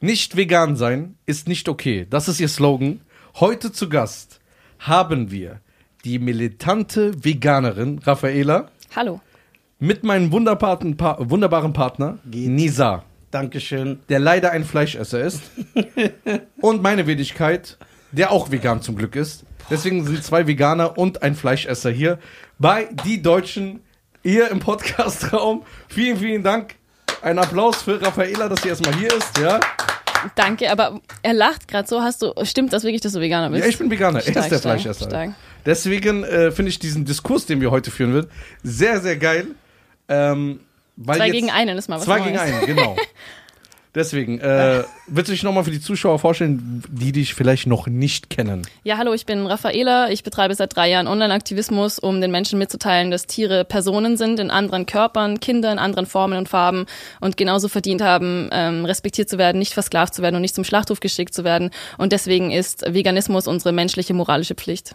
Nicht vegan sein ist nicht okay. Das ist ihr Slogan. Heute zu Gast haben wir die militante Veganerin Raffaela Hallo. mit meinem wunderbaren, Pa- wunderbaren Partner Geht. Nisa, Dankeschön. der leider ein Fleischesser ist. und meine Wenigkeit, der auch vegan zum Glück ist. Deswegen sind zwei Veganer und ein Fleischesser hier bei Die Deutschen hier im Podcastraum. Vielen, vielen Dank. Ein Applaus für Raffaela, dass sie erstmal hier ist. Ja, Danke, aber er lacht gerade so. Hast du, stimmt das wirklich, dass du Veganer bist? ja ich bin Veganer. er Stark, ist der stark, Fleischesser. stark. Deswegen äh, finde ich diesen Diskurs, den wir heute führen wird, sehr, sehr geil. Ähm, weil Zwei jetzt, gegen einen ist mal was Zwei Neues. gegen einen, genau. Deswegen, äh, willst du dich nochmal für die Zuschauer vorstellen, die dich vielleicht noch nicht kennen? Ja, hallo, ich bin Raffaela. Ich betreibe seit drei Jahren Online-Aktivismus, um den Menschen mitzuteilen, dass Tiere Personen sind in anderen Körpern, Kinder in anderen Formen und Farben und genauso verdient haben, ähm, respektiert zu werden, nicht versklavt zu werden und nicht zum Schlachthof geschickt zu werden. Und deswegen ist Veganismus unsere menschliche moralische Pflicht.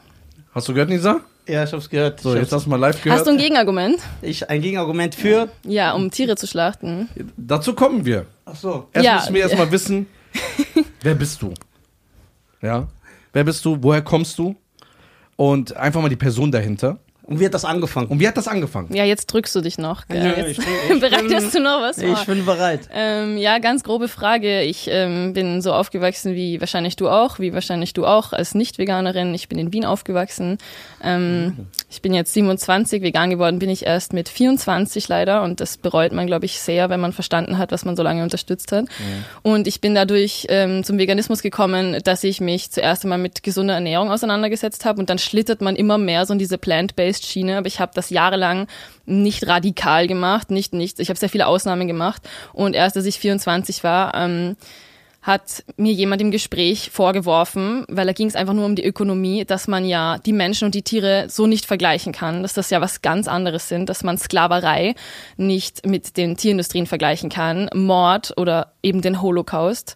Hast du gehört, Nisa? Ja, ich hab's gehört. So, ich jetzt hab's, hast du mal live gehört. Hast du ein Gegenargument? ich, ein Gegenargument für. Ja, um Tiere zu schlachten. Dazu kommen wir. Ach so. Erst Ja. müssen wir erstmal wissen, wer bist du? Ja? Wer bist du? Woher kommst du? Und einfach mal die Person dahinter. Und wie hat das angefangen? Und wie hat das angefangen? Ja, jetzt drückst du dich noch. Gell? Nö, jetzt ich bin- ich bereitest bin- du noch was vor. Ich bin bereit. Ähm, ja, ganz grobe Frage. Ich ähm, bin so aufgewachsen wie wahrscheinlich du auch, wie wahrscheinlich du auch als Nicht-Veganerin. Ich bin in Wien aufgewachsen. Ähm, ich bin jetzt 27, vegan geworden bin ich erst mit 24 leider und das bereut man, glaube ich, sehr, wenn man verstanden hat, was man so lange unterstützt hat. Und ich bin dadurch ähm, zum Veganismus gekommen, dass ich mich zuerst einmal mit gesunder Ernährung auseinandergesetzt habe und dann schlittert man immer mehr so in diese plant-based Schiene. Aber ich habe das jahrelang nicht radikal gemacht, nicht nicht. Ich habe sehr viele Ausnahmen gemacht und erst als ich 24 war, ähm, hat mir jemand im Gespräch vorgeworfen, weil da ging es einfach nur um die Ökonomie, dass man ja die Menschen und die Tiere so nicht vergleichen kann, dass das ja was ganz anderes sind, dass man Sklaverei nicht mit den Tierindustrien vergleichen kann, Mord oder eben den Holocaust.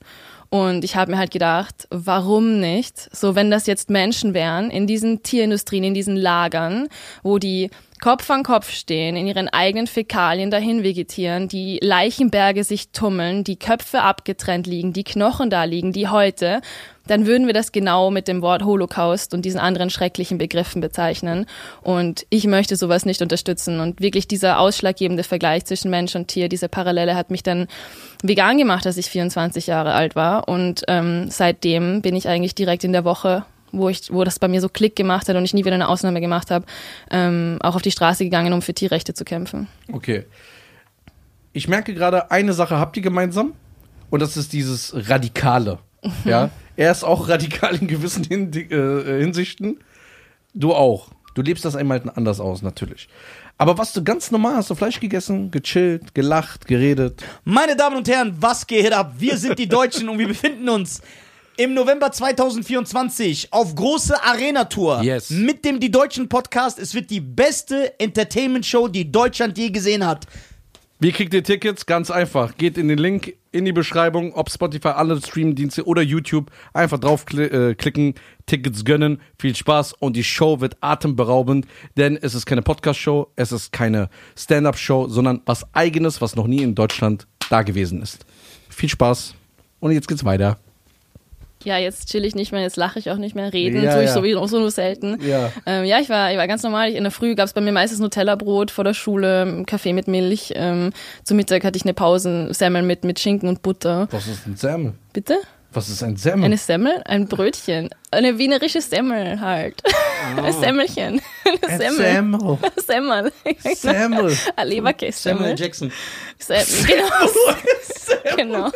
Und ich habe mir halt gedacht, warum nicht? So, wenn das jetzt Menschen wären in diesen Tierindustrien, in diesen Lagern, wo die Kopf an Kopf stehen, in ihren eigenen Fäkalien dahin vegetieren, die Leichenberge sich tummeln, die Köpfe abgetrennt liegen, die Knochen da liegen, die heute, dann würden wir das genau mit dem Wort Holocaust und diesen anderen schrecklichen Begriffen bezeichnen. Und ich möchte sowas nicht unterstützen. Und wirklich dieser ausschlaggebende Vergleich zwischen Mensch und Tier, diese Parallele hat mich dann vegan gemacht, als ich 24 Jahre alt war. Und ähm, seitdem bin ich eigentlich direkt in der Woche wo ich, wo das bei mir so Klick gemacht hat und ich nie wieder eine Ausnahme gemacht habe, ähm, auch auf die Straße gegangen, um für Tierrechte zu kämpfen. Okay. Ich merke gerade, eine Sache habt ihr gemeinsam. Und das ist dieses Radikale. Ja. Er ist auch radikal in gewissen Hin äh, Hinsichten. Du auch. Du lebst das einmal anders aus, natürlich. Aber was du ganz normal hast, du Fleisch gegessen, gechillt, gelacht, geredet. Meine Damen und Herren, was geht ab? Wir sind die Deutschen und wir befinden uns im November 2024 auf große Arena-Tour Yes. mit dem Die Deutschen Podcast. Es wird die beste Entertainment-Show, die Deutschland je gesehen hat. Wie kriegt ihr Tickets? Ganz einfach. Geht in den Link in die Beschreibung, ob Spotify, alle Streamdienste oder YouTube. Einfach draufklicken, äh, klicken, Tickets gönnen. Viel Spaß und die Show wird atemberaubend, denn es ist keine Podcast-Show, es ist keine Stand-Up-Show, sondern was Eigenes, was noch nie in Deutschland da gewesen ist. Viel Spaß und jetzt geht's weiter. Ja, jetzt chill ich nicht mehr, jetzt lache ich auch nicht mehr. Reden Ja, tue ich ja. sowieso so nur selten. Ja. Ähm, ja, ich war, ich war ganz normal. In der Früh gab es bei mir meistens Nutella-Brot vor der Schule, einen Kaffee mit Milch. Ähm, zum Mittag hatte ich eine Pause, Semmel mit, mit Schinken und Butter. Was ist ein Semmel? Bitte? Was ist ein Semmel? Eine Semmel? Ein Brötchen. Eine wienerische Semmel halt. Ein Semmelchen. Eine Ein Semmel. Semmel. Semmel. Semmel. Ein Leberkäse. Samuel Jackson. Semmel. Genau. genau.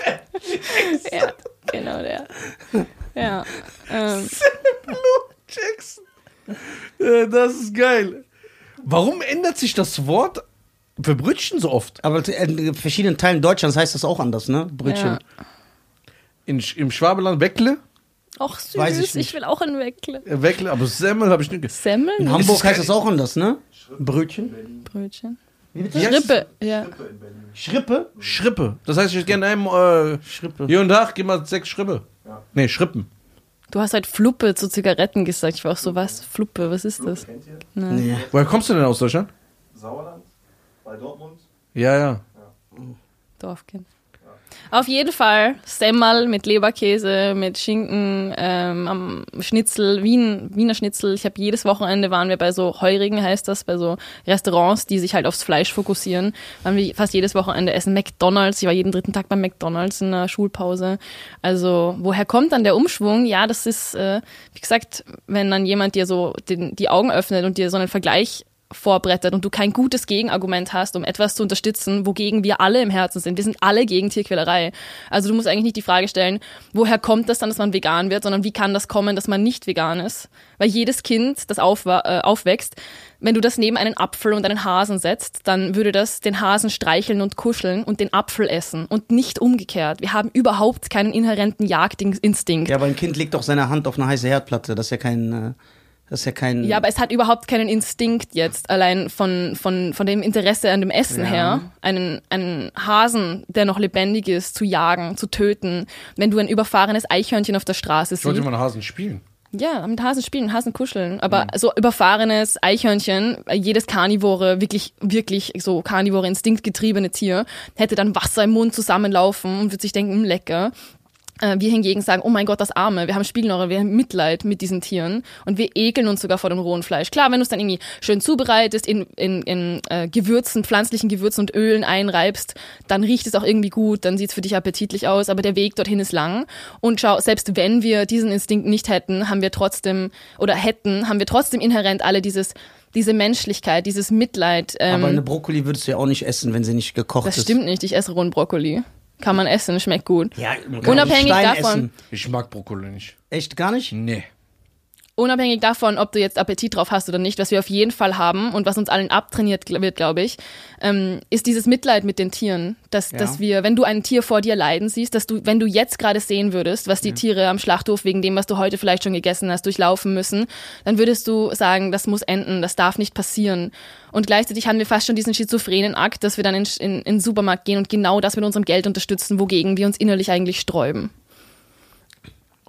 Ja, genau der. Ja. Ähm, Jackson. Äh, Das ist geil. Warum ändert sich das Wort für Brötchen so oft? Aber in verschiedenen Teilen Deutschlands heißt das auch anders, ne? Brötchen. Ja. In, Im Schwabeland Weckle? Och süß, Weiß ich ich, will auch ein Weckle. Äh, Weckle, aber Semmel habe ich nicht. Semmel? In Hamburg heißt das auch anders, ne? Brötchen. Brötchen. Wie heißt Schrippe, ja. Schrippe? Schrippe. Das heißt, ich hätte gerne einem äh, Schrippe. Hier und da, gib mal sechs Schrippe. Nee, Schrippen. Du hast halt Fluppe zu Zigaretten gesagt. Ich war auch so, was? Fluppe, was ist das? Kennt ihr? Nee. Woher kommst du denn aus Deutschland? Sauerland? Bei Dortmund? Ja, ja. Dorfkind. Auf jeden Fall Semmel mit Leberkäse, mit Schinken, ähm, am Schnitzel, Wien, Wiener Schnitzel. Ich habe jedes Wochenende waren wir bei so Heurigen, heißt das, bei so Restaurants, die sich halt aufs Fleisch fokussieren. Waren wir fast jedes Wochenende essen McDonalds. Ich war jeden dritten Tag beim McDonalds in der Schulpause. Also woher kommt dann der Umschwung? Ja, das ist, äh, wie gesagt, wenn dann jemand dir so den, die Augen öffnet und dir so einen Vergleich vorbrettert und du kein gutes Gegenargument hast, um etwas zu unterstützen, wogegen wir alle im Herzen sind. Wir sind alle gegen Tierquälerei. Also du musst eigentlich nicht die Frage stellen, woher kommt das dann, dass man vegan wird, sondern wie kann das kommen, dass man nicht vegan ist? Weil jedes Kind, das auf, äh, aufwächst, wenn du das neben einen Apfel und einen Hasen setzt, dann würde das den Hasen streicheln und kuscheln und den Apfel essen und nicht umgekehrt. Wir haben überhaupt keinen inhärenten Jagdinstinkt. Ja, aber ein Kind legt doch seine Hand auf eine heiße Herdplatte. Das ist ja kein, äh, das ist ja kein. Ja, aber es hat überhaupt keinen Instinkt jetzt, allein von, von, von dem Interesse an dem Essen Ja. her, einen, einen Hasen, der noch lebendig ist, zu jagen, zu töten. Wenn du ein überfahrenes Eichhörnchen auf der Straße Ich wollte siehst. mal einen Hasen spielen. Ja, mit Hasen spielen, Hasen kuscheln. Aber so überfahrenes Eichhörnchen, jedes Karnivore, wirklich, wirklich so Karnivore, instinktgetriebene Tier, hätte dann Wasser im Mund zusammenlaufen und würde sich denken, hm, lecker. Äh, Wir hingegen sagen, oh mein Gott, das Arme, wir haben Spielnore, wir haben Mitleid mit diesen Tieren und wir ekeln uns sogar vor dem rohen Fleisch. Klar, wenn du es dann irgendwie schön zubereitest, in, in, in äh, Gewürzen, pflanzlichen Gewürzen und Ölen einreibst, dann riecht es auch irgendwie gut, dann sieht es für dich appetitlich aus, aber der Weg dorthin ist lang. Und schau, selbst wenn wir diesen Instinkt nicht hätten, haben wir trotzdem, oder hätten, haben wir trotzdem inhärent alle dieses, diese Menschlichkeit, dieses Mitleid. Ähm, aber eine Brokkoli würdest du ja auch nicht essen, wenn sie nicht gekocht das ist. stimmt nicht, ich esse rohen Brokkoli. Kann man essen, schmeckt gut. Ja, man kann Unabhängig Stein davon- Essen. Ich mag Brokkoli nicht. Echt gar nicht? Nee. Unabhängig davon, ob du jetzt Appetit drauf hast oder nicht, was wir auf jeden Fall haben und was uns allen abtrainiert wird, glaube ich, ähm, ist dieses Mitleid mit den Tieren, dass, Ja. dass wir, wenn du ein Tier vor dir leiden siehst, dass du, wenn du jetzt gerade sehen würdest, was die Tiere am Schlachthof wegen dem, was du heute vielleicht schon gegessen hast, durchlaufen müssen, dann würdest du sagen, das muss enden, das darf nicht passieren. Und gleichzeitig haben wir fast schon diesen schizophrenen Akt, dass wir dann in, in, in den Supermarkt gehen und genau das mit unserem Geld unterstützen, wogegen wir uns innerlich eigentlich sträuben.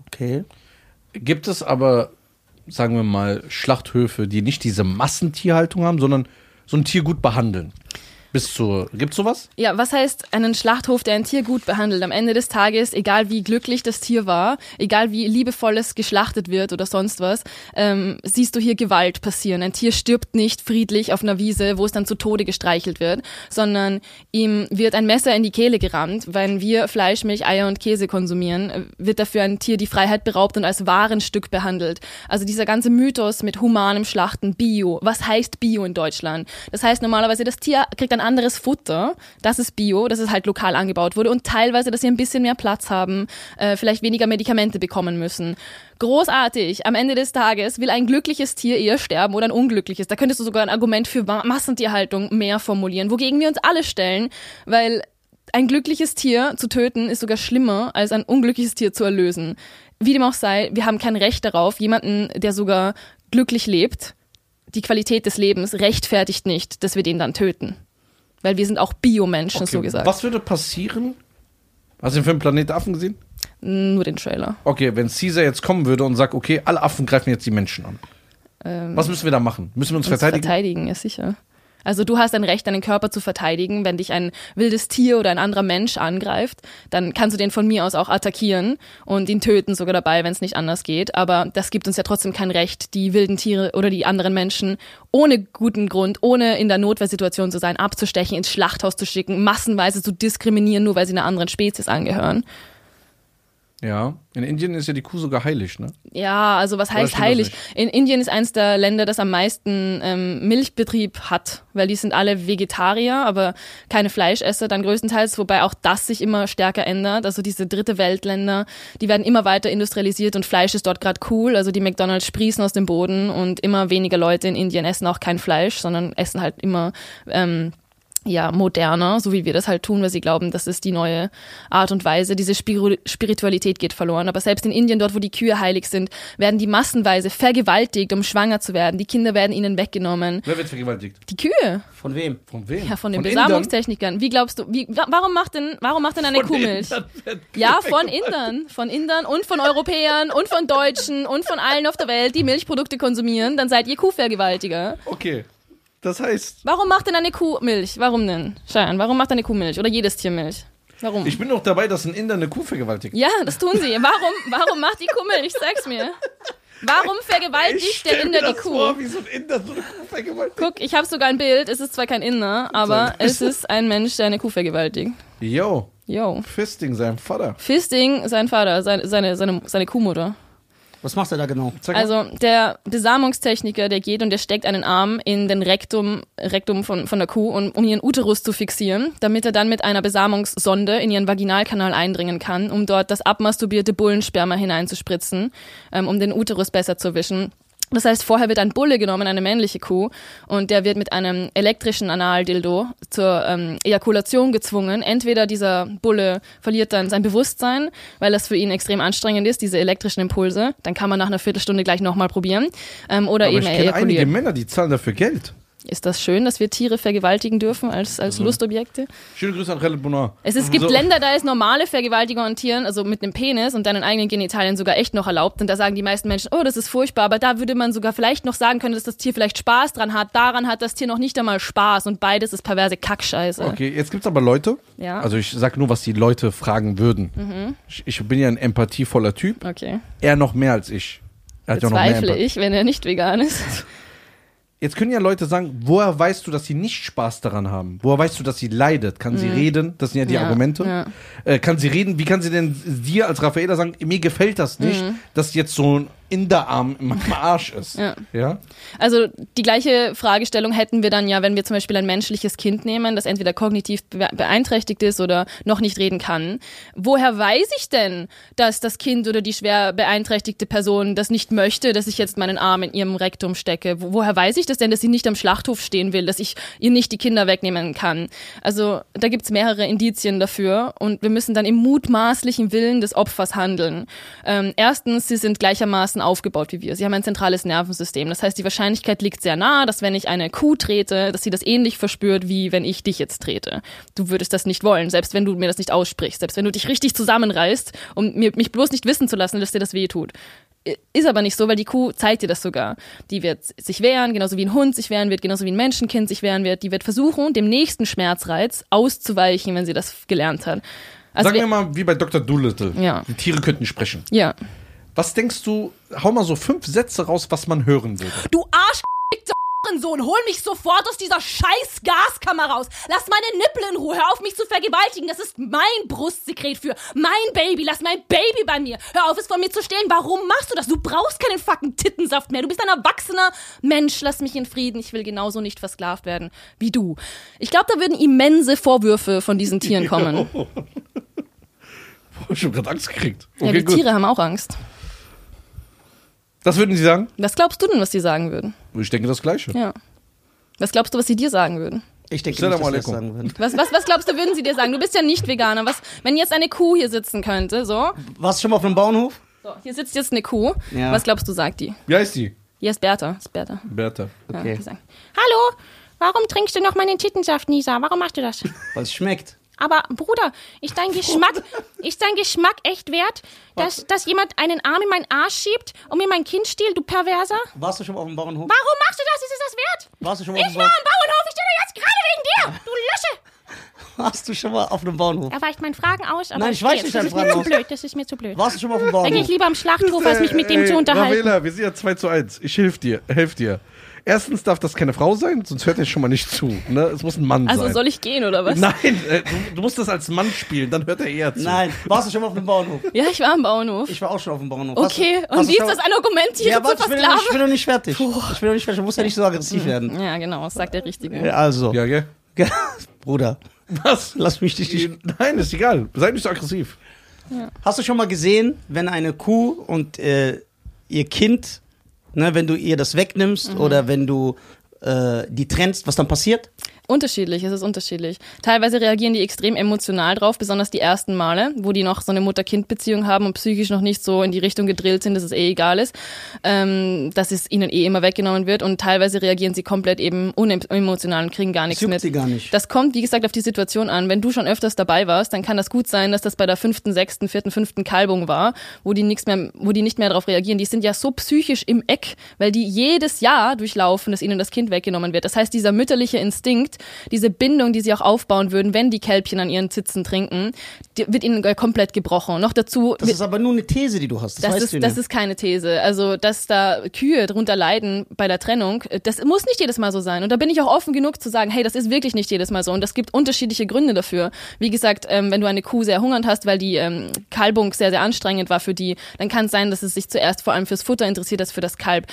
Okay. Gibt es aber, sagen wir mal, Schlachthöfe, die nicht diese Massentierhaltung haben, sondern so ein Tier gut behandeln? Bis zur. Gibt's sowas? Ja, was heißt einen Schlachthof, der ein Tier gut behandelt? Am Ende des Tages, egal wie glücklich das Tier war, egal wie liebevoll es geschlachtet wird oder sonst was, ähm, siehst du hier Gewalt passieren. Ein Tier stirbt nicht friedlich auf einer Wiese, wo es dann zu Tode gestreichelt wird, sondern ihm wird ein Messer in die Kehle gerammt. Wenn wir Fleisch, Milch, Eier und Käse konsumieren, wird dafür ein Tier die Freiheit beraubt und als Warenstück behandelt. Also dieser ganze Mythos mit humanem Schlachten, Bio. Was heißt Bio in Deutschland? Das heißt normalerweise, das Tier kriegt ein anderes Futter. Das ist Bio, das ist halt lokal angebaut wurde und teilweise, dass sie ein bisschen mehr Platz haben, äh, vielleicht weniger Medikamente bekommen müssen. Großartig. Am Ende des Tages will ein glückliches Tier eher sterben oder ein unglückliches. Da könntest du sogar ein Argument für Ma Massentierhaltung mehr formulieren, wogegen wir uns alle stellen, weil ein glückliches Tier zu töten ist sogar schlimmer, als ein unglückliches Tier zu erlösen. Wie dem auch sei, wir haben kein Recht darauf, jemanden, der sogar glücklich lebt, die Qualität des Lebens rechtfertigt nicht, dass wir den dann töten. Weil wir sind auch Biomenschen, so gesagt. Was würde passieren? Hast du den Film Planet Affen gesehen? Nur den Trailer. Okay, wenn Caesar jetzt kommen würde und sagt, okay, alle Affen greifen jetzt die Menschen an. Was müssen wir da machen? Müssen wir uns Uns verteidigen? verteidigen, ja sicher. Also du hast ein Recht, deinen Körper zu verteidigen. Wenn dich ein wildes Tier oder ein anderer Mensch angreift, dann kannst du den von mir aus auch attackieren und ihn töten sogar dabei, wenn es nicht anders geht. Aber das gibt uns ja trotzdem kein Recht, die wilden Tiere oder die anderen Menschen ohne guten Grund, ohne in der Notwehrsituation zu sein, abzustechen, ins Schlachthaus zu schicken, massenweise zu diskriminieren, nur weil sie einer anderen Spezies angehören. Ja. In Indien ist ja die Kuh sogar heilig, ne? Ja, also was heißt heilig? In Indien ist eins der Länder, das am meisten ähm, Milchbetrieb hat, weil die sind alle Vegetarier, aber keine Fleischesser dann größtenteils, wobei auch das sich immer stärker ändert. Also diese dritte Weltländer, die werden immer weiter industrialisiert und Fleisch ist dort gerade cool. Also die McDonalds sprießen aus dem Boden und immer weniger Leute in Indien essen auch kein Fleisch, sondern essen halt immer ähm, ja, moderner, so wie wir das halt tun, weil sie glauben, das ist die neue Art und Weise. Diese Spiritualität geht verloren. Aber selbst in Indien, dort wo die Kühe heilig sind, werden die massenweise vergewaltigt, um schwanger zu werden. Die Kinder werden ihnen weggenommen. Wer wird vergewaltigt? Die Kühe, Von wem? Von wem? ja, von den Indern? Besamungstechnikern. Wie glaubst du, wie, wa- warum macht denn, warum macht denn eine Kuh Milch? Indern wird Ja, von Indern. Von Indern und von Europäern und von Deutschen und von allen auf der Welt, die Milchprodukte konsumieren. Dann seid ihr Kuhvergewaltiger. Okay. Das heißt, Warum macht denn eine Kuh Milch? Warum denn? Schein, warum macht eine Kuh Milch? Oder jedes Tier Milch? Warum? Ich bin doch dabei, dass ein Inder eine Kuh vergewaltigt. Ja, das tun sie. Warum, warum macht die Kuh Milch? Sag's mir. Warum vergewaltigt der Inder die Kuh? Vor, wie so ein Inder so eine Kuh vergewaltigt. Guck, ich habe sogar ein Bild. Es ist zwar kein Inder, aber es ist ein Mensch, der eine Kuh vergewaltigt. Yo, Yo. Fisting sein Vater. Fisting, sein Vater, seine, seine, seine, seine Kuhmutter. Was macht er da genau? Zeig. Also der Besamungstechniker, der geht und der steckt einen Arm in den Rektum, Rektum von, von der Kuh, und, um ihren Uterus zu fixieren, damit er dann mit einer Besamungssonde in ihren Vaginalkanal eindringen kann, um dort das abmasturbierte Bullensperma hineinzuspritzen, ähm, um den Uterus besser zu wischen. Das heißt, vorher wird ein Bulle genommen, eine männliche Kuh, und der wird mit einem elektrischen Analdildo zur ähm, Ejakulation gezwungen. Entweder dieser Bulle verliert dann sein Bewusstsein, weil das für ihn extrem anstrengend ist, diese elektrischen Impulse. Dann kann man nach einer Viertelstunde gleich nochmal probieren. Ähm, oder Aber eben ich kenne einige. Männer, die zahlen dafür Geld. Ist das schön, dass wir Tiere vergewaltigen dürfen als, als Lustobjekte? Schöne Grüße an Relle Bonar. Es, es gibt So. Länder, da ist normale Vergewaltigung an Tieren, also mit einem Penis und deinen eigenen Genitalien sogar echt noch erlaubt. Und da sagen die meisten Menschen, oh, das ist furchtbar, aber da würde man sogar vielleicht noch sagen können, dass das Tier vielleicht Spaß dran hat. Daran hat das Tier noch nicht einmal Spaß und beides ist perverse Kackscheiße. Okay, jetzt gibt's aber Leute. Ja. Also ich sag nur, was die Leute fragen würden. Ich, ich bin ja ein empathievoller Typ. Okay. Er noch mehr als ich. Er hat ja noch mehr Bezweifle ich, wenn er nicht vegan ist. Jetzt können ja Leute sagen, woher weißt du, dass sie nicht Spaß daran haben? Woher weißt du, dass sie leidet? Kann sie reden? Das sind ja die Mhm. Ja, Argumente. ja. Äh, kann sie reden? Wie kann sie denn dir als Raffaela sagen, mir gefällt das nicht, dass jetzt so ein In meinem Arsch ist? Ja. ja? Also die gleiche Fragestellung hätten wir dann ja, wenn wir zum Beispiel ein menschliches Kind nehmen, das entweder kognitiv be beeinträchtigt ist oder noch nicht reden kann. Woher weiß ich denn, dass das Kind oder die schwer beeinträchtigte Person das nicht möchte, dass ich jetzt meinen Arm in ihrem Rektum stecke? Wo, woher weiß ich das denn, dass sie nicht am Schlachthof stehen will, dass ich ihr nicht die Kinder wegnehmen kann? Also da gibt's mehrere Indizien dafür und wir müssen dann im mutmaßlichen Willen des Opfers handeln. Ähm, erstens, sie sind gleichermaßen aufgebaut wie wir. Sie haben ein zentrales Nervensystem. Das heißt, die Wahrscheinlichkeit liegt sehr nah, dass wenn ich eine Kuh trete, dass sie das ähnlich verspürt, wie wenn ich dich jetzt trete. Du würdest das nicht wollen, selbst wenn du mir das nicht aussprichst, selbst wenn du dich richtig zusammenreißt, um mir, mich bloß nicht wissen zu lassen, dass dir das weh tut. Ist aber nicht so, weil die Kuh zeigt dir das sogar. Die wird sich wehren, genauso wie ein Hund sich wehren wird, genauso wie ein Menschenkind sich wehren wird. Die wird versuchen, dem nächsten Schmerzreiz auszuweichen, wenn sie das gelernt hat. Also Sagen wir wir, mal, wie bei Dr. Doolittle. Ja. Die Tiere könnten sprechen. ja. Was denkst du, hau mal so fünf Sätze raus, was man hören würde. Du Arsch Sohn, hol mich sofort aus dieser scheiß Gaskammer raus. Lass meine Nippel in Ruhe. Hör auf, mich zu vergewaltigen. Das ist mein Brustsekret für mein Baby. Lass mein Baby bei mir. Hör auf, es von mir zu stehlen. Warum machst du das? Du brauchst keinen fucking Tittensaft mehr. Du bist ein erwachsener Mensch, lass mich in Frieden. Ich will genauso nicht versklavt werden wie du. Ich glaube, da würden immense Vorwürfe von diesen Tieren kommen. Ich hab gerade Angst gekriegt. ja, Okay, die gut. Tiere haben auch Angst. Das würden sie sagen? Was glaubst du denn, was die sagen würden? Ich denke das Gleiche. Ja. Was glaubst du, was sie dir sagen würden? Ich denke nicht, dass das alaikum. sagen würden. Was, was, was glaubst du, würden sie dir sagen? Du bist ja nicht Veganer. Was, wenn jetzt eine Kuh hier sitzen könnte, so, Warst du schon mal auf einem Bauernhof? so hier sitzt jetzt eine Kuh. Ja. Was glaubst du, sagt die? Wie heißt die? Hier ist Bertha. Das ist Bertha. Bertha. Ja, Okay. sagt, Hallo? Warum trinkst du noch meinen Tittensaft, Nisa? Warum machst du das? Weil es schmeckt. Aber Bruder, ist dein Geschmack, ist dein Geschmack echt wert, dass, dass jemand einen Arm in meinen Arsch schiebt und mir mein Kind stiehlt, du Perverser? Warst du schon mal auf dem Bauernhof? Warum machst du das? Ist es das wert? Warst du schon mal auf Ich dem war Bauernhof? am Bauernhof, ich stehe jetzt gerade wegen dir, du Lusche! Warst du schon mal auf einem Bauernhof? Er weicht meinen Fragen aus, aber Nein, ich weiche das nicht mir Fragen zu aus. blöd, das ist mir zu blöd. Warst du schon mal auf dem Da gehe Bauernhof? ich lieber am Schlachthof, als mich mit dem Ey, zu unterhalten. Ravela, wir sind ja 2 zu 1. Ich helf dir, helf dir. Erstens darf das keine Frau sein, sonst hört er schon mal nicht zu. Ne? Es muss ein Mann Also sein. soll ich gehen oder was? Nein, äh, du, du musst das als Mann spielen, dann hört er eher zu. Nein. Warst du schon mal auf einem Bauernhof? Ja, ich war am Bauernhof. Ich war auch schon auf dem Bauernhof. Hast du- Okay, hast und wie ist das ein Argument, Tiere Ja, zu warte, ich bin, noch nicht, ich bin noch nicht fertig. Ich bin noch nicht fertig. Du musst ja nicht so aggressiv werden. Ja, genau, das sagt der Richtige. Ja, also. Ja, gell? Bruder, Was? lass mich dich nicht. Nein, ist egal. Sei nicht so aggressiv. Hast du schon mal gesehen, wenn eine Kuh und äh, ihr Kind, ne, wenn du ihr das wegnimmst Mhm. oder wenn du äh, die trennst, was dann passiert? Unterschiedlich, es ist unterschiedlich. Teilweise reagieren die extrem emotional drauf, besonders die ersten Male, wo die noch so eine Mutter-Kind-Beziehung haben und psychisch noch nicht so in die Richtung gedrillt sind, dass es eh egal ist, ähm, dass es ihnen eh immer weggenommen wird und teilweise reagieren sie komplett eben unemotional und kriegen gar nichts juckt mit. sie gar nicht. Das kommt, wie gesagt, auf die Situation an. Wenn du schon öfters dabei warst, dann kann das gut sein, dass das bei der fünften, sechsten, vierten, fünften Kalbung war, wo die nichts mehr, wo die nicht mehr darauf reagieren. Die sind ja so psychisch im Eck, weil die jedes Jahr durchlaufen, dass ihnen das Kind weggenommen wird. Das heißt, dieser mütterliche Instinkt, diese Bindung, die sie auch aufbauen würden, wenn die Kälbchen an ihren Zitzen trinken, wird ihnen äh, komplett gebrochen. Und noch dazu, Das ist aber nur eine These, die du hast. Das, das weißt ist, du das ist keine These. Also, dass da Kühe drunter leiden bei der Trennung, äh, das muss nicht jedes Mal so sein. Und da bin ich auch offen genug zu sagen, hey, das ist wirklich nicht jedes Mal so. Und es gibt unterschiedliche Gründe dafür. Wie gesagt, ähm, wenn du eine Kuh sehr hungernd hast, weil die ähm, Kalbung sehr, sehr anstrengend war für die, dann kann es sein, dass es sich zuerst vor allem fürs Futter interessiert als für das Kalb.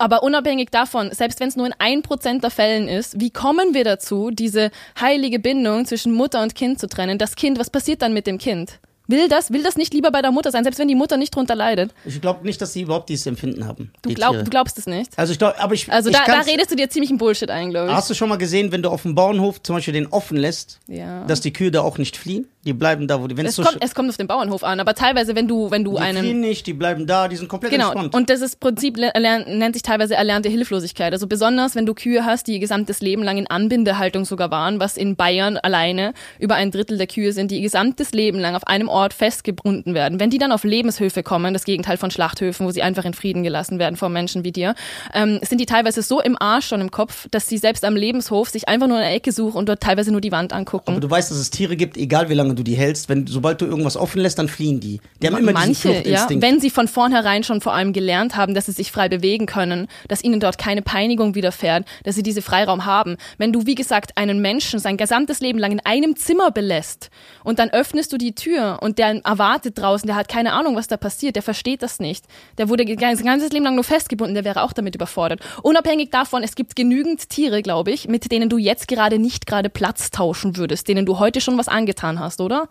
Aber unabhängig davon, selbst wenn es nur in ein Prozent der Fällen ist, wie kommen wir dazu, diese heilige Bindung zwischen Mutter und Kind zu trennen? Das Kind, was passiert dann mit dem Kind? Will das, will das nicht lieber bei der Mutter sein, selbst wenn die Mutter nicht drunter leidet? Ich glaube nicht, dass sie überhaupt dieses Empfinden haben. Du, glaub, du glaubst es nicht? Also ich glaube, aber ich. Also ich da, da redest du dir ziemlich einen Bullshit ein, glaube ich. Hast du schon mal gesehen, wenn du auf dem Bauernhof zum Beispiel den offen lässt, Ja. dass die Kühe da auch nicht fliehen? Die bleiben da, wo die. Wenn es, so kommt, es kommt auf den Bauernhof an, aber teilweise, wenn du, wenn du die einen fliehen nicht, die bleiben da, die sind komplett Genau, entspannt. und das ist Prinzip nennt sich teilweise erlernte Hilflosigkeit. Also besonders, wenn du Kühe hast, die ihr gesamtes Leben lang in Anbindehaltung sogar waren, was in Bayern alleine über ein Drittel der Kühe sind, die ihr gesamtes Leben lang auf einem Ort festgebunden werden. Wenn die dann auf Lebenshöfe kommen, das Gegenteil von Schlachthöfen, wo sie einfach in Frieden gelassen werden von Menschen wie dir, ähm, sind die teilweise so im Arsch schon im Kopf, dass sie selbst am Lebenshof sich einfach nur eine Ecke suchen und dort teilweise nur die Wand angucken. aber du weißt, dass es Tiere gibt, egal wie lange du die hältst, wenn sobald du irgendwas offen lässt, dann fliehen die. Die haben immer diesen Manche, ja, Fluchtinstinkt. wenn sie von vornherein schon vor allem gelernt haben, dass sie sich frei bewegen können, dass ihnen dort keine Peinigung widerfährt, dass sie diese Freiraum haben. Wenn du, wie gesagt, einen Menschen sein gesamtes Leben lang in einem Zimmer belässt und dann öffnest du die Tür und der erwartet draußen, der hat keine Ahnung, was da passiert, der versteht das nicht. Der wurde sein ganzes Leben lang nur festgebunden, der wäre auch damit überfordert. Unabhängig davon, es gibt genügend Tiere, glaube ich, mit denen du jetzt gerade nicht gerade Platz tauschen würdest, denen du heute schon was angetan hast, oder?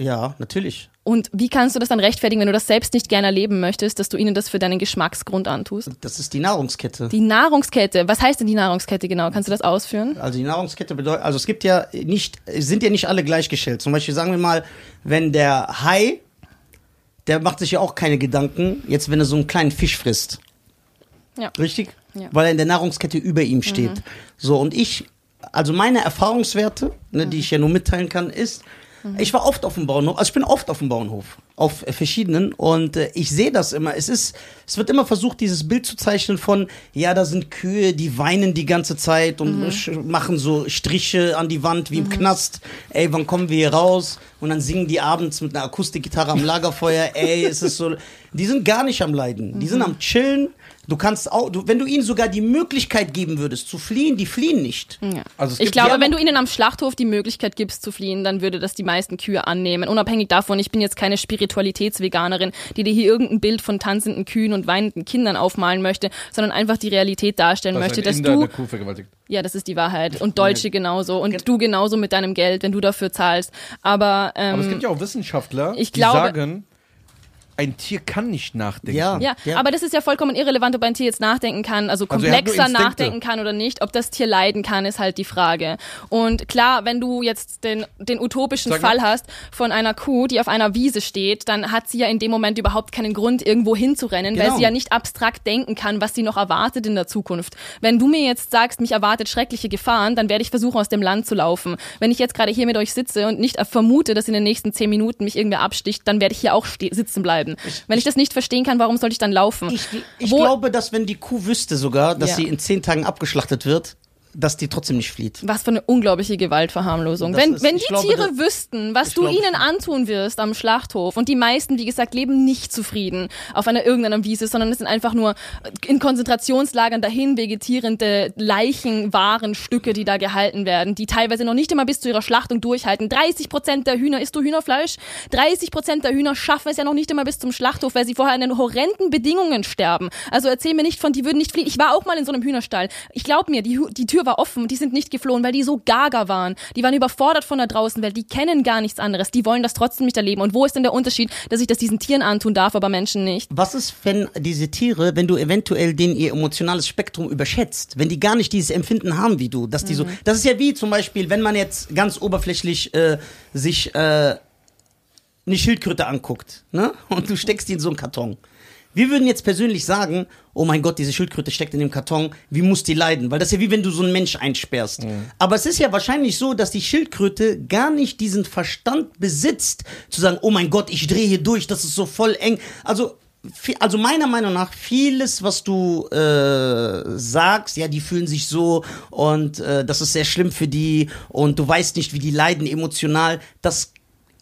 ja, natürlich. Und wie kannst du das dann rechtfertigen, wenn du das selbst nicht gerne erleben möchtest, dass du ihnen das für deinen Geschmacksgrund antust? Das ist die Nahrungskette. Die Nahrungskette, was heißt denn die Nahrungskette genau? Kannst du das ausführen? Also die Nahrungskette bedeutet, also es gibt ja nicht, sind ja nicht alle gleichgestellt. Zum Beispiel sagen wir mal, wenn der Hai, der macht sich ja auch keine Gedanken, jetzt wenn er so einen kleinen Fisch frisst. Ja. Richtig? Ja. Weil er in der Nahrungskette über ihm steht. So, und ich, also meine Erfahrungswerte, ne, die ich ja nur mitteilen kann, ist, ich war oft auf dem Bauernhof, also ich bin oft auf dem Bauernhof, auf äh, verschiedenen und äh, ich sehe das immer. Es ist, es wird immer versucht, dieses Bild zu zeichnen von, ja, da sind Kühe, die weinen die ganze Zeit und sch- machen so Striche an die Wand wie im Knast. Ey, wann kommen wir hier raus? Und dann singen die abends mit einer Akustikgitarre am Lagerfeuer. Ey, es ist so, die sind gar nicht am Leiden, die sind am Chillen. Du kannst auch, du, wenn du ihnen sogar die Möglichkeit geben würdest zu fliehen, die fliehen nicht. Ja. Also es ich glaube, wenn du ihnen am Schlachthof die Möglichkeit gibst zu fliehen, dann würde das die meisten Kühe annehmen. Unabhängig davon, ich bin jetzt keine Spiritualitätsveganerin, die dir hier irgendein Bild von tanzenden Kühen und weinenden Kindern aufmalen möchte, sondern einfach die Realität darstellen dass möchte, dass Inder du eine Kuh vergewaltigt. Ja, das ist die Wahrheit. Und Deutsche genauso. Und du genauso mit deinem Geld, wenn du dafür zahlst. Aber, ähm, Aber es gibt ja auch Wissenschaftler, ich die glaube- sagen, ein Tier kann nicht nachdenken. Ja. ja, Ja. aber das ist ja vollkommen irrelevant, ob ein Tier jetzt nachdenken kann, also Also er komplexer Instinkte. nachdenken kann oder nicht. Ob das Tier leiden kann, ist halt die Frage. Und klar, wenn du jetzt den, den utopischen Sag mal. Fall hast von einer Kuh, die auf einer Wiese steht, dann hat sie ja in dem Moment überhaupt keinen Grund, irgendwo hinzurennen, weil Genau. sie ja nicht abstrakt denken kann, was sie noch erwartet in der Zukunft. Wenn du mir jetzt sagst, mich erwartet schreckliche Gefahren, dann werde ich versuchen, aus dem Land zu laufen. Wenn ich jetzt gerade hier mit euch sitze und nicht vermute, dass in den nächsten zehn Minuten mich irgendwer absticht, dann werde ich hier auch sitzen bleiben. Wenn ich das nicht verstehen kann, warum sollte ich dann laufen? Ich, ich glaube, dass wenn die Kuh wüsste sogar, dass Ja. sie in zehn Tagen abgeschlachtet wird, dass die trotzdem nicht flieht. Was für eine unglaubliche Gewaltverharmlosung. Das Wenn, ist- wenn die glaube, Tiere das- wüssten, was du glaube ihnen antun wirst am Schlachthof und die meisten, wie gesagt, leben nicht zufrieden auf einer irgendeiner Wiese, sondern es sind einfach nur in Konzentrationslagern dahin vegetierende Leichen, Warenstücke, die da gehalten werden, die teilweise noch nicht immer bis zu ihrer Schlachtung durchhalten. 30 Prozent der Hühner, isst du Hühnerfleisch? 30 Prozent der Hühner schaffen es ja noch nicht immer bis zum Schlachthof, weil sie vorher in den horrenden Bedingungen sterben. Also erzähl mir nicht von, die würden nicht fliehen. Ich war auch mal in so einem Hühnerstall. Ich glaub mir, die, die Tür war offen, die sind nicht geflohen, weil die so gaga waren. Die waren überfordert von der Draußenwelt, die kennen gar nichts anderes. Die wollen das trotzdem nicht erleben. Und wo ist denn der Unterschied, dass ich das diesen Tieren antun darf, aber Menschen nicht? Was ist, wenn diese Tiere, wenn du eventuell denen ihr emotionales Spektrum überschätzt, wenn die gar nicht dieses Empfinden haben wie du, dass die so, das ist ja wie zum Beispiel, wenn man jetzt ganz oberflächlich äh, sich äh, eine Schildkröte anguckt, ne? Und du steckst die in so einen Karton. Wir würden jetzt persönlich sagen, oh mein Gott, diese Schildkröte steckt in dem Karton, wie muss die leiden? Weil das ist ja wie wenn du so einen Mensch einsperrst. Aber es ist ja wahrscheinlich so, dass die Schildkröte gar nicht diesen Verstand besitzt, zu sagen, oh mein Gott, ich drehe hier durch, das ist so voll eng. Also also meiner Meinung nach, vieles, was du äh, sagst, ja, die fühlen sich so und äh, das ist sehr schlimm für die und du weißt nicht, wie die leiden emotional. Das,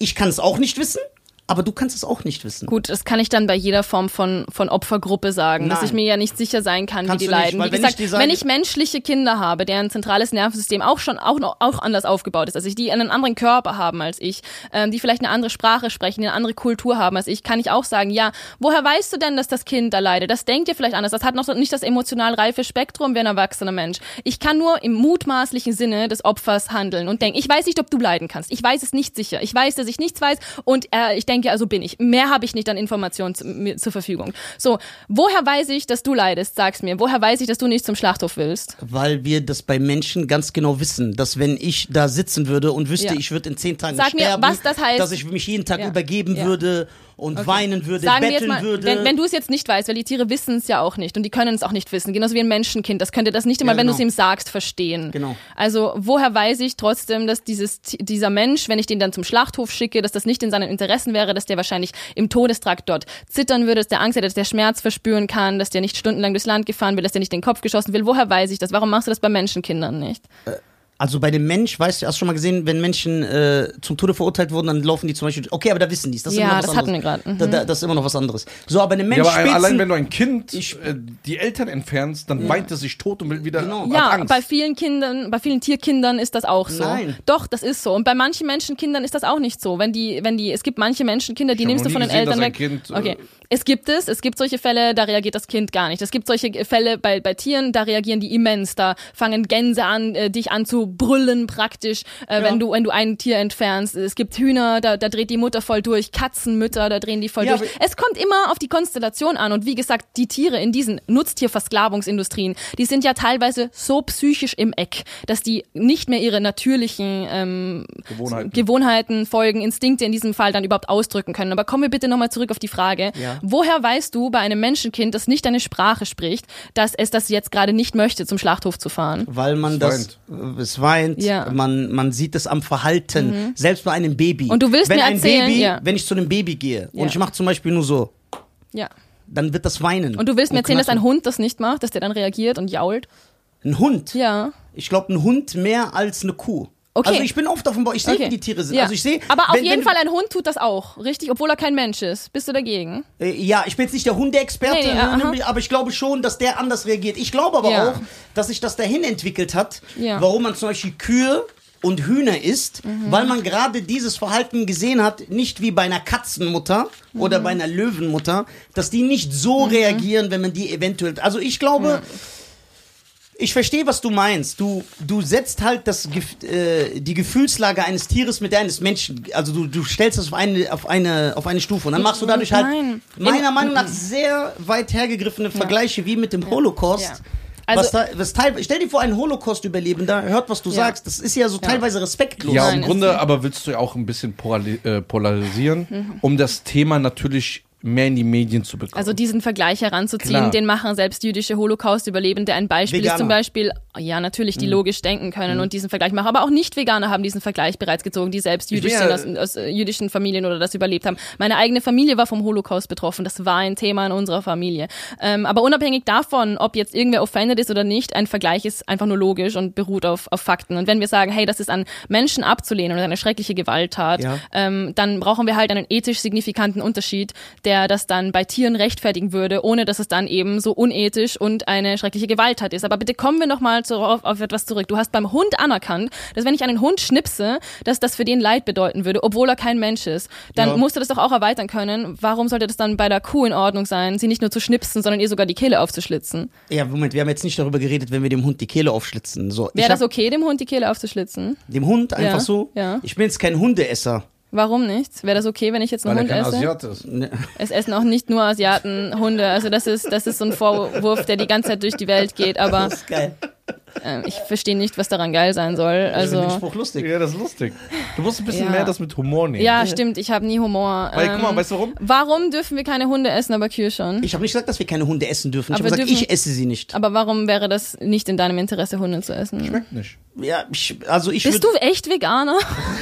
ich kann es auch nicht wissen, aber du kannst es auch nicht wissen. Gut, das kann ich dann bei jeder Form von, von Opfergruppe sagen, dass Nein. ich mir ja nicht sicher sein kann, Kannst wie die nicht, leiden. weil Wie wenn gesagt, ich dir sage- wenn ich menschliche Kinder habe, deren zentrales Nervensystem auch schon auch noch auch anders aufgebaut ist, als ich, die einen anderen Körper haben als ich, ähm, die vielleicht eine andere Sprache sprechen, eine andere Kultur haben als ich, kann ich auch sagen, ja, woher weißt du denn, dass das Kind da leidet? Das denkt ihr vielleicht anders. Das hat noch nicht das emotional reife Spektrum wie ein erwachsener Mensch. Ich kann nur im mutmaßlichen Sinne des Opfers handeln und denken, ich weiß nicht, ob du leiden kannst. Ich weiß es nicht sicher. Ich weiß, dass ich nichts weiß und äh, ich denke, also bin ich. Mehr habe ich nicht an Informationen zu, mir, zur Verfügung. So, woher weiß ich, dass du leidest? Sag's mir. Woher weiß ich, dass du nicht zum Schlachthof willst? Weil wir das bei Menschen ganz genau wissen, dass wenn ich da sitzen würde und wüsste, Ja. ich würde in zehn Tagen Sag mir, sterben, was das heißt. dass ich mich jeden Tag Ja. übergeben Ja. würde und weinen würde, Sagen betteln mal, würde. wenn, wenn du es jetzt nicht weißt, weil die Tiere wissen es ja auch nicht und die können es auch nicht wissen, genauso wie ein Menschenkind, das könnte das nicht immer, Ja, wenn du genau. es ihm sagst, verstehen. Genau. Also woher weiß ich trotzdem, dass dieses, dieser Mensch, wenn ich den dann zum Schlachthof schicke, dass das nicht in seinen Interessen wäre, dass der wahrscheinlich im Todestrakt dort zittern würde, dass der Angst hätte, dass der Schmerz verspüren kann, dass der nicht stundenlang durchs Land gefahren will, dass der nicht den Kopf geschossen will. Woher weiß ich das? Warum machst du das bei Menschenkindern nicht? Also bei dem Mensch, weißt du, hast du schon mal gesehen, wenn Menschen äh, zum Tode verurteilt wurden, dann laufen die zum Beispiel, okay, aber da wissen die es. Das ist Ja, immer noch was das hatten anderes. wir gerade, mhm. Da, da, das ist immer noch was anderes. So, aber einem Mensch Ja, aber Spitzen, allein wenn du ein Kind Ich- äh, die Eltern entfernst, dann weint es sich tot und will wieder Genau. hat Ja, Angst. bei vielen Kindern, bei vielen Tierkindern ist das auch so. Nein. Doch, das ist so. Und bei manchen Menschenkindern ist das auch nicht so. Wenn die, wenn die, es gibt manche Menschenkinder, die nimmst du von den gesehen, Eltern dass ein weg. Kind, äh, okay. Es gibt es, es gibt solche Fälle, da reagiert das Kind gar nicht. Es gibt solche Fälle bei, bei Tieren, da reagieren die immens. Da fangen Gänse an, äh, dich an zu brüllen praktisch, äh, wenn du, wenn du ein Tier entfernst. Es gibt Hühner, da, da dreht die Mutter voll durch. Katzenmütter, da drehen die voll Ja, durch. Es kommt immer auf die Konstellation an und wie gesagt, die Tiere in diesen Nutztierversklavungsindustrien, die sind ja teilweise so psychisch im Eck, dass die nicht mehr ihre natürlichen ähm, Gewohnheiten. Gewohnheiten, Folgen, Instinkte in diesem Fall dann überhaupt ausdrücken können. Aber kommen wir bitte nochmal zurück auf die Frage, Ja. Woher weißt du bei einem Menschenkind, das nicht deine Sprache spricht, dass es das jetzt gerade nicht möchte, zum Schlachthof zu fahren? weil man Es das, äh, es weint, Ja. man, man sieht es am Verhalten, selbst bei einem Baby. Und du willst wenn mir ein erzählen, Baby, ja. wenn ich zu einem Baby gehe Ja. und ich mache zum Beispiel nur so, Ja. dann wird das weinen. Und du willst mir erzählen, dass ein. Hund das nicht macht, dass der dann reagiert und jault? Ein Hund? Ja. Ich glaube, ein Hund mehr als eine Kuh. Okay. Also ich bin oft auf dem Bau, ich sehe, Okay. wie die Tiere sind. Ja. Also ich sehe. Aber auf wenn- jeden wenn, Fall ein Hund tut das auch, richtig? Obwohl er kein Mensch ist. Bist du dagegen? Äh, ja, ich bin jetzt nicht der Hundeexperte, Nee, nee, ne, aber ich glaube schon, dass der anders reagiert. Ich glaube aber Ja. auch, dass sich das dahin entwickelt hat, Ja. Mhm. warum man zum Beispiel Kühe und Hühner isst, weil man gerade dieses Verhalten gesehen hat, nicht wie bei einer Katzenmutter Mhm. oder bei einer Löwenmutter, dass die nicht so reagieren, wenn man die eventuell. Also ich glaube. Ich verstehe, was du meinst. Du, du setzt halt das, äh, die Gefühlslage eines Tieres mit der eines Menschen. Also du, du stellst das auf eine, auf, eine, auf eine Stufe. Und dann machst du dadurch halt Nein. meiner In- Meinung nach sehr weit hergegriffene Vergleiche wie mit dem Holocaust. Ja. Also- was da, was teil, stell dir vor, ein Holocaust-Überlebender hört, was du Ja. sagst. Das ist ja so teilweise respektlos. Ja, Nein, im ist Grunde aber willst du ja auch ein bisschen äh, polarisieren, Mhm. um das Thema natürlich mehr in die Medien zu bekommen. Also diesen Vergleich heranzuziehen, Klar. den machen selbst jüdische Holocaust-Überlebende. Ein Beispiel Veganer. ist zum Beispiel, ja natürlich, Mhm. die logisch denken können und diesen Vergleich machen, aber auch Nicht-Veganer haben diesen Vergleich bereits gezogen, die selbst jüdisch sind, aus, aus äh, jüdischen Familien oder das überlebt haben. Meine eigene Familie war vom Holocaust betroffen, das war ein Thema in unserer Familie. Ähm, aber unabhängig davon, ob jetzt irgendwer offended ist oder nicht, ein Vergleich ist einfach nur logisch und beruht auf, auf Fakten. Und wenn wir sagen, hey, das ist an Menschen abzulehnen und eine schreckliche Gewalttat, Ja. ähm, dann brauchen wir halt einen ethisch signifikanten Unterschied, der das dann bei Tieren rechtfertigen würde, ohne dass es dann eben so unethisch und eine schreckliche Gewalttat ist. Aber bitte kommen wir nochmal auf, auf etwas zurück. Du hast beim Hund anerkannt, dass wenn ich einen Hund schnipse, dass das für den Leid bedeuten würde, obwohl er kein Mensch ist. Dann Ja. musst du das doch auch erweitern können. Warum sollte das dann bei der Kuh in Ordnung sein, sie nicht nur zu schnipsen, sondern ihr sogar die Kehle aufzuschlitzen? Ja, Moment, wir haben jetzt nicht darüber geredet, wenn wir dem Hund die Kehle aufschlitzen. So, Wäre das okay, dem Hund die Kehle aufzuschlitzen? dem Hund einfach Ja, so. ja. Ich bin jetzt kein Hundeesser. Warum nicht? Wäre das okay, wenn ich jetzt einen weil er Hund kein esse? Asiat ist. Ne, Es essen auch nicht nur Asiaten Hunde. Also das ist, das ist so ein Vorwurf, der die ganze Zeit durch die Welt geht. Aber Das ist geil. Äh, ich verstehe nicht, was daran geil sein soll. Ich finde den Also Spruch lustig. Ja, das ist lustig. Du musst ein bisschen Ja. mehr das mit Humor nehmen. ja, stimmt. Ich habe nie Humor. Weil, guck mal, Ähm, weißt du warum? Warum dürfen wir keine Hunde essen, aber Kühe schon? Ich habe nicht gesagt, dass wir keine Hunde essen dürfen. Ich habe gesagt, dürfen- ich esse sie nicht. aber warum wäre das nicht in deinem Interesse, Hunde zu essen? Schmeckt nicht. Ja, ich, also ich Bist du echt Veganer?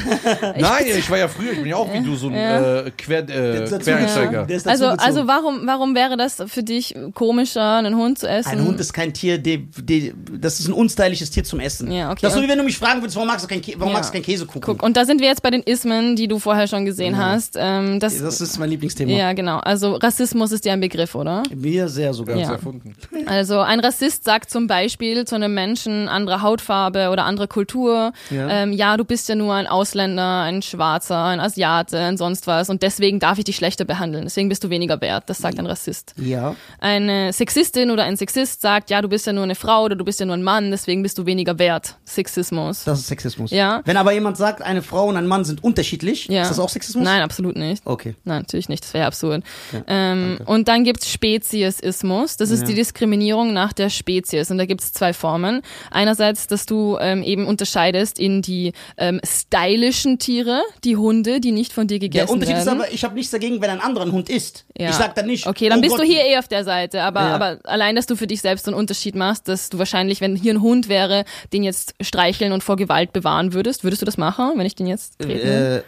Nein, ich war ja früher, ich bin ja auch wie du so ein Ja. äh, Quer, äh, Quereinsteiger. ist Also, also warum, warum wäre das für dich komischer, einen Hund zu essen? Ein Hund ist kein Tier, die, die, das ist ein unstylisches Tier zum Essen. Ja, okay. Das ist so wie wenn du mich fragen würdest, warum magst du kein, Kä Ja. kein Käsekuchen? Guck, und da sind wir jetzt bei den Ismen, die du vorher schon gesehen hast. Ähm, das, Das ist mein Lieblingsthema. ja, genau. Also Rassismus ist dir ein Begriff, oder? Mir sehr sogar. Ja. erfunden. Also ein Rassist sagt zum Beispiel zu einem Menschen anderer Hautfarbe oder anderer Kultur, Ja. ähm, ja, du bist ja nur ein Ausländer, ein Schwarzer, ein Asiate, ein sonst was und deswegen darf ich dich schlechter behandeln, deswegen bist du weniger wert. Das sagt ein Rassist. Ja. Eine Sexistin oder ein Sexist sagt, ja, du bist ja nur eine Frau oder du bist ja nur ein Mann, deswegen bist du weniger wert. Sexismus. Das ist Sexismus. Ja. Wenn aber jemand sagt, eine Frau und ein Mann sind unterschiedlich, ja. ist das auch Sexismus? Nein, absolut nicht. Okay. Nein, natürlich nicht, das wäre absurd. ähm, und dann gibt's Speziesismus, das ist Ja. die Diskriminierung nach der Spezies. Und da gibt's zwei Formen. Einerseits, dass du ähm, eben unterscheidest in die ähm, stylischen Tiere, die Hunde, die nicht von dir Der gegessen Unterschied ist werden. aber, ich habe nichts dagegen, wenn ein anderer einen Hund isst. Ja. Ich sag dann nicht. Okay, dann oh bist Gott, du hier eh auf der Seite. Aber, Ja. aber allein, dass du für dich selbst so einen Unterschied machst, dass du wahrscheinlich, wenn hier ein Hund wäre, den jetzt streicheln und vor Gewalt bewahren würdest, würdest du das machen, wenn ich den jetzt treten würde? äh,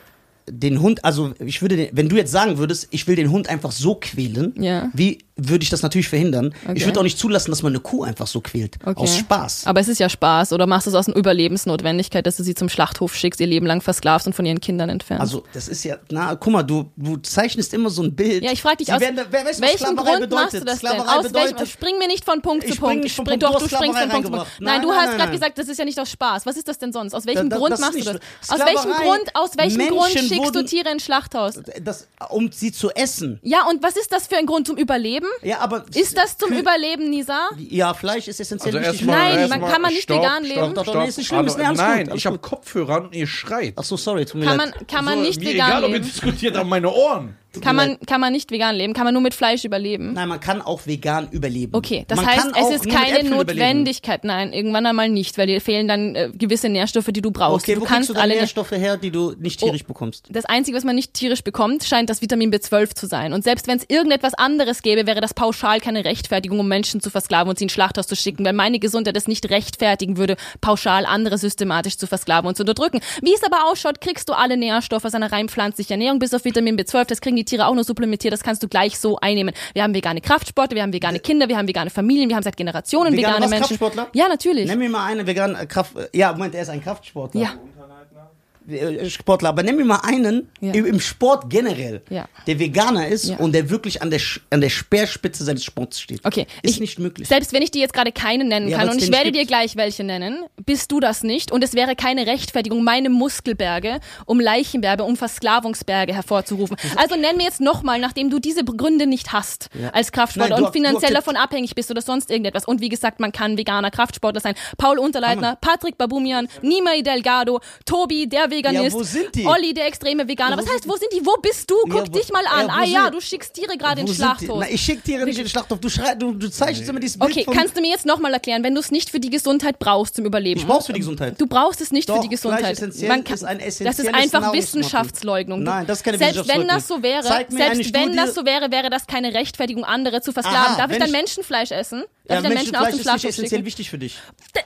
den Hund, also ich würde, den, wenn du jetzt sagen würdest, ich will den Hund einfach so quälen, Ja. wie würde ich das natürlich verhindern? Okay. Ich würde auch nicht zulassen, dass man eine Kuh einfach so quält. Okay. Aus Spaß. Aber es ist ja Spaß. Oder machst du es aus einer Überlebensnotwendigkeit, dass du sie zum Schlachthof schickst, ihr Leben lang versklavst und von ihren Kindern entfernst? Also, das ist ja, na, guck mal, du, du zeichnest immer so ein Bild. ja, ich frage dich Sie aus, werden, wer weiß, Sklaverei Grund bedeutet. machst du das denn? Sklaverei Aus welchem, bedeutet, spring mir nicht von Punkt Ich zu Punkt. von Spring- Punkt, doch, du springst von Punkt zu Punkt. Nein, Nein, du nein, hast gerade gesagt, das ist ja nicht aus Spaß. Was ist das denn sonst? Aus welchem Da- da- Grund machst du das? Aus welchem Grund, aus welchem Grund schickst du Tiere ins Schlachthaus? um sie zu essen. Ja, und was ist das für ein Grund zum Überleben? Ja, aber. Ist das zum Überleben, Nisa? Ja, Fleisch ist essentiell Also wichtig. Nein, man- kann man nicht stopp, vegan stopp, leben? Stopp. nee, ist nicht schlimm, ist- alles Nein, gut, alles ich habe. Kopfhörer an und ihr schreit. Ach so, sorry, tut mir Kann leid. man, kann man So, nicht mir vegan egal, ob ihr leben? diskutiert an meine Ohren. Kann man, kann man nicht vegan leben? Kann man nur mit Fleisch überleben? Nein, man kann auch vegan überleben. Okay, das man heißt, es ist keine Äpfeln überleben. Notwendigkeit. Nein, irgendwann einmal nicht, weil dir fehlen dann äh, gewisse Nährstoffe, die du brauchst. Okay, du wo kannst kriegst du alle Nährstoffe her, die du nicht tierisch bekommst? Das Einzige, was man nicht tierisch bekommt, scheint das Vitamin B12 zu sein. Und selbst wenn es irgendetwas anderes gäbe, wäre das pauschal keine Rechtfertigung, um Menschen zu versklaven und sie in Schlachthaus zu schicken, weil meine Gesundheit es nicht rechtfertigen würde, pauschal andere systematisch zu versklaven und zu unterdrücken. Wie es aber ausschaut, kriegst du alle Nährstoffe aus einer rein pflanzlichen Ernährung, bis auf Vitamin B12. Das kriegen die Tiere auch nur supplementiert, das kannst du gleich so einnehmen. Wir haben vegane Kraftsportler, wir haben vegane Kinder, wir haben vegane Familien, wir haben seit Generationen Vegane vegane Menschen. Kraftsportler? Ja, natürlich. Nenn mir mal einen veganen Kraft. Ja, Moment, er ist ein Kraftsportler. Ja. Äh, Sportler, aber nenn mir mal einen Ja. im, Sport generell, Ja. der Veganer ist Ja. und der wirklich an der, an der Speerspitze seines Sports steht. Okay, Ist ich- nicht möglich. Selbst wenn ich dir jetzt gerade keine nennen kann und ich werde nicht dir gibt. gleich welche nennen, bist du das nicht und es wäre keine Rechtfertigung, meine Muskelberge um Leichenberge, um Versklavungsberge hervorzurufen. Also nenn mir jetzt nochmal, nachdem du diese Gründe nicht hast als Kraftsportler Nein, du- und finanziell davon abhängig bist oder sonst irgendetwas. Und wie gesagt, man kann veganer Kraftsportler sein. Paul Unterleitner, Patrick Babumian, Nimai Delgado, Tobi, der Veganist, Ja, wo sind die? Olli, der extreme Veganer. Ja, Was heißt, wo sind die? Wo bist du? Guck Ja, wo- dich mal an. Ah ja, du schickst Tiere gerade sind die? Schlachthof. Na, ich schick Tiere nicht in den Schlachthof. Du, schrei, du, du zeichnest immer dieses Bild Okay, kannst du mir jetzt nochmal erklären, wenn du es nicht für die Gesundheit brauchst zum Überleben? Ich brauch's für die Gesundheit. Du brauchst es nicht Doch, für die Gesundheit. Man kann, ist ein das ist einfach. Du- Nein, das ist keine Selbst wenn Wissenschaftsleugnung. das so wäre, selbst wenn das so wäre, wäre das keine Rechtfertigung, andere zu versklaven. Darf ich dann Menschenfleisch essen? Ja, Darf Menschen aus Menschenfleisch dem ist nicht essentiell schicken? wichtig für dich.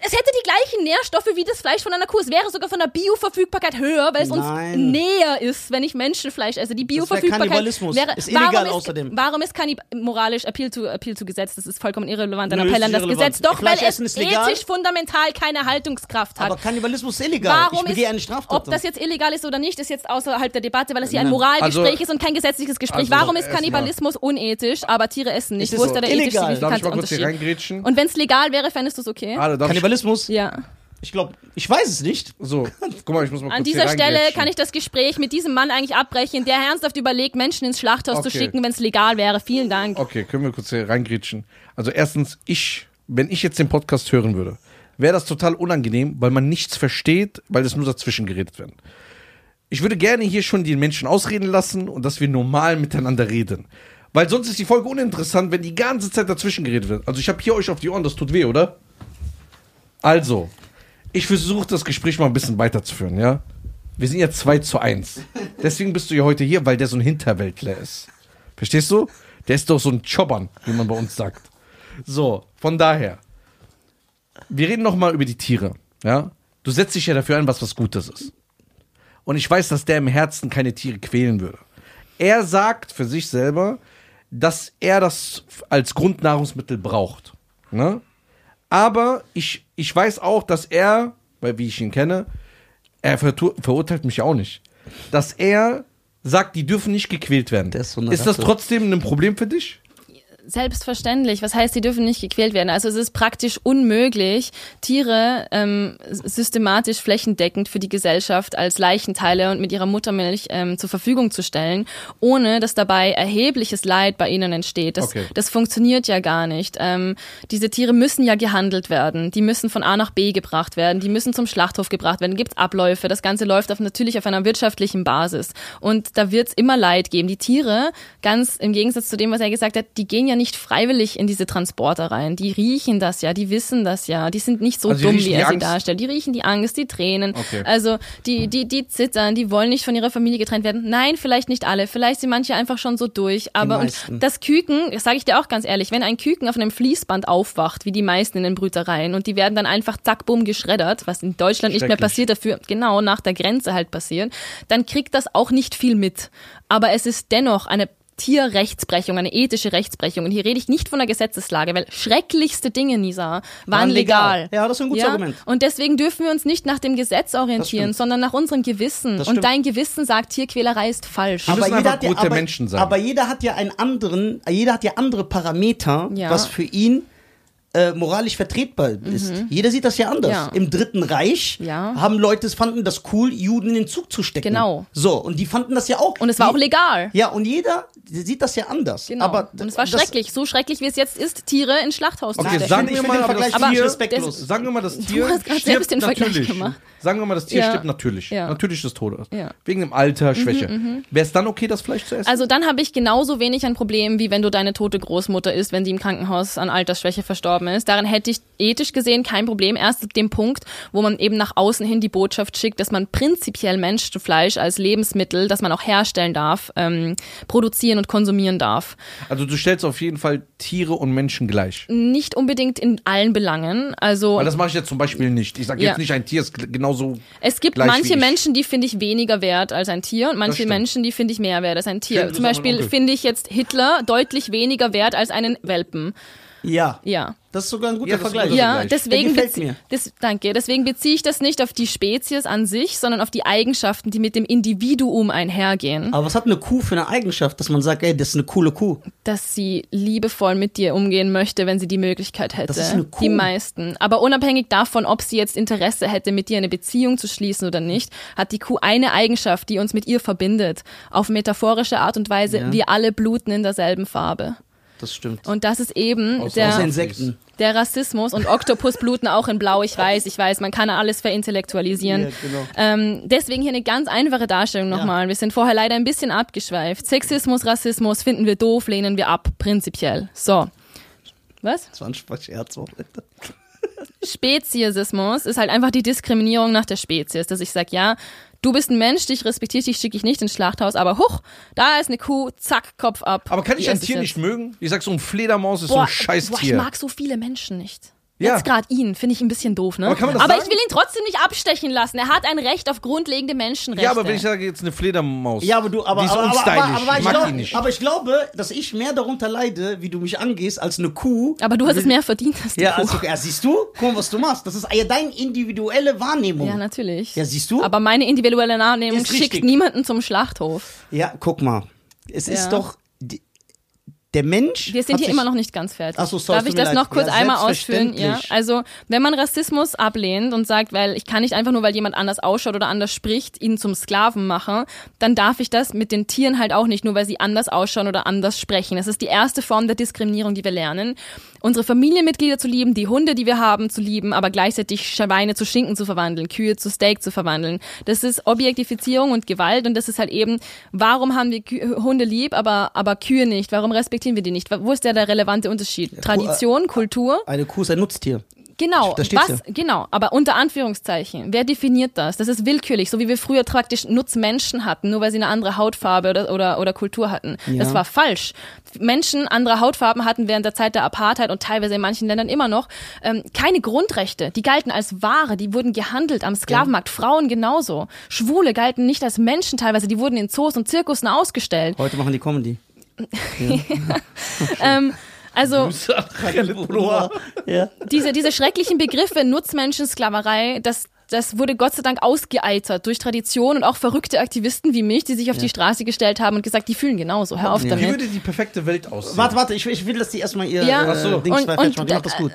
Es hätte die gleichen Nährstoffe wie das Fleisch von einer Kuh. Es wäre sogar von der Bioverfügbarkeit höher, weil es uns Nein. näher ist, wenn ich Menschenfleisch esse. Die Bioverfügbarkeit Kannibalismus. wäre Ist illegal warum ist, außerdem. Warum ist Kannib moralisch Appeal zu, Appeal zu Gesetz? Das ist vollkommen irrelevant. Ein Nö, Appell an das. Gesetz. Doch, weil es ethisch fundamental keine Haltungskraft hat. Aber Kannibalismus ist illegal. Warum ich ist, eine Straftat. ob das jetzt illegal ist oder nicht, ist jetzt außerhalb der Debatte, weil es hier ein. Moralgespräch Also- ist und kein gesetzliches Gespräch. Also, Warum ist Kannibalismus unethisch, aber Tiere essen nicht? Wo ist da der ethische Darf reingrätschen? Und wenn es legal wäre, fändest du es okay? Ah, da darf ich, Kannibalismus? Ja. Ich glaube, ich weiß es nicht. so, guck mal, ich muss mal kurz An hier dieser Stelle kann ich das Gespräch mit diesem Mann eigentlich abbrechen, der ernsthaft überlegt, Menschen ins Schlachthaus zu Okay. schicken, wenn es legal wäre. Vielen Dank. Okay, können wir kurz hier reingrätschen. Also erstens, ich, wenn ich jetzt den Podcast hören würde, wäre das total unangenehm, weil man nichts versteht, weil es nur dazwischen geredet werden. Ich würde gerne hier schon die Menschen ausreden lassen und dass wir normal miteinander reden. Weil sonst ist die Folge uninteressant, wenn die ganze Zeit dazwischen geredet wird. Also ich habe hier euch auf die Ohren, das tut weh, oder? Also, ich versuche das Gespräch mal ein bisschen weiterzuführen, ja? Wir sind ja 2 zu 1. Deswegen bist du ja heute hier, weil der so ein Hinterwäldler ist. Verstehst du? Der ist doch so ein Chobbern, wie man bei uns sagt. So, von daher. Wir reden noch mal über die Tiere, ja? du setzt dich ja dafür ein, was was Gutes ist. Und ich weiß, dass der im Herzen keine Tiere quälen würde. Er sagt für sich selber, dass er das als Grundnahrungsmittel braucht. Ne? Aber ich, ich weiß auch, dass er, weil wie ich ihn kenne, er vertu- verurteilt mich auch nicht, dass er sagt, die dürfen nicht gequält werden. Der ist so ist das trotzdem ein Problem für dich? Selbstverständlich. Was heißt, sie dürfen nicht gequält werden? Also es ist praktisch unmöglich, Tiere ähm, systematisch flächendeckend für die Gesellschaft als Leichenteile und mit ihrer Muttermilch ähm, zur Verfügung zu stellen, ohne dass dabei erhebliches Leid bei ihnen entsteht. Das, Okay. das funktioniert ja gar nicht. Ähm, diese Tiere müssen ja gehandelt werden. Die müssen von A nach B gebracht werden. Die müssen zum Schlachthof gebracht werden. Gibt Abläufe. Das Ganze läuft auf, natürlich auf einer wirtschaftlichen Basis. Und da wird es immer Leid geben. Die Tiere, ganz im Gegensatz zu dem, was er gesagt hat, die gehen ja nicht freiwillig in diese Transporter rein. Die riechen das ja, die wissen das ja. Die sind nicht so Also dumm, wie er sie darstellt. Die riechen die Angst, die Tränen. Okay. Also die, die, die zittern, die wollen nicht von ihrer Familie getrennt werden. Nein, vielleicht nicht alle. Vielleicht sind manche einfach schon so durch. Aber und das Küken, das sage ich dir auch ganz ehrlich, wenn ein Küken auf einem Fließband aufwacht, wie die meisten in den Brütereien, und die werden dann einfach zack, bumm, geschreddert, was in Deutschland nicht mehr passiert, dafür genau nach der Grenze halt passiert, dann kriegt das auch nicht viel mit. Aber es ist dennoch eine Tierrechtsbrechung, eine ethische Rechtsbrechung. Und hier rede ich nicht von der Gesetzeslage, weil schrecklichste Dinge, Nisa, waren, Waren legal. legal. Ja, das ist ein gutes Argument. Und deswegen dürfen wir uns nicht nach dem Gesetz orientieren, sondern nach unserem Gewissen. Und dein Gewissen sagt, Tierquälerei ist falsch. Einfach hat ja, gute aber, Menschen sein. aber jeder hat ja einen anderen, jeder hat ja andere Parameter, Ja. was für ihn äh, moralisch vertretbar ist. Jeder sieht das ja anders. Mhm. Ja. Im Dritten Reich Ja. haben Leute fanden das cool, Juden in den Zug zu stecken. Genau. So, und die fanden das ja auch. Und es war die, auch legal. Ja, und jeder sieht das ja anders. Genau. Aber und es war schrecklich, so schrecklich, wie es jetzt ist, Tiere in Schlachthaus zu Okay, stecken. sagen ich wir mal, den Vergleich Aber Tier respektlos. Sagen wir mal, das Tier hast gerade stirbt selbst den Vergleich natürlich. gemacht. Sagen wir mal, das Tier Ja. stirbt natürlich. Ja. Natürlich des Todes. Ja. Mhm, Wegen dem Alter, Schwäche. Wäre es dann okay, das Fleisch zu essen? Also dann habe ich genauso wenig ein Problem, wie wenn du deine tote Großmutter isst, wenn die im Krankenhaus an Altersschwäche verstorben ist. Daran hätte ich ethisch gesehen kein Problem. Erst ab dem Punkt, wo man eben nach außen hin die Botschaft schickt, dass man prinzipiell Menschenfleisch als Lebensmittel, das man auch herstellen darf, ähm, produzieren und konsumieren darf. Also du stellst auf jeden Fall Tiere und Menschen gleich. Nicht unbedingt in allen Belangen. Also Weil das mache ich jetzt zum Beispiel nicht. Ich sage Ja. jetzt nicht, ein Tier ist genauso. Es gibt manche. Menschen, die finde ich weniger wert als ein Tier und manche stimmt. Menschen, die finde ich mehr wert als ein Tier. Das Zum Beispiel finde ich jetzt Hitler deutlich weniger wert als einen Welpen. Ja, Ja. das ist sogar ein guter Ja, Vergleich. Ja, deswegen. Das, danke. Deswegen beziehe ich das nicht auf die Spezies an sich, sondern auf die Eigenschaften, die mit dem Individuum einhergehen. Aber was hat eine Kuh für eine Eigenschaft, dass man sagt, ey, das ist eine coole Kuh? Dass sie liebevoll mit dir umgehen möchte, wenn sie die Möglichkeit hätte. Das ist eine Kuh. Die meisten. Aber unabhängig davon, ob sie jetzt Interesse hätte, mit dir eine Beziehung zu schließen oder nicht, hat die Kuh eine Eigenschaft, die uns mit ihr verbindet. Auf metaphorische Art und Weise, Ja. wir alle bluten in derselben Farbe. Das stimmt. Und das ist eben Außer- der, Außer Insekten. Der Rassismus und Oktopus bluten auch in Blau, ich weiß, ich weiß, man kann alles verintellektualisieren. Ja, genau. ähm, deswegen hier eine ganz einfache Darstellung nochmal. Wir sind vorher leider ein bisschen abgeschweift. Sexismus, Rassismus finden wir doof, lehnen wir ab, prinzipiell. So. Was? Das war ein Scherz. Speziesismus ist halt einfach die Diskriminierung nach der Spezies, dass ich sage, ja, du bist ein Mensch, dich respektiere ich, schicke ich nicht ins Schlachthaus, aber huch, da ist eine Kuh, zack, Kopf ab. Aber kann ich ein Tier nicht mögen? Ich sag, so ein Fledermaus ist so Boah, ein scheiß boah, ich mag so viele Menschen nicht. Ja. Jetzt gerade ihn, finde ich ein bisschen doof, ne? Aber kann man das Aber sagen? ich will ihn trotzdem nicht abstechen lassen. Er hat ein Recht auf grundlegende Menschenrechte. Ja, aber wenn ich sage jetzt eine Fledermaus. Ja, aber du, aber, die ist aber, aber, unstylisch. aber, aber, ich ich mag glaub, die nicht. aber ich glaube, dass ich mehr darunter leide, wie du mich angehst, als eine Kuh. Aber du hast es mehr verdient als die Ja, Kuh. also, ja, siehst du? Guck mal, was du machst. Das ist ja deine individuelle Wahrnehmung. ja, natürlich. Ja, siehst du? Aber meine individuelle Wahrnehmung schickt richtig. niemanden zum Schlachthof. Ja, guck mal. Es Ja. ist doch. Der Mensch. Wir sind hier immer noch nicht ganz fertig. Ach so, sorry, Darf ich das leid. noch kurz Ja, einmal ausführen? Ja. Also, wenn man Rassismus ablehnt und sagt, weil ich kann nicht einfach nur, weil jemand anders ausschaut oder anders spricht, ihn zum Sklaven machen, dann darf ich das mit den Tieren halt auch nicht, nur weil sie anders ausschauen oder anders sprechen. Das ist die erste Form der Diskriminierung, die wir lernen. Unsere Familienmitglieder zu lieben, die Hunde, die wir haben, zu lieben, aber gleichzeitig Schweine zu Schinken zu verwandeln, Kühe zu Steak zu verwandeln. Das ist Objektifizierung und Gewalt und das ist halt eben, warum haben wir Kü Hunde lieb, aber, aber Kühe nicht? Warum respektieren wir die nicht? Wo ist der, der relevante Unterschied? Tradition, Kultur? Eine Kuh ist ein Nutztier. Genau, Da was, genau, aber unter Anführungszeichen. Wer definiert das? Das ist willkürlich, so wie wir früher praktisch Nutzmenschen hatten, nur weil sie eine andere Hautfarbe oder, oder, oder Kultur hatten. Ja. Das war falsch. Menschen anderer Hautfarben hatten während der Zeit der Apartheid und teilweise in manchen Ländern immer noch ähm, keine Grundrechte. Die galten als Ware, die wurden gehandelt am Sklavenmarkt. Frauen genauso. Schwule galten nicht als Menschen teilweise, die wurden in Zoos und Zirkussen ausgestellt. Heute machen die Comedy. Ähm, also Ja. diese, diese schrecklichen Begriffe Nutzmenschen, Sklaverei, das, das wurde Gott sei Dank ausgeeitert durch Tradition und auch verrückte Aktivisten wie mich, die sich auf die Straße gestellt haben und gesagt, die fühlen genauso. Hör auf Ja. Wie damit. würde die perfekte Welt aussehen? Warte, warte, ich, ich will, dass die erstmal ihr Ja. äh, Ach so. Dings Und- und, macht das gut.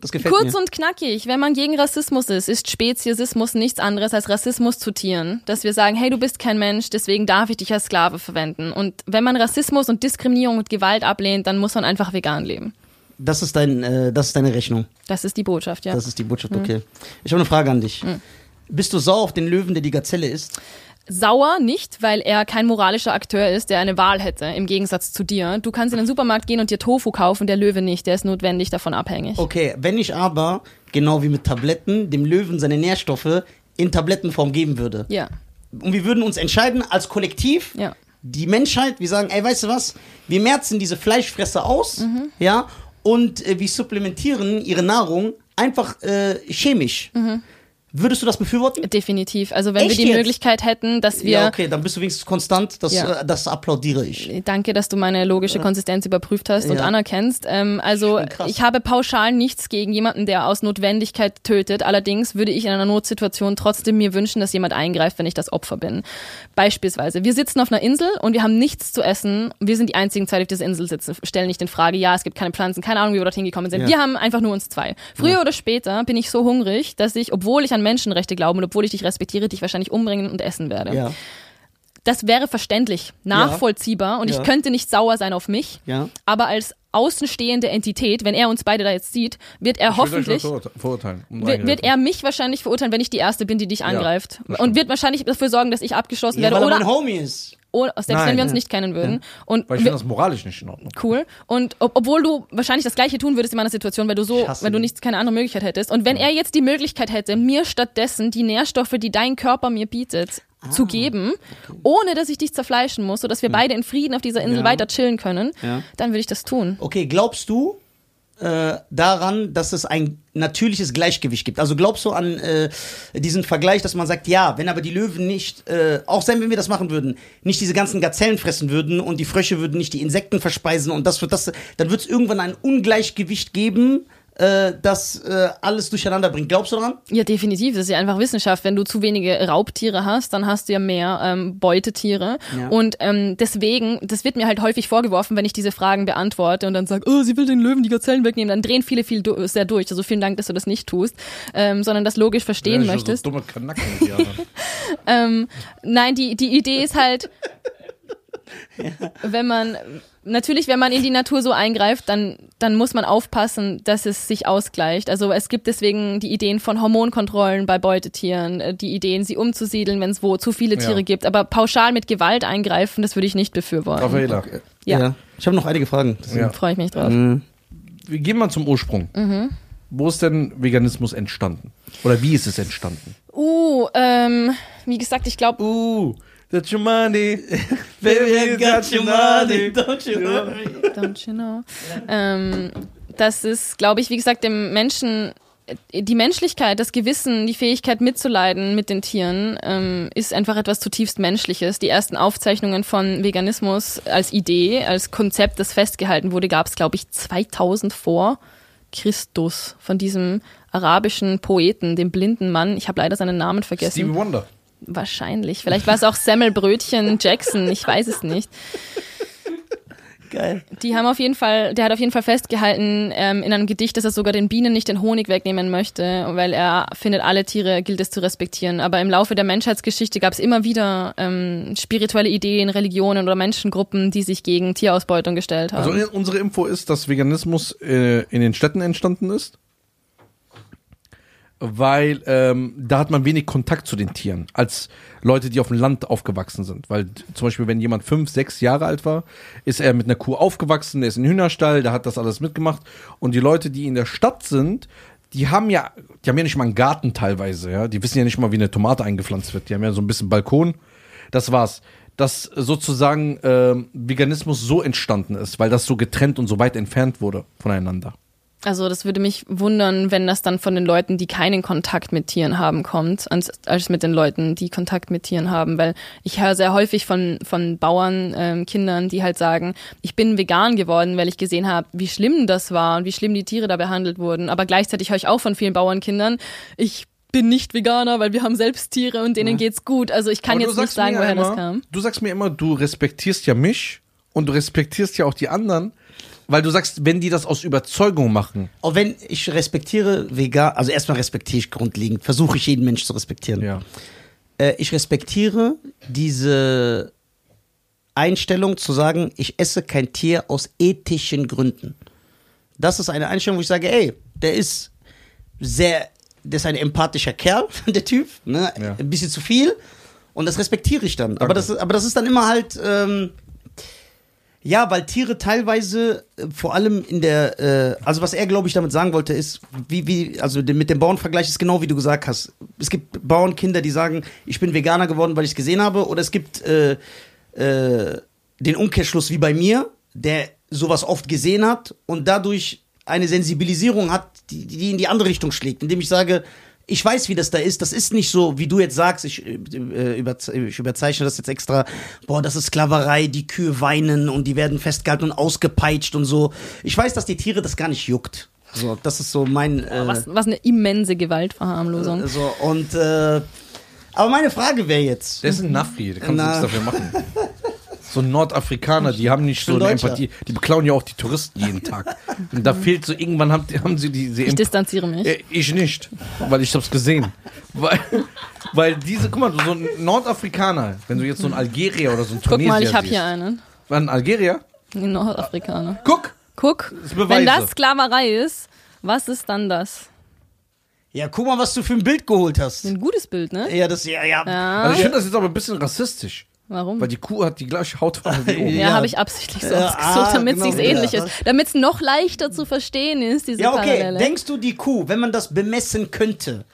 Das gefällt Kurz mir. und knackig, wenn man gegen Rassismus ist, ist Speziesismus nichts anderes als Rassismus zu Tieren. Dass wir sagen, hey, du bist kein Mensch, deswegen darf ich dich als Sklave verwenden. Und wenn man Rassismus und Diskriminierung und Gewalt ablehnt, dann muss man einfach vegan leben. Das ist dein, äh, das ist deine Rechnung. Das ist die Botschaft, ja. Das ist die Botschaft, okay. Ich habe eine Frage an dich. Hm. Bist du sauer auf den Löwen, der die Gazelle ist? Sauer nicht, weil er kein moralischer Akteur ist, der eine Wahl hätte, im Gegensatz zu dir. Du kannst in den Supermarkt gehen und dir Tofu kaufen, der Löwe nicht, der ist notwendig davon abhängig. Okay, wenn ich aber, genau wie mit Tabletten, dem Löwen seine Nährstoffe in Tablettenform geben würde. Ja, Und wir würden uns entscheiden als Kollektiv, ja. die Menschheit, wir sagen, ey, weißt du was, wir merzen diese Fleischfresser aus, Mhm. ja, und äh, wir supplementieren ihre Nahrung einfach äh, chemisch. Mhm. Würdest du das befürworten? Definitiv. Also wenn Echt wir die jetzt? Möglichkeit hätten, dass wir ja, okay, dann bist du wenigstens konstant, das, Ja. äh, das applaudiere ich. Danke, dass du meine logische Konsistenz überprüft hast und Ja. anerkennst. Ähm, also ich habe pauschal nichts gegen jemanden, der aus Notwendigkeit tötet. Allerdings würde ich in einer Notsituation trotzdem mir wünschen, dass jemand eingreift, wenn ich das Opfer bin. Beispielsweise, wir sitzen auf einer Insel und wir haben nichts zu essen. Wir sind die einzigen zwei, die auf dieser Insel sitzen. Stellen nicht in Frage, ja, es gibt keine Pflanzen, keine Ahnung, wie wir dorthin gekommen sind. Ja. Wir haben einfach nur uns zwei. Früher oder später bin ich so hungrig, dass ich, obwohl ich an Menschenrechte glaube und obwohl ich dich respektiere, dich wahrscheinlich umbringen und essen werde Ja, das wäre verständlich, nachvollziehbar und Ja. ich könnte nicht sauer sein auf mich. ja. Aber als außenstehende Entität, wenn er uns beide da jetzt sieht, wird er Ich hoffentlich, verurteilen. und wird, wird er mich wahrscheinlich verurteilen, wenn ich die Erste bin, die dich angreift. das und stimmt. wird wahrscheinlich dafür sorgen, dass ich abgeschossen ja werde. weil er Oder, mein Homie ist. oder selbst Nein, wenn wir uns ja. nicht kennen würden. Und Weil ich finde das moralisch nicht in Ordnung. cool. Und ob, obwohl du wahrscheinlich das Gleiche tun würdest in meiner Situation, weil du so, weil du nicht keine andere Möglichkeit hättest. Und wenn er jetzt die Möglichkeit hätte, mir stattdessen die Nährstoffe, die dein Körper mir bietet, Ah, zu geben, ohne dass ich dich zerfleischen muss, sodass wir beide in Frieden auf dieser Insel Ja. weiter chillen können, Ja. dann würde ich das tun. Okay, glaubst du äh, daran, dass es ein natürliches Gleichgewicht gibt? Also glaubst du an äh, diesen Vergleich, dass man sagt, ja, wenn aber die Löwen nicht, äh, auch selbst wenn wir das machen würden, nicht diese ganzen Gazellen fressen würden und die Frösche würden nicht die Insekten verspeisen und das wird das, dann wird es irgendwann ein Ungleichgewicht geben, äh, das äh, alles durcheinander bringt. Glaubst du daran? Ja, definitiv. Das ist ja einfach Wissenschaft. Wenn du zu wenige Raubtiere hast, dann hast du ja mehr ähm, Beutetiere. Ja. Und ähm, deswegen, das wird mir halt häufig vorgeworfen, wenn ich diese Fragen beantworte und dann sage, oh, sie will den Löwen die Gazellen wegnehmen, dann drehen viele viel du sehr durch. Also vielen Dank, dass du das nicht tust, ähm, sondern das logisch verstehen Ja, möchtest. So dumme Kanacken, die. Ähm, nein, die, die Idee ist halt, wenn man, natürlich, wenn man in die Natur so eingreift, dann, dann muss man aufpassen, dass es sich ausgleicht. Also es gibt deswegen die Ideen von Hormonkontrollen bei Beutetieren, äh, die Ideen, sie umzusiedeln, wenn es wo zu viele Ja. Tiere gibt. Aber pauschal mit Gewalt eingreifen, das würde ich nicht befürworten. Raffaela, Ja, Ich habe noch einige Fragen. ja. freue ich mich drauf. Mhm. wir gehen mal zum Ursprung. Mhm. Wo ist denn Veganismus entstanden? Oder wie ist es entstanden? Uh, ähm, wie gesagt, ich glaube, Uh, that's your money. Baby, I got your money. Don't you worry. Don't you know? Ähm, das ist, glaube ich, wie gesagt, dem Menschen, die Menschlichkeit, das Gewissen, die Fähigkeit mitzuleiden mit den Tieren, ähm, ist einfach etwas zutiefst Menschliches. Die ersten Aufzeichnungen von Veganismus als Idee, als Konzept, das festgehalten wurde, gab es, glaube ich, 2000 vor Christus von diesem arabischen Poeten, dem blinden Mann. Ich habe leider seinen Namen vergessen. Stevie Wonder. Wahrscheinlich. Vielleicht war es auch Semmelbrötchen Jackson. Ich weiß es nicht. Geil. Die haben auf jeden Fall, der hat auf jeden Fall festgehalten ähm, in einem Gedicht, dass er sogar den Bienen nicht den Honig wegnehmen möchte, weil er findet, alle Tiere gilt es zu respektieren. Aber im Laufe der Menschheitsgeschichte gab es immer wieder ähm, spirituelle Ideen, Religionen oder Menschengruppen, die sich gegen Tierausbeutung gestellt haben. Also unsere Info ist, dass Veganismus äh, in den Städten entstanden ist, weil ähm, da hat man wenig Kontakt zu den Tieren als Leute, die auf dem Land aufgewachsen sind. Weil zum Beispiel, wenn jemand fünf, sechs Jahre alt war, ist er mit einer Kuh aufgewachsen, der ist in den Hühnerstall, der hat das alles mitgemacht. Und die Leute, die in der Stadt sind, die haben ja, die haben ja nicht mal einen Garten teilweise, ja. Die wissen ja nicht mal, wie eine Tomate eingepflanzt wird. Die haben ja so ein bisschen Balkon. Das war's. Dass sozusagen ähm, Veganismus so entstanden ist, weil das so getrennt und so weit entfernt wurde voneinander. Also das würde mich wundern, wenn das dann von den Leuten, die keinen Kontakt mit Tieren haben, kommt, als, als mit den Leuten, die Kontakt mit Tieren haben. Weil ich höre sehr häufig von, von Bauern, ähm, Kindern, die halt sagen, ich bin vegan geworden, weil ich gesehen habe, wie schlimm das war und wie schlimm die Tiere da behandelt wurden. Aber gleichzeitig höre ich auch von vielen Bauernkindern, ich bin nicht Veganer, weil wir haben selbst Tiere und denen geht's gut. Also ich kann Aber jetzt nicht sagen, woher immer, das kam. Du sagst mir immer, du respektierst ja mich und du respektierst ja auch die anderen, weil du sagst, wenn die das aus Überzeugung machen. Auch wenn ich respektiere vegan, also erstmal respektiere ich grundlegend, versuche ich jeden Mensch zu respektieren. Ja. Äh, ich respektiere diese Einstellung zu sagen, ich esse kein Tier aus ethischen Gründen. Das ist eine Einstellung, wo ich sage, ey, der ist sehr, der ist ein empathischer Kerl, der Typ, ne? Ja. ein bisschen zu viel und das respektiere ich dann. Aber das, ist- aber das ist dann immer halt, ähm, ja, weil Tiere teilweise, äh, vor allem in der, äh, also was er, glaube ich, damit sagen wollte, ist, wie, wie, also mit dem Bauernvergleich ist genau wie du gesagt hast. Es gibt Bauernkinder, die sagen, ich bin Veganer geworden, weil ich es gesehen habe, oder es gibt äh, äh, den Umkehrschluss wie bei mir, der sowas oft gesehen hat und dadurch eine Sensibilisierung hat, die, die in die andere Richtung schlägt, indem ich sage, ich weiß, wie das da ist. Das ist nicht so, wie du jetzt sagst, ich, äh, überze ich überzeichne das jetzt extra. Boah, das ist Sklaverei, die Kühe weinen und die werden festgehalten und ausgepeitscht und so. Ich weiß, dass die Tiere das gar nicht juckt. So, das ist so mein. Äh, Was, was eine immense Gewaltverharmlosung. so, und, äh, aber meine Frage wäre jetzt. Der ist ein Nafri, der kann Na. nichts dafür machen. So ein Nordafrikaner, die haben nicht so eine Deutscher. Empathie. Die beklauen ja auch die Touristen jeden Tag. Und da fehlt so, irgendwann haben, haben sie diese Ich distanziere mich. Äh, Ich nicht, weil ich hab's gesehen. Weil, weil diese, guck mal, so ein Nordafrikaner, wenn du jetzt so ein Algerier oder so ein Guck Tunesier mal, ich habe siehst. hier einen. War ein Algerier? Ein Nordafrikaner. Guck! Guck, Das wenn das Sklaverei ist, was ist dann das? Ja, guck mal, was du für ein Bild geholt hast. Ein gutes Bild, ne? Ja, das, ja, ja. Ja. Also ich finde das jetzt aber ein bisschen rassistisch. Warum? Weil die Kuh hat die gleiche Hautfarbe wie du. Ja, Ja. habe ich absichtlich so Ja, ausgesucht, ah, damit genau, es ähnlich ja. ist. Damit es noch leichter zu verstehen ist, diese Ja, okay. Parallele. Denkst du, die Kuh, wenn man das bemessen könnte,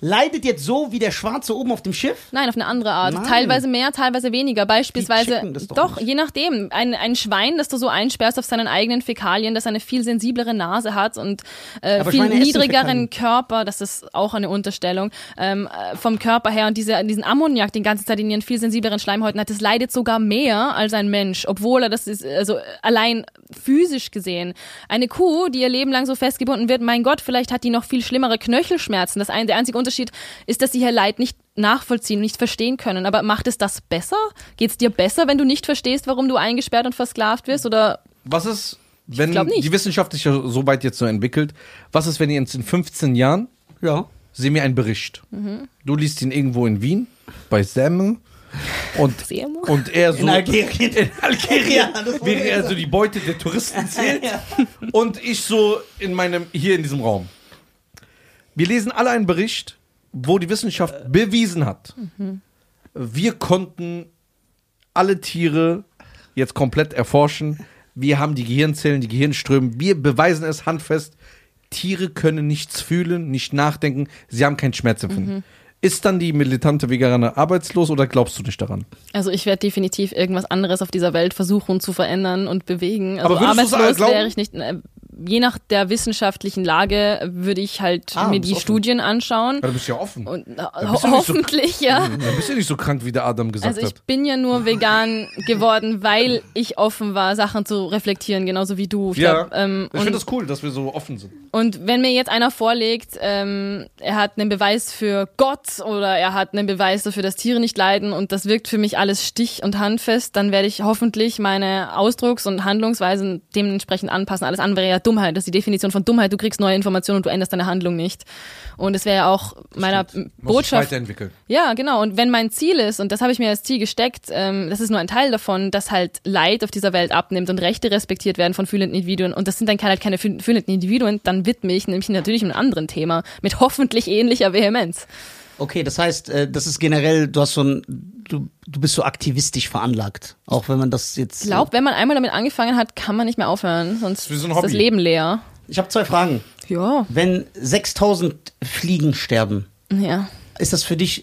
leidet jetzt so wie der Schwarze oben auf dem Schiff? Nein, auf eine andere Art. Nein. Teilweise mehr, teilweise weniger. Beispielsweise, doch doch, je nachdem. Ein, ein Schwein, das du so einsperrst auf seinen eigenen Fäkalien, das eine viel sensiblere Nase hat und äh, viel niedrigeren Körper, das ist auch eine Unterstellung, ähm, äh, vom Körper her und diese, diesen Ammoniak die ganze Zeit in ihren viel sensibleren Schleimhäuten hat, das leidet sogar mehr als ein Mensch, obwohl er das ist, also allein physisch gesehen. Eine Kuh, die ihr Leben lang so festgebunden wird, mein Gott, vielleicht hat die noch viel schlimmere Knöchelschmerzen. Das ein, der einzige Unterschied ist, dass sie ihr Leid nicht nachvollziehen, nicht verstehen können. Aber macht es das besser? Geht es dir besser, wenn du nicht verstehst, warum du eingesperrt und versklavt wirst? Oder Was ist, wenn die Wissenschaft sich ja so weit jetzt so entwickelt, was ist, wenn ihr jetzt in 15 Jahren Ja. sehen wir einen Bericht. Du liest ihn irgendwo in Wien, bei Semmel. Und, und er so. In Algerien. In Algerien. Ja, wäre er so die Beute der Touristen zählt. Und ich so in meinem, hier in diesem Raum. Wir lesen alle einen Bericht, wo die Wissenschaft bewiesen hat, wir konnten alle Tiere jetzt komplett erforschen. Wir haben die Gehirnzellen, die Gehirnströme. Wir beweisen es handfest. Tiere können nichts fühlen, nicht nachdenken. Sie haben kein Schmerzempfinden. Ist dann die militante Veganer arbeitslos oder glaubst du nicht daran? Also ich werde definitiv irgendwas anderes auf dieser Welt versuchen zu verändern und bewegen. Also Aber arbeitslos wäre ich nicht. äh, Je nach der wissenschaftlichen Lage würde ich halt Ah, mir die offen. Studien anschauen. Ja, du bist ja offen. Und äh, bist ho du nicht so- hoffentlich, ja. Dann bist du nicht so krank, wie der Adam gesagt Also ich hat. bin ja nur vegan geworden, weil ich offen war, Sachen zu reflektieren, genauso wie du. Ich Ja, glaub, ähm, ich finde das cool, dass wir so offen sind. und wenn mir jetzt einer vorlegt, ähm, er hat einen Beweis für Gott oder er hat einen Beweis dafür, dass Tiere nicht leiden und das wirkt für mich alles stich- und handfest, dann werde ich hoffentlich meine Ausdrucks- und Handlungsweisen dementsprechend anpassen. Alles andere wäre ja Dummheit. Das ist die Definition von Dummheit. Du kriegst neue Informationen und du änderst deine Handlung nicht. Und es wäre ja auch meiner Muss sich Botschaft weiterentwickeln. ja, genau. Und wenn mein Ziel ist, und das habe ich mir als Ziel gesteckt, ähm, das ist nur ein Teil davon, dass halt Leid auf dieser Welt abnimmt und Rechte respektiert werden von fühlenden Individuen. Und das sind dann halt keine fühl- fühlenden Individuen, dann widme ich nämlich natürlich einem anderen Thema mit hoffentlich ähnlicher Vehemenz. Okay, das heißt, äh, das ist generell, du hast so ein, du, du bist so aktivistisch veranlagt. Auch wenn man das jetzt. Ich glaube, wenn man einmal damit angefangen hat, kann man nicht mehr aufhören, sonst ein ist das. Leben leer. Ich habe zwei Fragen. Ja, Wenn 6000 Fliegen sterben, ja. ist das für dich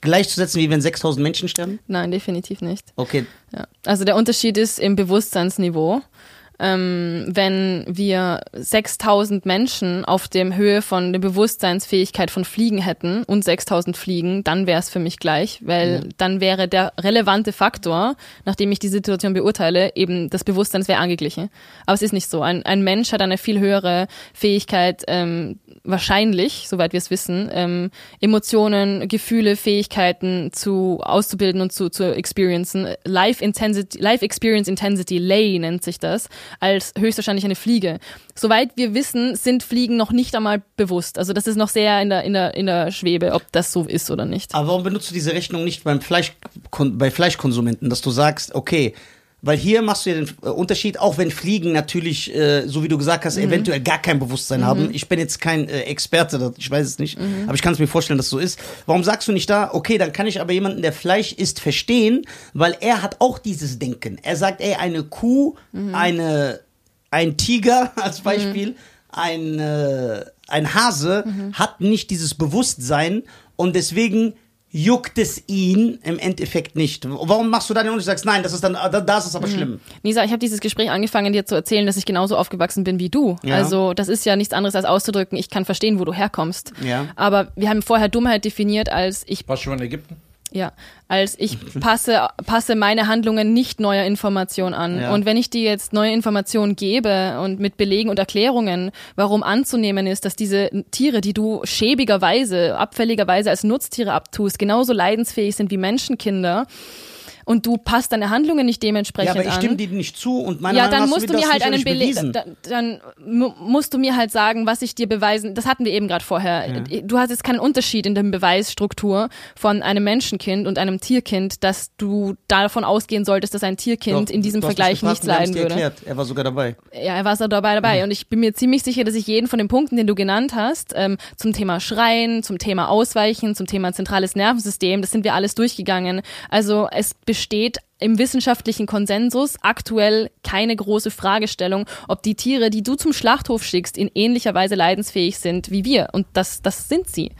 gleichzusetzen, wie wenn 6000 Menschen sterben? Nein, definitiv nicht. Okay, Ja. Also der Unterschied ist im Bewusstseinsniveau. Ähm, wenn wir 6000 Menschen auf dem Höhe von der Bewusstseinsfähigkeit von Fliegen hätten und 6000 Fliegen, dann wäre es für mich gleich, weil dann wäre der relevante Faktor, nachdem ich die Situation beurteile, eben das Bewusstsein wäre angeglichen. Aber es ist nicht so. Ein, ein Mensch hat eine viel höhere Fähigkeit, ähm, wahrscheinlich, soweit wir es wissen, ähm, Emotionen, Gefühle, Fähigkeiten zu auszubilden und zu, zu experiencen. Life Intensity, Life Experience Intensity, LAY nennt sich das, als höchstwahrscheinlich eine Fliege. Soweit wir wissen, sind Fliegen noch nicht einmal bewusst. Also das ist noch sehr in der, in der, in der Schwebe, ob das so ist oder nicht. aber warum benutzt du diese Rechnung nicht beim Fleisch, bei Fleischkonsumenten, dass du sagst, okay, weil hier machst du ja den äh, Unterschied, auch wenn Fliegen natürlich, äh, so wie du gesagt hast, eventuell gar kein Bewusstsein haben. Ich bin jetzt kein äh, Experte, ich weiß es nicht, aber ich kann es mir vorstellen, dass es so ist. Warum sagst du nicht da, okay, dann kann ich aber jemanden, der Fleisch isst, verstehen, weil er hat auch dieses Denken. Er sagt, ey, eine Kuh, eine, ein Tiger als Beispiel, ein, äh, ein Hase hat nicht dieses Bewusstsein und deswegen juckt es ihn im Endeffekt nicht. Warum machst du da den Unterschied? Sagst, nein, das ist dann, da, da ist es aber schlimm. Nisa, ich habe dieses Gespräch angefangen, dir zu erzählen, dass ich genauso aufgewachsen bin wie du. Ja. Also das ist ja nichts anderes als auszudrücken, ich kann verstehen, wo du herkommst. Ja. Aber wir haben vorher Dummheit definiert als ich Warst du schon in Ägypten? Ja, als ich passe, passe meine Handlungen nicht neuer Information an. Ja. Und wenn ich dir jetzt neue Informationen gebe und mit Belegen und Erklärungen, warum anzunehmen ist, dass diese Tiere, die du schäbigerweise, abfälligerweise als Nutztiere abtust, genauso leidensfähig sind wie Menschenkinder und du passt deine Handlungen nicht Ja, dementsprechend aber ich an. stimme dir nicht zu und meiner Ja, dann musst du mir halt nicht einen Beleg, dann, dann mu- musst du mir halt sagen, was ich dir beweisen. Das hatten wir eben gerade vorher. Du hast jetzt keinen Unterschied in der Beweisstruktur von einem Menschenkind und einem Tierkind, dass du davon ausgehen solltest, dass ein Tierkind Doch, in diesem Vergleich nichts leiden würde. Erklärt. Er war sogar dabei. Ja, er war so dabei dabei. Und ich bin mir ziemlich sicher, dass ich jeden von den Punkten, den du genannt hast, ähm, zum Thema Schreien, zum Thema Ausweichen, zum Thema zentrales Nervensystem, das sind wir alles durchgegangen. Also es besteht im wissenschaftlichen Konsensus aktuell keine große Fragestellung, ob die Tiere, die du zum Schlachthof schickst, in ähnlicher Weise leidensfähig sind wie wir. Und das, das sind sie.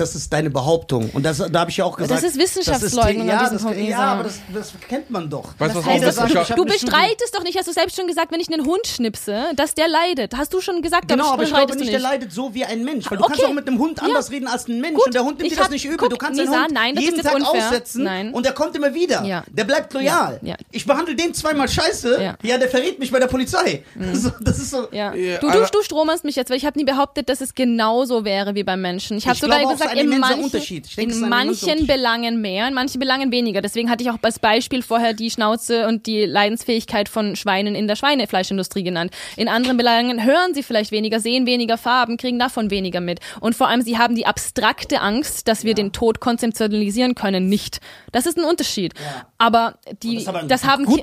Das ist deine Behauptung. Und das, da habe ich ja auch gesagt. ist Wissenschaftsleugnung das ist, ja, das, ja, aber das, das kennt man doch. Weißt du, was heißt, auch das- Du Studie- bestreitest doch nicht, hast du selbst schon gesagt, wenn ich einen Hund schnipse, dass der leidet. Hast du schon gesagt, Genau, aber ich glaube nicht, du der leidet so wie ein Mensch. Weil du Okay. kannst auch mit einem Hund Ja. anders reden als ein Mensch. Gut, und der Hund nimmt ich dir das nicht übel. guck, du kannst Nisa, den Hund nein, das ist jeden Tag unfair. aussetzen Nein. und der kommt immer wieder. Ja. Der bleibt loyal. Ja, ja. Ich behandle den zweimal scheiße. Ja. Der verrät mich bei der Polizei. So, das ist so. Du, du, du stromerst mich jetzt, weil ich habe nie behauptet, dass es genauso wäre wie beim Menschen. Ich habe sogar gesagt, ein in immenser manchen, Unterschied. Ich denke, in manchen. Belangen mehr, in manchen Belangen weniger. Deswegen hatte ich auch als Beispiel vorher die Schnauze und die Leidensfähigkeit von Schweinen in der Schweinefleischindustrie genannt. In anderen Belangen hören sie vielleicht weniger, sehen weniger Farben, kriegen davon weniger mit. Und vor allem, sie haben die abstrakte Angst, dass wir den Tod konzeptualisieren können, nicht. Das ist ein Unterschied. Aber die, Das aber das haben gut,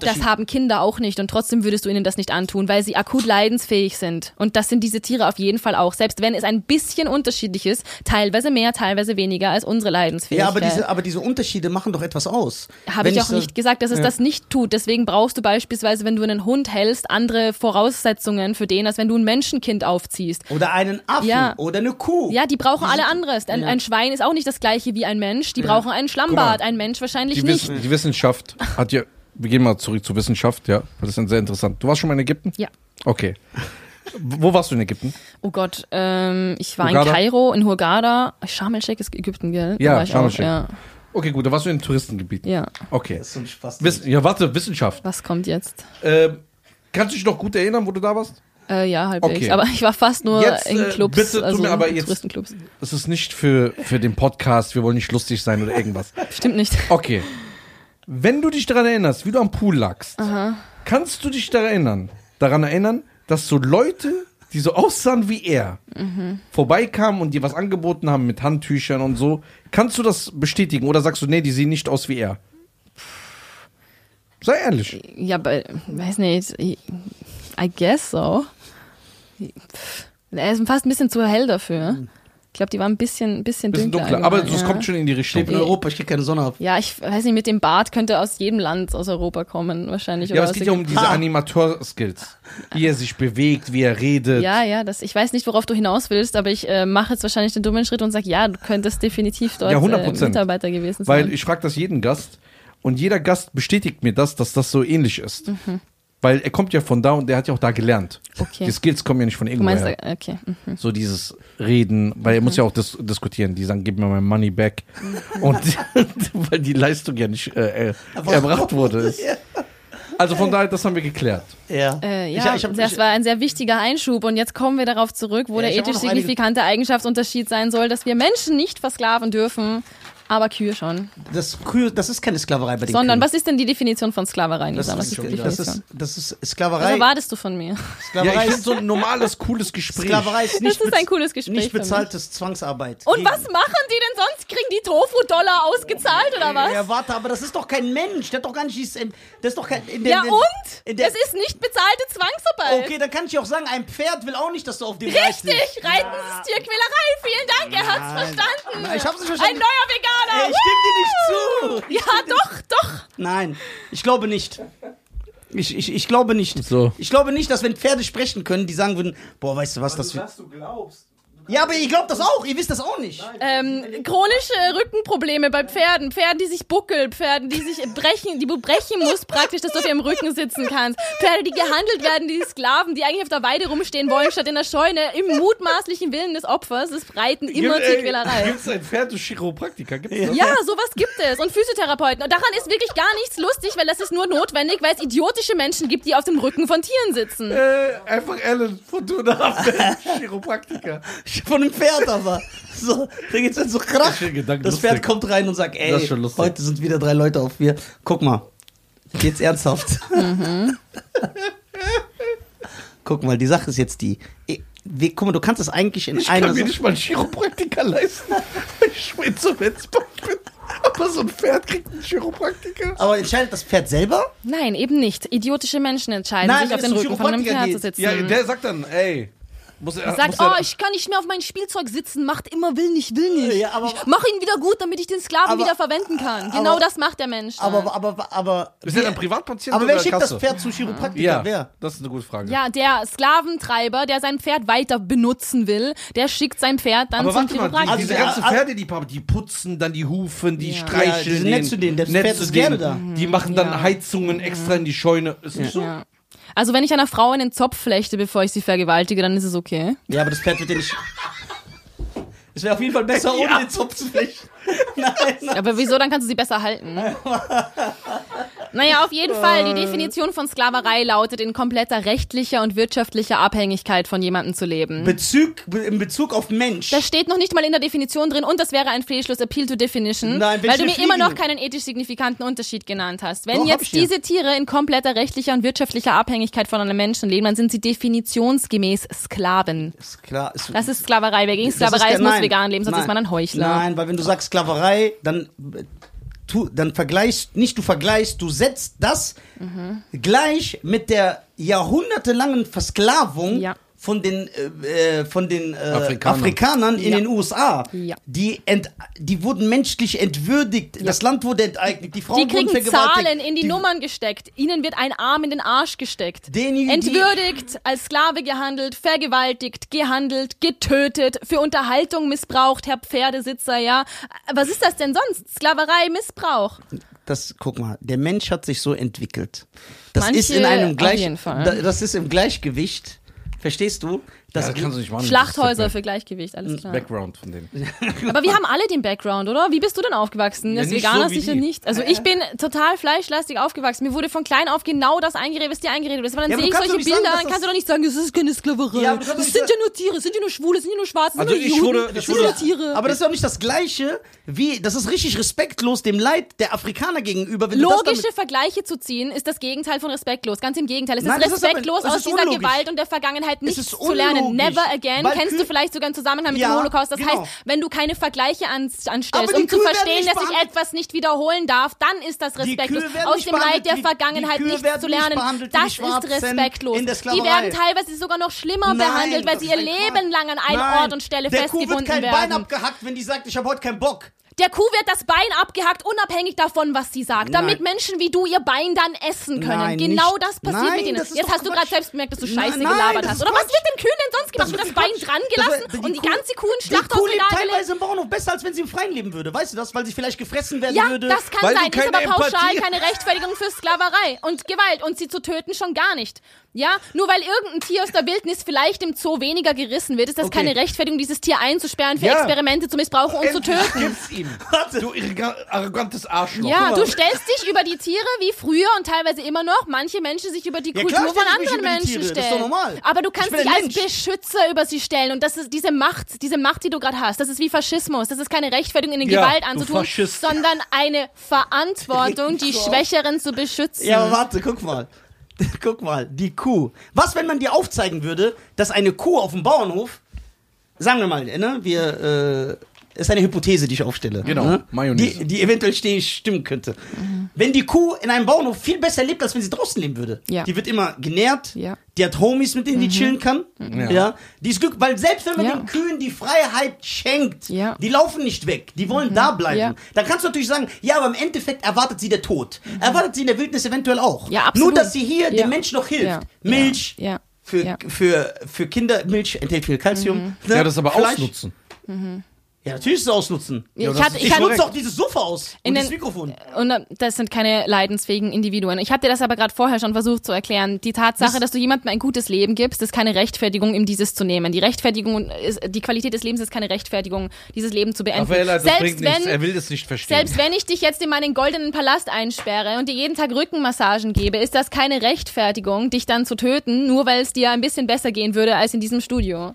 das haben Kinder auch nicht und trotzdem würdest du ihnen das nicht antun, weil sie akut leidensfähig sind. Und das sind diese Tiere auf jeden Fall auch, selbst wenn es ein bisschen unterschiedlich ist, teilweise mehr, teilweise weniger als unsere Leidensfähigkeit. Ja, aber diese, aber diese Unterschiede machen doch etwas aus. habe ich auch so- nicht gesagt, dass es Ja. das nicht tut. Deswegen brauchst du beispielsweise, wenn du einen Hund hältst, andere Voraussetzungen für den, als wenn du ein Menschenkind aufziehst. Oder einen Affen Ja. oder eine Kuh. Ja, die brauchen alle anderes. Ein, ja. ein Schwein ist auch nicht das gleiche wie ein Mensch. Die brauchen einen Schlammbart, ein Mensch wahrscheinlich Die, nicht. Wiss die Wissenschaft hat ja. Wir gehen mal zurück zur Wissenschaft, ja. Das ist sehr interessant. Du warst schon mal in Ägypten? Ja. Okay. Wo warst du in Ägypten? Oh Gott, ähm, ich war Hurghada? in Kairo, in Hurghada. Sharm el-Sheikh ist Ägypten, gell? Ja, war ich Sharm el-Sheikh. Ja. Okay, gut, da warst du in Touristengebieten. ja. Okay. Das ist so ein Spaß. Wiss ja, warte, Wissenschaft. Was kommt jetzt? Ähm, kannst du dich noch gut erinnern, wo du da warst? Äh, ja, halbwegs. Okay. Aber ich war fast nur Jetzt, in äh, Clubs, bitte tu also mir aber jetzt- Touristenclubs. Das ist nicht für, für den Podcast, wir wollen nicht lustig sein oder irgendwas. Stimmt nicht. Okay. Wenn du dich daran erinnerst, wie du am Pool lagst, kannst du dich daran erinnern, daran erinnern, dass so Leute, die so aussahen wie er, vorbeikamen und dir was angeboten haben mit Handtüchern und so. Kannst du das bestätigen oder sagst du, nee, die sehen nicht aus wie er? Sei ehrlich. Ja, aber, weiß nicht, I guess so. Er ist fast ein bisschen zu hell dafür. Ich glaube, die war ein bisschen, ein bisschen, Bisschen dunkler. dunkler, aber es ja. kommt schon in die Richtung. Ich lebe in Europa, ich krieg keine Sonne ab. Ja, ich weiß nicht, mit dem Bart könnte aus jedem Land aus Europa kommen, wahrscheinlich. Ja, oder aber es geht ja um diese Ha. Animateur-Skills. Wie er sich bewegt, wie er redet. Ja, ja, das, ich weiß nicht, worauf du hinaus willst, aber ich äh, mache jetzt wahrscheinlich den dummen Schritt und sag, ja, du könntest definitiv dort Ja, 100%. äh, Mitarbeiter gewesen sein. Weil ich frage das jeden Gast und jeder Gast bestätigt mir das, dass das so ähnlich ist. Weil er kommt ja von da und der hat ja auch da gelernt. Mhm. Okay. Die Skills kommen ja nicht von du irgendwo meinst, her. äh, okay. mhm. So dieses Reden, weil er muss ja auch dis diskutieren. Die sagen, gib mir mein Money back. Mhm. Und weil die Leistung ja nicht äh, äh, erbracht wurde. Ist. Also von daher, das haben wir geklärt. Ja. Äh, Ich- ja, ich hab- das ich- war ein sehr wichtiger Einschub und jetzt kommen wir darauf zurück, wo Ja, der ich ethisch signifikante Eigenschaftsunterschied sein soll, dass wir Menschen nicht versklaven dürfen, aber Kühe schon. Das, Kühe, das ist keine Sklaverei bei den Sondern Kühen. was ist denn die Definition von Sklaverei, das Nisa? Was ist, die das, ist, das ist Was Sklaverei. erwartest du von mir? Ja, Sklaverei, ich finde ist, so ein normales, cooles Gespräch. Sklaverei ist nicht, Das ist ein cooles Gespräch nicht bezahltes Zwangsarbeit. Und Gegen- was machen die denn sonst? Kriegen die Tofu-Dollar ausgezahlt oder was? Ja, warte, aber das ist doch kein Mensch. Der hat doch gar nicht dieses. Das ist doch kein. In der, Ja und? In der, Das ist nicht bezahlte Zwangsarbeit. okay, dann kann ich auch sagen, ein Pferd will auch nicht, dass du auf dem Richtig, reitest. Reiten ist Tierquälerei. Vielen Dank, er hat's verstanden. Nein, ich hab's nicht Ein verstanden. neuer Veganer. Ey, ich stimme dir nicht zu. Ich ja, doch, doch. Nein, ich glaube nicht. Ich, ich, ich glaube nicht. So. Ich glaube nicht, dass wenn Pferde sprechen können, die sagen würden, boah, weißt du was, das wird. Was du glaubst. Ja, aber ich glaube das auch. Ihr wisst das auch nicht. Ähm, chronische Rückenprobleme bei Pferden, Pferden, die sich buckeln, Pferden, die sich brechen, die du brechen musst praktisch, dass du auf ihrem Rücken sitzen kannst. Pferde, die gehandelt werden, die Sklaven, die eigentlich auf der Weide rumstehen wollen, statt in der Scheune, im mutmaßlichen Willen des Opfers, ist Reiten immer Tierquälerei. Gibt es ein Pferd durch Chiropraktiker? Gibt's das? Ja, sowas gibt es. Und Physiotherapeuten. Und daran ist wirklich gar nichts lustig, weil das ist nur notwendig, weil es idiotische Menschen gibt, die auf dem Rücken von Tieren sitzen. Äh, einfach Ellen von Tuna Chiropraktiker. Von einem Pferd aber. So, da geht's dann so krach. Ich finde Gedanken Das Pferd kommt rein und sagt, ey, Das heute sind wieder drei Leute auf mir. Guck mal, geht's ernsthaft. Mhm. Guck mal, die Sache ist jetzt die. wie- Guck mal, du kannst es eigentlich in Ich einer kann mir Sache- nicht mal einen Chiropraktiker leisten. Ich schwöre so bin. Aber so ein Pferd kriegt einen Chiropraktiker. Aber entscheidet das Pferd selber? Nein, eben nicht. Idiotische Menschen entscheiden Nein, sich, auf den Rücken von einem Pferd zu geht. sitzen. Ja, der sagt dann, ey. Muss er, Sagt, muss er, oh, ich kann nicht mehr auf mein Spielzeug sitzen, macht immer will nicht, will nicht. Ja, aber- ich mach ihn wieder gut, damit ich den Sklaven Aber- wieder verwenden kann. Genau aber- das macht der Mensch. dann. Aber, aber, aber. ist er ein Privatpatient aber wer schickt Kasse? das Pferd zum Chiropraktiker? Ja, Wer? das ist eine gute Frage. ja, der Sklaventreiber, der sein Pferd weiter benutzen will, der schickt sein Pferd dann Aber zum warte mal, die, Chiropraktiker. diese Also, ganzen ja, Pferde, die, die putzen dann die Hufen, die Ja. Ja, streicheln. die sind nett zu denen, das nett Pferd zu ist gerne denen. Die machen dann Ja. Heizungen extra in die Scheune. Ist nicht so? Also wenn ich einer Frau einen Zopf flechte, bevor ich sie vergewaltige, dann ist es okay. Ja, aber das Pferd wird ja nicht. Es wäre auf jeden Fall besser, ohne Ja. den Zopf zu flechten. Nein. Aber wieso? Dann kannst du sie besser halten. Naja, auf jeden Fall. Äh. Die Definition von Sklaverei lautet, in kompletter rechtlicher und wirtschaftlicher Abhängigkeit von jemandem zu leben. Bezug, in Bezug auf Mensch. Das steht noch nicht mal in der Definition drin und das wäre ein Fehlschluss, Appeal to Definition, Nein, weil du mir will immer noch fliegen. keinen ethisch signifikanten Unterschied genannt hast. Wenn Doch, jetzt diese Tiere in kompletter rechtlicher und wirtschaftlicher Abhängigkeit von einem Menschen leben, dann sind sie definitionsgemäß Sklaven. Ist, Das ist Sklaverei. Wer gegen ist Sklaverei ist, muss nein, vegan leben, sonst nein. ist man ein Heuchler. Nein, weil wenn du sagst Sklaverei, dann tu, dann vergleichst, nicht du vergleichst, du setzt das Mhm. gleich mit der jahrhundertelangen Versklavung Ja. Von den, äh, äh, von den äh, Afrikanern. Afrikanern in Ja. den USA. Ja. Die, ent, die wurden menschlich entwürdigt. Das Land wurde enteignet. Die Frauen Die kriegen wurden vergewaltigt. Zahlen in die, Nummern gesteckt. Ihnen wird ein Arm in den Arsch gesteckt. Den- die- Entwürdigt, als Sklave gehandelt, vergewaltigt, gehandelt, getötet, für Unterhaltung missbraucht, Herr Pferdesitzer, ja. Was ist das denn sonst? Sklaverei, Missbrauch. das, guck mal, der Mensch hat sich so entwickelt. Das Manche ist in einem auf Gleich, jeden Fall. da- das ist im Gleichgewicht. Verstehst du? Das, Ja, das kannst du nicht machen. Schlachthäuser für Gleichgewicht, alles ist klar. Background von denen. Aber wir haben alle den Background, oder? Wie bist du denn aufgewachsen? Ja, Als nicht Veganer so sicher die. nicht. Also ich bin total fleischlastig aufgewachsen. Mir wurde von klein auf genau das eingeredet, was dir eingeredet ist. Aber dann Ja, sehe ich solche sagen, Bilder, dass dann kannst du doch nicht sagen, das ist keine Sklaverei. Ja, das sind ja sagen- nur Tiere, es sind ja nur Schwule, es sind ja nur Schwarze, Also sind ja ich nur wurde- Juden, ich das sind wurde- ja Tiere. Aber das ist doch nicht das Gleiche wie, das ist richtig respektlos dem Leid der Afrikaner gegenüber. Wenn du das Logische Vergleiche zu ziehen, ist das Gegenteil von respektlos. Ganz im Gegenteil. Es Nein, ist das ist aber- respektlos, aus ist dieser. Gewalt und der Vergangenheit nichts zu lernen. Logisch. never again. Weil Kennst Kühe- du vielleicht sogar einen Zusammenhang mit Ja, dem Holocaust? Das genau. heißt, wenn du keine Vergleiche an, anstellst, um zu Kühe werden verstehen, dass behandelt- etwas nicht wiederholen darf, dann ist das respektlos. Aus dem Leid der Vergangenheit die nichts zu lernen, das ist respektlos. Die werden teilweise sogar noch schlimmer Nein, behandelt, weil sie ihr Leben lang an einem Ort und Stelle der Kuh festgebunden wird kein werden. Bein abgehackt, wenn die sagt, ich habe heute keinen Bock. Der Kuh wird das Bein abgehackt, unabhängig davon, was sie sagt, damit Nein. Menschen wie du ihr Bein dann essen können. Nein, genau nicht. das passiert Nein, mit ihnen. das Jetzt hast du Quatsch. gerade selbst gemerkt, dass du Scheiße gelabert das hast. Oder was Quatsch. wird den Kühen denn sonst gemacht? Das das Bein Quatsch. dran Das gelassen war- und die Kuh- ganze Kuh in Die Schlachthaus Kuh lebt teilweise im Bauernhof besser, als wenn sie im Freien leben würde. Weißt du das? Weil sie vielleicht gefressen werden Ja, würde. das kann du sein, ist aber pauschal Empathie- keine Rechtfertigung für Sklaverei und Gewalt und sie zu töten schon gar nicht. Ja, nur weil irgendein Tier aus der Wildnis vielleicht im Zoo weniger gerissen wird, ist das Okay. keine Rechtfertigung, dieses Tier einzusperren, für Ja. Experimente zu missbrauchen und zu Endlich töten. Gib's ihm. Warte. Du arrogantes Arschloch. Ja, du stellst dich über die Tiere wie früher und teilweise immer noch manche Menschen sich über die Ja, Kultur klar von anderen Menschen stellen. das ist doch normal. Aber du kannst dich als. Beschützer über sie stellen und das ist diese Macht, diese Macht, die du gerade hast. Das ist wie Faschismus. Das ist keine Rechtfertigung, ihnen Ja, Gewalt anzutun, sondern eine Verantwortung, die Schwächeren zu beschützen. Ja, aber warte, guck mal. Guck mal, die Kuh. Was, wenn man dir aufzeigen würde, dass eine Kuh auf dem Bauernhof, sagen wir mal, ne, wir, äh, ist eine Hypothese, die ich aufstelle. Genau, ne? Mayonnaise. Die, die eventuell stimmen könnte. Wenn die Kuh in einem Bauernhof viel besser lebt, als wenn sie draußen leben würde. Ja. Die wird immer genährt, Ja. die hat Homies, mit denen die chillen kann. Ja. Die ist Glück, weil selbst wenn man Ja. den Kühen die Freiheit schenkt, Ja. die laufen nicht weg, die wollen da bleiben. Ja. Dann kannst du natürlich sagen, ja, aber im Endeffekt erwartet sie der Tod. Erwartet sie in der Wildnis eventuell auch. Ja, absolut. Nur, dass sie hier Ja. dem Menschen noch hilft. Ja. Milch, Ja. Für, Ja. für, für Kinder, Milch enthält viel Kalzium. Ne? Ja, das aber Fleisch. ausnutzen. Ja, natürlich ist es ausnutzen. Ich das hatte- ist ich Ich nutze auch dieses Sofa aus In und den- das Mikrofon. Und das sind keine leidensfähigen Individuen. Ich habe dir das aber gerade vorher schon versucht zu erklären. Die Tatsache, Das- dass du jemandem ein gutes Leben gibst, ist keine Rechtfertigung, ihm dieses zu nehmen. Die Rechtfertigung ist, die Qualität des Lebens ist keine Rechtfertigung, dieses Leben zu beenden. Raffaella, das selbst bringt nichts. wenn, Er will das nicht verstehen. selbst wenn ich dich jetzt in meinen goldenen Palast einsperre und dir jeden Tag Rückenmassagen gebe, ist das keine Rechtfertigung, dich dann zu töten, nur weil es dir ein bisschen besser gehen würde als in diesem Studio.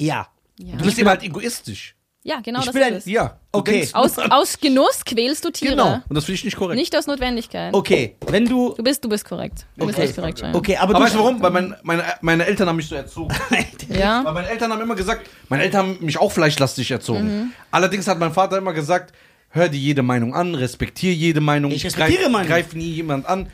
Ja. Ja, du bist eben halt egoistisch. ja genau Ich das bin ist ein- es. Ja. Okay. Aus, aus Genuss quälst du Tiere. Genau. Und das finde ich nicht korrekt. Nicht aus Notwendigkeit. Okay, wenn du. Du bist, du bist korrekt. Du bist Okay. echt korrekt, Schein. Okay, aber, aber du. weißt du warum? Weil mein, meine, meine Eltern haben mich so erzogen. Ja. Weil meine Eltern haben immer gesagt, meine Eltern haben mich auch fleischlastig erzogen. Allerdings hat mein Vater immer gesagt, hör dir jede Meinung an, respektiere jede Meinung. Ich respektiere greif, Meinung. greif nie jemand an.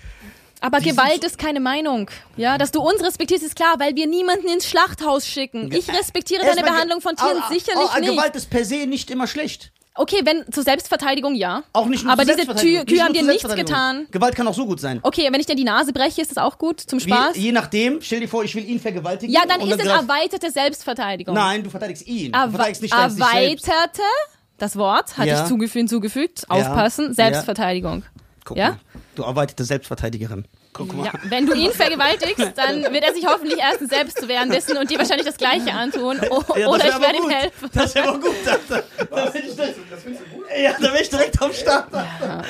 Aber Die Gewalt ist keine Meinung. Ja, dass du uns respektierst, ist klar, weil wir niemanden ins Schlachthaus schicken. Ich respektiere deine Behandlung von Tieren ah, sicherlich ah, nicht. Gewalt ist per se nicht immer schlecht. Okay, wenn zur Selbstverteidigung ja. Auch nicht nur Aber zur diese. Tü- Kühe haben dir nichts getan. Gewalt kann auch so gut sein. Okay, wenn ich dir die Nase breche, ist das auch gut zum Wie, Spaß? je nachdem, stell dir vor, ich will ihn vergewaltigen. ja, dann ist es greif- erweiterte Selbstverteidigung. Nein, du verteidigst ihn. Du Erwe verteidigst nicht dein- dich selbst. erweiterte, das Wort hatte Ja. ich zugefügt, hinzugefügt, aufpassen, Ja. Selbstverteidigung. Guck Ja? mal. Du arbeitete Selbstverteidigerin. Guck mal. Ja, wenn du ihn vergewaltigst, dann wird er sich hoffentlich erstens selbst zu wehren wissen und dir wahrscheinlich das Gleiche antun. O Ja, das oder ich werde ihm gut. helfen. Das wäre aber gut, Alter. Da bin ich direkt, ja, da bin ich direkt am Start.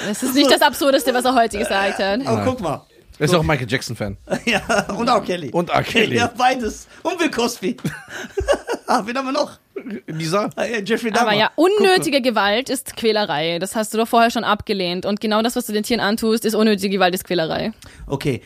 Das ist nicht das Absurdeste, was er heute gesagt hat. Aber guck mal. Er ist auch Michael Jackson-Fan. Ja, und auch Kelly. Und R. Kelly. Ja, beides. Und Bill Cosby. ah, wen haben wir noch? Lisa? Ah, ja, Jeffrey Dahmer. Aber ja, unnötige Gewalt ist Quälerei. Das hast du doch vorher schon abgelehnt. Und genau das, was du den Tieren antust, ist unnötige Gewalt, ist Quälerei. Okay.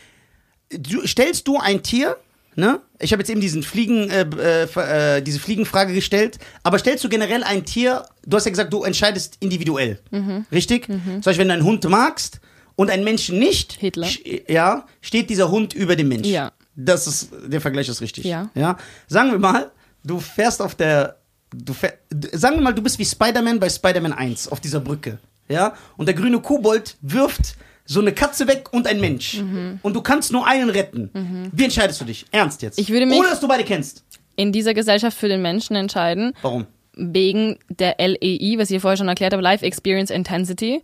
Du, stellst du ein Tier, ne? Ich habe jetzt eben diesen Fliegen, äh, äh, äh, diese Fliegenfrage gestellt, aber stellst du generell ein Tier, du hast ja gesagt, du entscheidest individuell. Mhm. Richtig? Zum Beispiel, wenn du einen Hund magst und einen Menschen nicht, Hitler. ja, steht dieser Hund über dem Mensch. Ja. Das ist, der Vergleich ist richtig. Ja. ja. Sagen wir mal, du fährst auf der, du fähr, sagen wir mal, du bist wie Spider-Man bei Spider-Man 1 auf dieser Brücke. Ja. Und der grüne Kobold wirft so eine Katze weg und ein Mensch. Mhm. Und du kannst nur einen retten. Wie entscheidest du dich? Ernst jetzt. Ich würde mich- Ohne dass du beide kennst. In dieser Gesellschaft für den Menschen entscheiden, Warum? wegen der LEI, was ich hier vorher schon erklärt habe, Life Experience Intensity.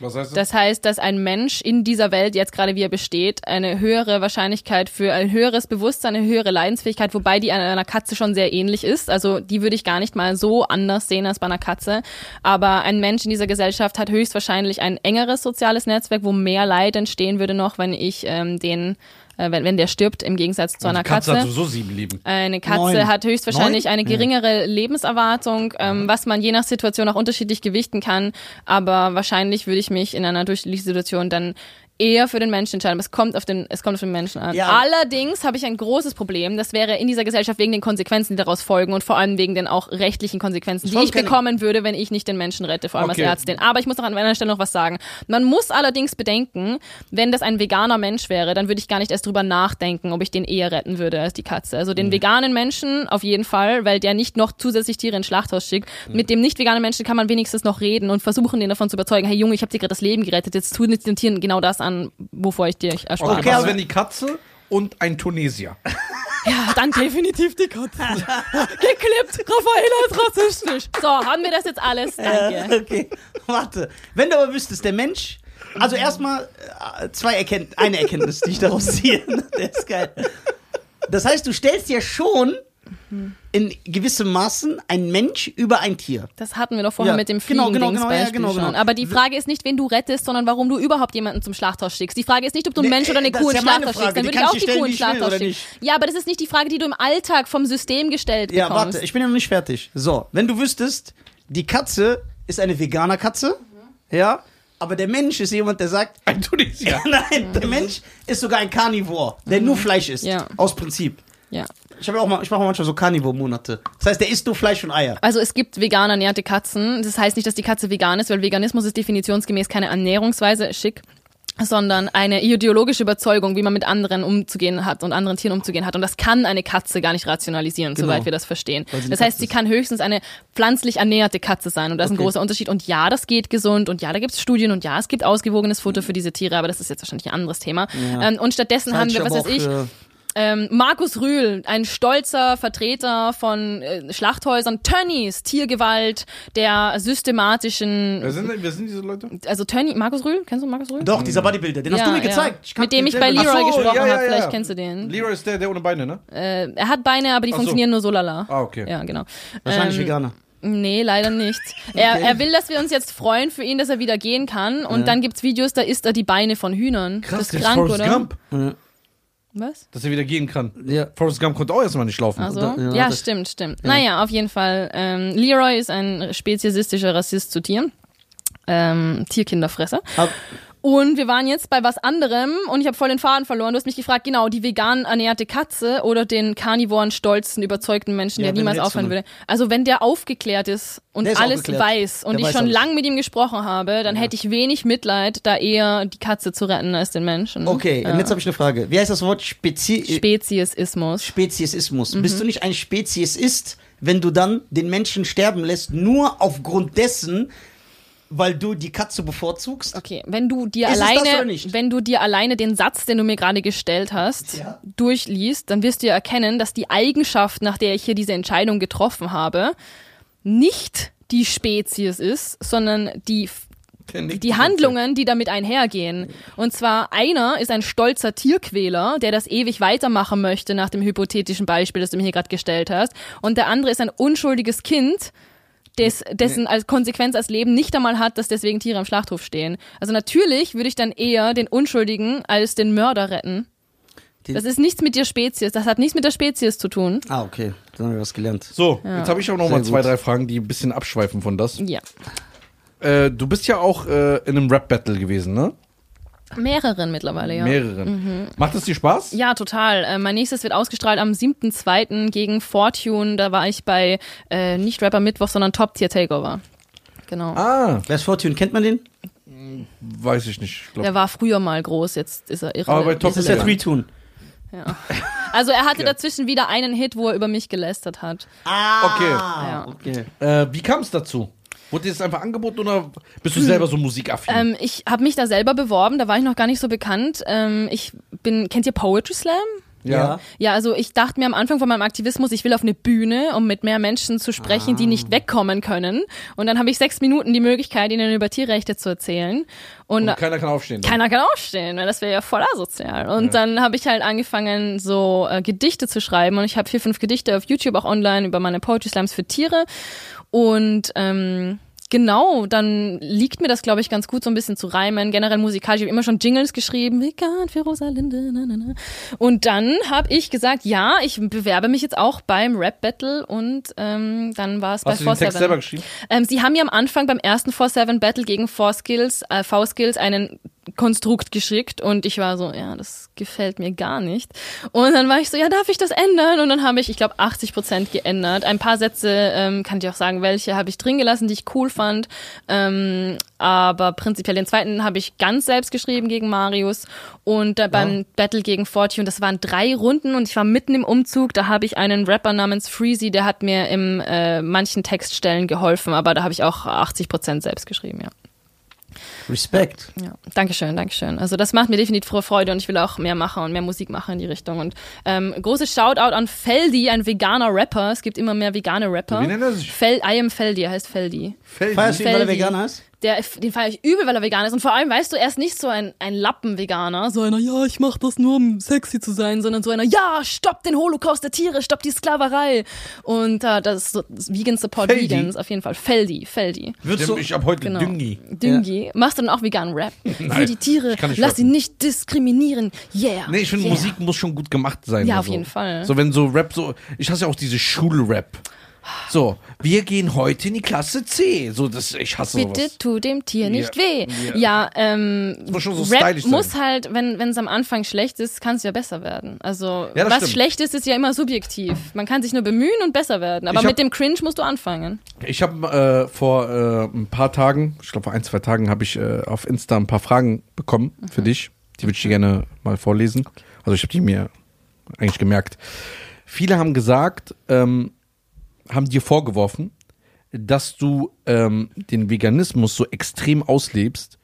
Was heißt das? Das heißt, dass ein Mensch in dieser Welt, jetzt gerade wie er besteht, eine höhere Wahrscheinlichkeit für ein höheres Bewusstsein, eine höhere Leidensfähigkeit, wobei die an einer Katze schon sehr ähnlich ist. Also die würde ich gar nicht mal so anders sehen als bei einer Katze. Aber ein Mensch in dieser Gesellschaft hat höchstwahrscheinlich ein engeres soziales Netzwerk, wo mehr Leid entstehen würde noch, wenn ich ähm, den, äh, wenn, wenn der stirbt, im Gegensatz zu einer Die Katze Katze. hat sowieso sieben Leben. Eine Katze Neun. hat höchstwahrscheinlich Neun? eine geringere Lebenserwartung, ähm, was man je nach Situation auch unterschiedlich gewichten kann. Aber wahrscheinlich würde ich mich in einer durchschnittlichen Situation dann eher für den Menschen entscheiden. Aber Es kommt auf den, es kommt auf den Menschen an. Ja. Allerdings habe ich ein großes Problem. Das wäre in dieser Gesellschaft wegen den Konsequenzen, die daraus folgen und vor allem wegen den auch rechtlichen Konsequenzen, die ich bekommen würde, wenn ich nicht den Menschen rette, vor allem Okay. als Ärztin. Aber ich muss noch an einer Stelle noch was sagen. Man muss allerdings bedenken, wenn das ein veganer Mensch wäre, dann würde ich gar nicht erst drüber nachdenken, ob ich den eher retten würde als die Katze. Also Mhm. den veganen Menschen auf jeden Fall, weil der nicht noch zusätzlich Tiere ins Schlachthaus schickt. Mhm. Mit dem nicht veganen Menschen kann man wenigstens noch reden und versuchen, den davon zu überzeugen, hey Junge, ich habe dir gerade das Leben gerettet, jetzt tu nicht den Tieren genau das an, wovor ich dir erspart Okay, aber- wenn die Katze und ein Tunesier? Ja, dann definitiv die Katze. Geklippt, Raffaella ist rassistisch. So, haben wir das jetzt alles? Danke. Ja, okay, warte. Wenn du aber wüsstest, der Mensch. Also erstmal äh, zwei Erkenntnisse, eine Erkenntnis, die ich daraus ziehe. Der ist geil. Das heißt, du stellst ja schon in gewissem Maßen ein Mensch über ein Tier. Das hatten wir doch vorher Ja, mit dem genau, Fliegen genau, genau, ja, Beispiel genau, schon. genau. Aber die Frage ist nicht, wen du rettest, sondern warum du überhaupt jemanden zum Schlachthaus schickst. Die Frage ist nicht, ob du einen Nee, Mensch oder eine Kuh ins ja Schlachthaus schickst. Dann würde ich auch die Kuh ins Schlachthaus schicken. Ja, aber das ist nicht die Frage, die du im Alltag vom System gestellt Ja, bekommst. warte, ich bin ja noch nicht fertig. So, wenn du wüsstest, die Katze ist eine veganer Katze, ja, aber der Mensch ist jemand, der sagt, Ein Tunesier. nein, der Mensch ist sogar ein Carnivore, der nur Fleisch isst, Ja. aus Prinzip. Ja. Ich habe auch mal, ich mache manchmal so Carnivore-Monate. Das heißt, der isst nur Fleisch und Eier. Also es gibt vegan ernährte Katzen. Das heißt nicht, dass die Katze vegan ist, weil Veganismus ist definitionsgemäß keine Ernährungsweise, schick, sondern eine ideologische Überzeugung, wie man mit anderen umzugehen hat und anderen Tieren umzugehen hat. Und das kann eine Katze gar nicht rationalisieren, Genau. soweit wir das verstehen. Das heißt, Katze sie ist. kann höchstens eine pflanzlich ernährte Katze sein. Und das ist Okay. ein großer Unterschied. Und ja, das geht gesund. Und ja, da gibt es Studien. Und ja, es gibt ausgewogenes Futter für diese Tiere. Aber das ist jetzt wahrscheinlich ein anderes Thema. Ja. Ähm, und stattdessen haben Halte wir, was weiß ich, ähm, Markus Rühl, ein stolzer Vertreter von äh, Schlachthäusern, Tönnies, Tiergewalt, der systematischen, Wer sind, denn- wer sind diese Leute? also Tönny, Markus Rühl, kennst du Markus Rühl? Doch, dieser Bodybuilder, den hast du mir gezeigt. Ich Mit dem ich bei Leroy so, gesprochen ja, ja, habe, ja. vielleicht kennst du den. Leroy ist der, der ohne Beine, ne? Äh, er hat Beine, aber die Ach so. funktionieren nur so lala. Ah, okay. Ja, genau. Wahrscheinlich Ähm, Veganer. Nee, leider nicht. Er, Okay. er will, dass wir uns jetzt freuen für ihn, dass er wieder gehen kann. Und dann gibt's Videos, da isst er die Beine von Hühnern. Krass, das der ist krank, oder? Gump. Ja. Was? Dass er wieder gehen kann. Ja. Forrest Gump konnte auch erstmal nicht laufen. Also, Da- ja, ja, stimmt, stimmt. Naja, auf jeden Fall. Ähm, Leroy ist ein speziesistischer Rassist zu Tieren. Ähm, Tierkinderfresser. Ab- Und wir waren jetzt bei was anderem und ich habe voll den Faden verloren. Du hast mich gefragt, genau, die vegan ernährte Katze oder den karnivoren, stolzen, überzeugten Menschen, Ja, der niemals aufhören würde. Also wenn der aufgeklärt ist und ist alles aufgeklärt. weiß und Der ich weiß schon lang mit ihm gesprochen habe, dann hätte ich wenig Mitleid, da eher die Katze zu retten als den Menschen. Okay, ja. und jetzt habe ich eine Frage. Wie heißt das Wort Spezi Speziesismus. Speziesismus? Mhm. Bist du nicht ein Speziesist, wenn du dann den Menschen sterben lässt, nur aufgrund dessen, weil du die Katze bevorzugst? Okay, wenn du dir Ist alleine, wenn du dir alleine den Satz, den du mir gerade gestellt hast, Ja. durchliest, dann wirst du ja erkennen, dass die Eigenschaft, nach der ich hier diese Entscheidung getroffen habe, nicht die Spezies ist, sondern die die Handlungen, die damit einhergehen. Und zwar einer ist ein stolzer Tierquäler, der das ewig weitermachen möchte nach dem hypothetischen Beispiel, das du mir hier gerade gestellt hast. Und der andere ist ein unschuldiges Kind, des, dessen als Konsequenz als Leben nicht einmal hat, dass deswegen Tiere am Schlachthof stehen. Also natürlich würde ich dann eher den Unschuldigen als den Mörder retten. Den- Das ist nichts mit der Spezies, das hat nichts mit der Spezies zu tun. Ah, okay. Dann haben wir was gelernt. So, jetzt habe ich auch noch Sehr mal zwei, gut. drei Fragen, die ein bisschen abschweifen von das. Ja. Äh, du bist ja auch äh, in einem Rap-Battle gewesen, ne? Mehreren mittlerweile, ja. Mehreren. Macht es dir Spaß? Ja, total. Äh, mein nächstes wird ausgestrahlt am 7.2. gegen Fortune. Da war ich bei äh, nicht Rapper Mittwoch, sondern Top Tier Takeover. Genau. Ah, Wer ist Fortune? Kennt man den? weiß ich nicht. Ich glaub, Der war früher mal groß, jetzt ist er irre. Aber bei Top Das ist ja Ja. Three Tune. Ja. Also er hatte dazwischen wieder einen Hit, wo er über mich gelästert hat. Ah, Okay. okay. äh, wie kam es dazu? Wurde dir das einfach angeboten oder bist du selber so musikaffin? Ähm, ich habe mich da selber beworben, da war ich noch gar nicht so bekannt. Ähm, ich bin, kennt ihr Poetry Slam? Ja. Ja, also ich dachte mir am Anfang von meinem Aktivismus, ich will auf eine Bühne, um mit mehr Menschen zu sprechen, die nicht wegkommen können. Und dann habe ich sechs Minuten die Möglichkeit, ihnen über Tierrechte zu erzählen. Und, Und keiner kann aufstehen. keiner kann aufstehen, weil das wäre ja voll asozial. Und dann habe ich halt angefangen, so äh, Gedichte zu schreiben. Und ich habe vier, fünf Gedichte auf YouTube auch online über meine Poetry Slams für Tiere. Und ähm, genau, dann liegt mir das, glaube ich, ganz gut, so ein bisschen zu reimen. Generell musikalisch. Ich habe immer schon Jingles geschrieben. Vegan für Rosalinde. Na, na, na. Und dann habe ich gesagt, ja, ich bewerbe mich jetzt auch beim Rap Battle. Und ähm, dann war es bei Hast du den Text 4-7. selber geschrieben? Ähm, sie haben ja am Anfang beim ersten 4-7 Battle gegen 4 Skills, äh, V-Skills einen Konstrukt geschickt und ich war so, ja, das gefällt mir gar nicht. Und dann war ich so, ja, darf ich das ändern? Und dann habe ich, ich glaube, 80 Prozent geändert. Ein paar Sätze, ähm, kann ich auch sagen, welche habe ich drin gelassen, die ich cool fand. Ähm, aber prinzipiell den zweiten habe ich ganz selbst geschrieben gegen Marius und äh, beim Battle gegen Fortune, das waren drei Runden und ich war mitten im Umzug, da habe ich einen Rapper namens Freezy, der hat mir im äh, manchen Textstellen geholfen, aber da habe ich auch 80 Prozent selbst geschrieben, ja. Respekt. Ja, Dankeschön, Dankeschön. Also das macht mir definitiv frohe Freude und ich will auch mehr machen und mehr Musik machen in die Richtung. Und ähm, großes Shoutout an Feldi, ein veganer Rapper. Es gibt immer mehr vegane Rapper. Wie nennt er sich? Fel I am Feldi, er heißt Feldi. Feierst du ihn, weil er Feldi. Veganer ist? Der, den feiere ich übel, weil er vegan ist. Und vor allem, weißt du, er ist nicht so ein, ein Lappen-Veganer, so einer, ja, ich mach das nur, um sexy zu sein, sondern so einer, ja, stopp den Holocaust der Tiere, stopp die Sklaverei. Und äh, das ist so das Vegan Support Feldi? Vegans, auf jeden Fall. Feldi, Feldi. Würdest du, ich hab heute Genau. Düngi. Düngi. Machst du dann auch vegan Rap? Für die Tiere, lass sie nicht diskriminieren. Yeah. Nee, ich finde, yeah. Musik muss schon gut gemacht sein. Ja, auf so. jeden Fall. So, wenn so Rap so. Ich hasse ja auch diese Schulrap. So, wir gehen heute in die Klasse C. So, das, ich hasse Bitte sowas. tu dem Tier nicht Ja, weh. ja. Ja, ähm, muss schon so Rap muss halt, wenn es am Anfang schlecht ist, kann es ja besser werden. Also Ja, was stimmt. schlecht ist, ist ja immer subjektiv. Man kann sich nur bemühen und besser werden. Aber hab- mit dem Cringe musst du anfangen. Ich habe äh, vor äh, ein paar Tagen, ich glaube vor ein, zwei Tagen, habe ich äh, auf Insta ein paar Fragen bekommen Mhm. für dich. Die würde ich dir gerne mal vorlesen. Also ich habe die mir eigentlich gemerkt. Viele haben gesagt, ähm, haben dir vorgeworfen, dass du ähm, den Veganismus so extrem auslebst,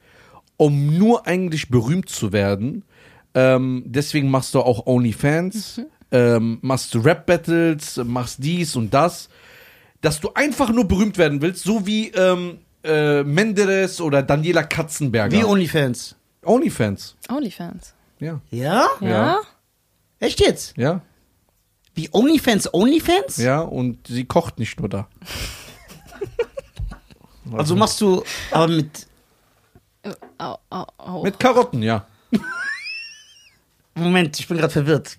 um nur eigentlich berühmt zu werden. Ähm, deswegen machst du auch OnlyFans, ähm, machst du Rap-Battles, machst dies und das. Dass du einfach nur berühmt werden willst, so wie ähm, äh, Menderes oder Daniela Katzenberger. wie OnlyFans? OnlyFans. Onlyfans. Ja? Ja? Ja. Echt jetzt? Ja. Wie OnlyFans? OnlyFans? Ja, und sie kocht nicht nur da. Also machst du, aber mit, Au, au, au. Mit Karotten, ja. Moment, ich bin gerade verwirrt.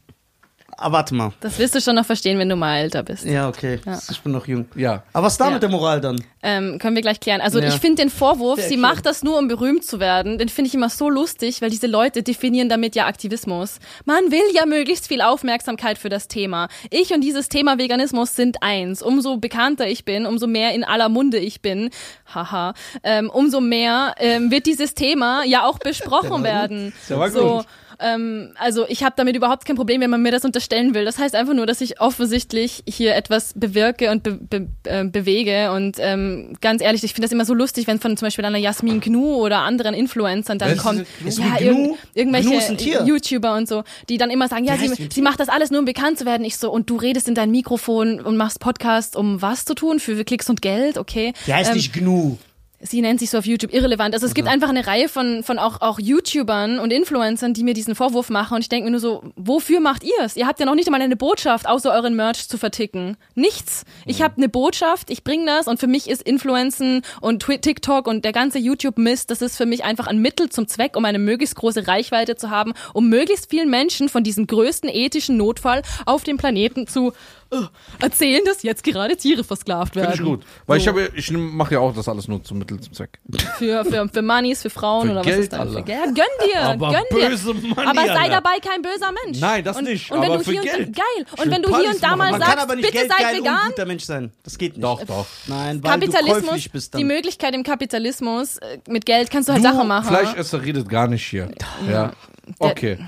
Aber warte mal. Das wirst du schon noch verstehen, wenn du mal älter bist. Ja, okay. Ja. Ich bin noch jung. Ja. Aber was ist da Ja. mit der Moral dann? Ähm, können wir gleich klären. Also Ja. ich finde den Vorwurf, Sehr sie schön. macht das nur, um berühmt zu werden, den finde ich immer so lustig, weil diese Leute definieren damit ja Aktivismus. Man will ja möglichst viel Aufmerksamkeit für das Thema. Ich und dieses Thema Veganismus sind eins. Umso bekannter ich bin, umso mehr in aller Munde ich bin, haha, ähm, umso mehr ähm, wird dieses Thema ja auch besprochen werden. Der war So, gut. Ähm, also ich habe damit überhaupt kein Problem, wenn man mir das unterstellen will. Das heißt einfach nur, dass ich offensichtlich hier etwas bewirke und be be äh, bewege. Und ähm, ganz ehrlich, ich finde das immer so lustig, wenn von zum Beispiel einer Jasmin Gnu oder anderen Influencern dann ist kommt, Gnu? ja, irg irgendwelche ist. YouTuber und so, die dann immer sagen, ja, sie, sie macht das alles nur, um bekannt zu werden. Ich so, und du redest in dein Mikrofon und machst Podcast, um was zu tun? Für Klicks und Geld, okay? Der heißt Ähm, nicht GNU. Sie nennt sich so auf YouTube irrelevant. Also es gibt einfach eine Reihe von, von auch, auch YouTubern und Influencern, die mir diesen Vorwurf machen und ich denke mir nur so, wofür macht ihr es? Ihr habt ja noch nicht einmal eine Botschaft, außer euren Merch zu verticken. Nichts. Ich habe eine Botschaft, ich bringe das und für mich ist Influencen und TikTok und der ganze YouTube-Mist, das ist für mich einfach ein Mittel zum Zweck, um eine möglichst große Reichweite zu haben, um möglichst vielen Menschen von diesem größten ethischen Notfall auf dem Planeten zu äh, erzählen, dass jetzt gerade Tiere versklavt werden. Finde ich gut. Weil So. ich, habe, ich mache ja auch das alles nur zum Mittel zum Zweck. Für, für, für Moneys, für Frauen Für oder Geld, was ist da? Alter. Für Geld. Ja, gönn dir, Aber gönn dir. böse Money, aber sei Alter. dabei kein böser Mensch. Nein, das und, nicht, Und wenn aber du für hier und Geld. geil. Und will wenn du hier und da mal sagst, kann aber nicht bitte Geld seid geil und vegan. guter Mensch sein. Das geht nicht. Doch, doch. Nein, weil du Kapitalismus, käuflich bist dann. die Möglichkeit im Kapitalismus, äh, mit Geld kannst du halt Du, Sachen machen. Fleischesser redet gar nicht hier. Ja. Okay.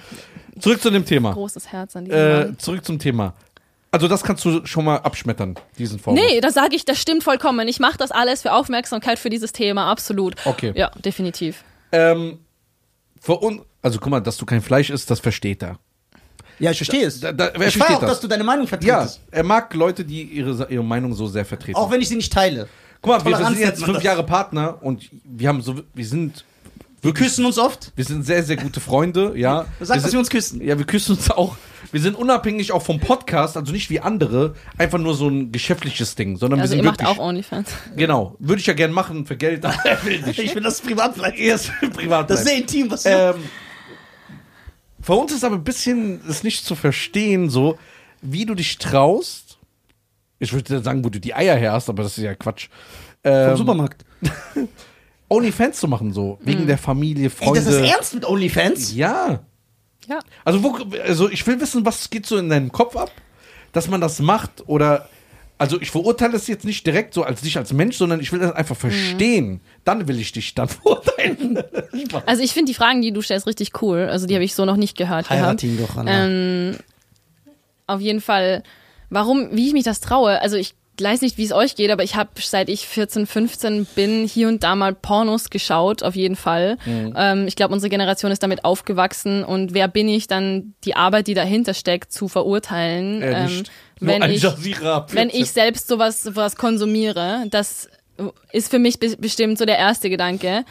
Zurück zu dem Thema. Großes Herz an diesem Äh, Mann. zurück zum Thema. Also das kannst du schon mal abschmettern, diesen Vorwurf. Nee, das sage ich, das stimmt vollkommen. Ich mache das alles für Aufmerksamkeit für dieses Thema, absolut. Okay. Ja, definitiv. Ähm, für un also guck mal, dass du kein Fleisch isst, das versteht er. Ja, ich verstehe es. Da, da, wer ich war versteht auch, das? dass du deine Meinung ja, vertrittst. er mag Leute, die ihre, ihre Meinung so sehr vertreten. Auch wenn ich sie nicht teile. guck mal, wir, wir Toleranz sind jetzt fünf das. Jahre Partner und wir haben so, wir sind Wir küssen uns oft. Wir sind sehr, sehr gute Freunde, ja. Du sagst, dass wir uns küssen. Ja, wir küssen uns auch. Wir sind unabhängig auch vom Podcast, also nicht wie andere, einfach nur so ein geschäftliches Ding, sondern Also wir ihr sind macht wirklich. auch Onlyfans. Genau. Würde ich ja gern machen für Geld, aber er will nicht. Ich will das privat bleiben. Erst privat. Das ist sehr intim, was du ähm, Für uns ist aber ein bisschen es nicht zu verstehen, so wie du dich traust. Ich würde sagen, wo du die Eier her hast, aber das ist ja Quatsch. vom Ähm, Supermarkt. OnlyFans zu machen, so. Wegen der Familie, Ey, Freunde. das ist ernst mit OnlyFans? Ja. Ja. Also, wo, also ich will wissen, was geht so in deinem Kopf ab, dass man das macht oder. Also ich verurteile es jetzt nicht direkt so als dich als Mensch, sondern ich will das einfach verstehen. Dann will ich dich dann verurteilen. Also ich finde die Fragen, die du stellst, richtig cool. Also die habe ich so noch nicht gehört Heirat ihn doch, Anna. Ähm, auf jeden Fall, warum, wie ich mich das traue. Also ich weiß nicht, wie es euch geht, aber ich habe seit ich 14, 15 bin hier und da mal Pornos geschaut, auf jeden Fall. Mhm. Ähm, ich glaube, unsere Generation ist damit aufgewachsen und wer bin ich dann, die Arbeit, die dahinter steckt, zu verurteilen, Äh, ähm, wenn ich wenn 14. ich selbst sowas, sowas konsumiere, das ist für mich be bestimmt so der erste Gedanke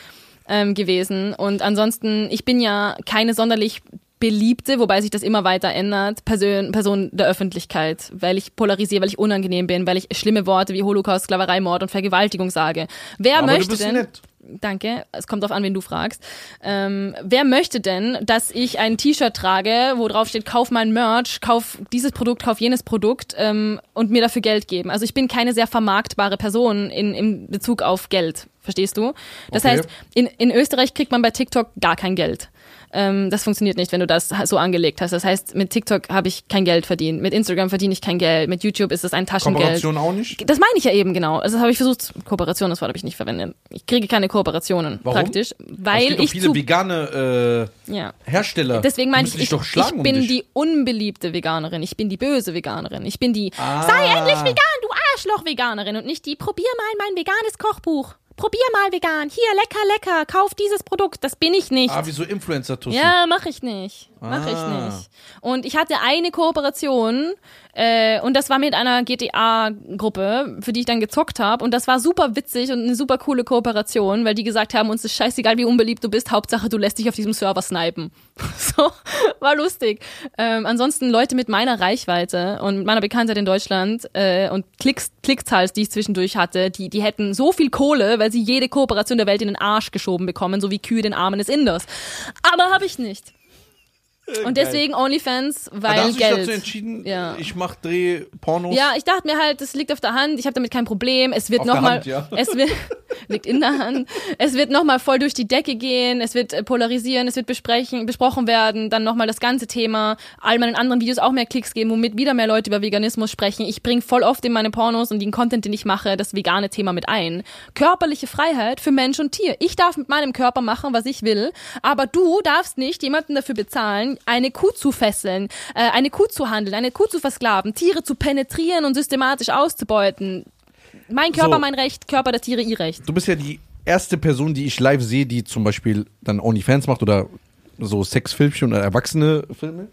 ähm, gewesen. Und ansonsten, ich bin ja keine sonderlich beliebte, wobei sich das immer weiter ändert, Person, Person der Öffentlichkeit, weil ich polarisiere, weil ich unangenehm bin, weil ich schlimme Worte wie Holocaust, Sklaverei, Mord und Vergewaltigung sage. Wer Aber möchte denn? nett. Danke, es kommt drauf an, wen du fragst. Ähm, wer möchte denn, dass ich ein T-Shirt trage, wo drauf steht, kauf mein Merch, kauf dieses Produkt, kauf jenes Produkt ähm, und mir dafür Geld geben? Also ich bin keine sehr vermarktbare Person in, in Bezug auf Geld, verstehst du? Das Okay. heißt, in, in Österreich kriegt man bei TikTok gar kein Geld. Ähm, das funktioniert nicht, wenn du das so angelegt hast. Das heißt, mit TikTok habe ich kein Geld verdient, mit Instagram verdiene ich kein Geld, mit YouTube ist es ein Taschengeld. Kooperation auch nicht? Das meine ich ja eben genau. Also das habe ich versucht. Kooperation, das Wort habe ich nicht verwendet. Ich kriege keine Kooperationen Warum? praktisch, es weil gibt doch ich viele zu vegane ja. äh, Hersteller. Deswegen meine ich, ich, doch ich bin um die unbeliebte Veganerin. Ich bin die böse Veganerin. Ich bin die Ah. sei endlich vegan, du Arschloch Veganerin und nicht die probier mal mein veganes Kochbuch. Probier mal vegan. Hier lecker lecker, kauf dieses Produkt. Das bin ich nicht. Ah, wie so Influencer-Tussi. Ja, mache ich nicht. Mache Ah. ich nicht. Und ich hatte eine Kooperation äh, und das war mit einer GTA-Gruppe, für die ich dann gezockt habe. Und das war super witzig und eine super coole Kooperation, weil die gesagt haben, uns ist scheißegal, wie unbeliebt du bist, Hauptsache du lässt dich auf diesem Server snipen. So, war lustig. Ähm, ansonsten Leute mit meiner Reichweite und meiner Bekanntheit in Deutschland äh, und Klicks, Klickzahls, die ich zwischendurch hatte, die, die hätten so viel Kohle, weil sie jede Kooperation der Welt in den Arsch geschoben bekommen, so wie Kühe den Armen des Inders. Aber habe ich nicht. Und deswegen OnlyFans, weil da hast du dich Geld. dazu entschieden, Ja. ich mach Dreh Pornos. Ja, ich dachte mir halt, das liegt auf der Hand. Ich habe damit kein Problem. Es wird nochmal, ja. es wird liegt in der Hand. Es wird nochmal voll durch die Decke gehen. Es wird äh, polarisieren. Es wird besprechen, besprochen werden. Dann nochmal das ganze Thema. All meinen anderen Videos auch mehr Klicks geben, womit wieder mehr Leute über Veganismus sprechen. Ich bringe voll oft in meine Pornos und den Content, den ich mache, das vegane Thema mit ein. Körperliche Freiheit für Mensch und Tier. Ich darf mit meinem Körper machen, was ich will, aber du darfst nicht jemanden dafür bezahlen, eine Kuh zu fesseln, äh, eine Kuh zu handeln, eine Kuh zu versklaven, Tiere zu penetrieren und systematisch auszubeuten. Mein Körper, So. mein Recht, Körper der Tiere, ihr Recht. Du bist ja die erste Person, die ich live sehe, die zum Beispiel dann OnlyFans macht oder so Sexfilmchen oder erwachsene Filme.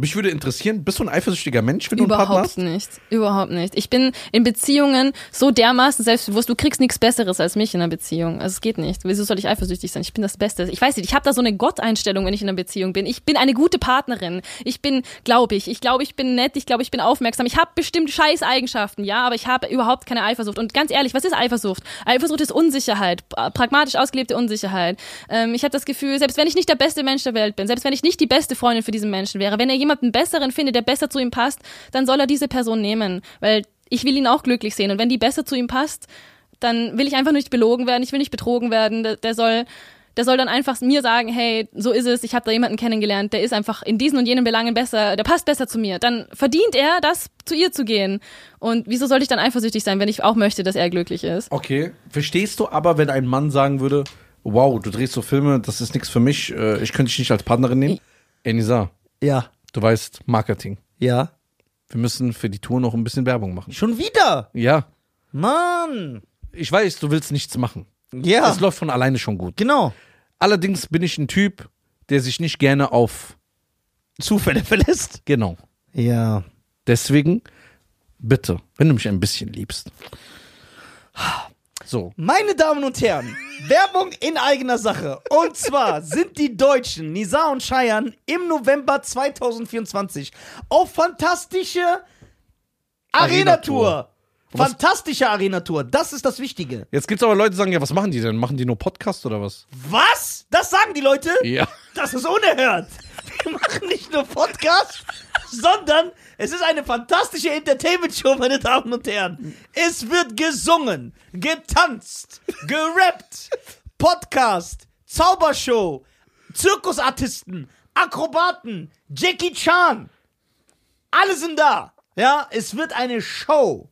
Mich würde interessieren, bist du ein eifersüchtiger Mensch, wenn du einen Partner Überhaupt hast? nicht. Überhaupt nicht. Ich bin in Beziehungen so dermaßen selbstbewusst, du kriegst nichts Besseres als mich in einer Beziehung. Also es geht nicht. Wieso soll ich eifersüchtig sein? Ich bin das Beste. Ich weiß nicht, ich habe da so eine Gotteinstellung, wenn ich in einer Beziehung bin. Ich bin eine gute Partnerin. Ich bin, glaube ich, ich glaube, ich bin nett, ich glaube, ich bin aufmerksam. Ich habe bestimmt scheiß Eigenschaften, ja, aber ich habe überhaupt keine Eifersucht. Und ganz ehrlich, was ist Eifersucht? Eifersucht ist Unsicherheit, pra- pragmatisch ausgelebte Unsicherheit. Ähm, ich habe das Gefühl, selbst wenn ich nicht der beste Mensch der Welt bin, selbst wenn ich nicht die beste Freundin für diesen Menschen wäre, wenn er jemanden besseren findet, der besser zu ihm passt, dann soll er diese Person nehmen, weil ich will ihn auch glücklich sehen. Und wenn die besser zu ihm passt, dann will ich einfach nicht belogen werden, ich will nicht betrogen werden. Der, der soll der soll dann einfach mir sagen, hey, so ist es, ich habe da jemanden kennengelernt, der ist einfach in diesen und jenen Belangen besser, der passt besser zu mir. Dann verdient er, das zu ihr zu gehen. Und wieso sollte ich dann eifersüchtig sein, wenn ich auch möchte, dass er glücklich ist? Okay. Verstehst du aber, wenn ein Mann sagen würde, wow, du drehst so Filme, das ist nichts für mich, äh, ich könnte dich nicht als Partnerin nehmen? Enisa, Ja. Du weißt, Marketing. Ja. Wir müssen für die Tour noch ein bisschen Werbung machen. Schon wieder? Ja. Mann. Ich weiß, du willst nichts machen. Ja. Das läuft von alleine schon gut. Genau. Allerdings bin ich ein Typ, der sich nicht gerne auf. Zufälle verlässt. Genau. Ja. Deswegen, bitte, wenn du mich ein bisschen liebst. So. Meine Damen und Herren, Werbung in eigener Sache. Und zwar sind die Deutschen Nisa und Cheyenne im November 2024 auf fantastische Arena-Tour. Was- Fantastische Arena-Tour. Das ist das Wichtige. Jetzt gibt's aber Leute, die sagen, ja, was machen die denn? Machen die nur Podcast oder was? Was? Das sagen die Leute? Ja. Das ist unerhört. Wir machen nicht nur Podcast, sondern es ist eine fantastische Entertainment-Show, meine Damen und Herren. Es wird gesungen, getanzt, gerappt, Podcast, Zaubershow, Zirkusartisten, Akrobaten, Jackie Chan. Alle sind da. Ja, es wird eine Show,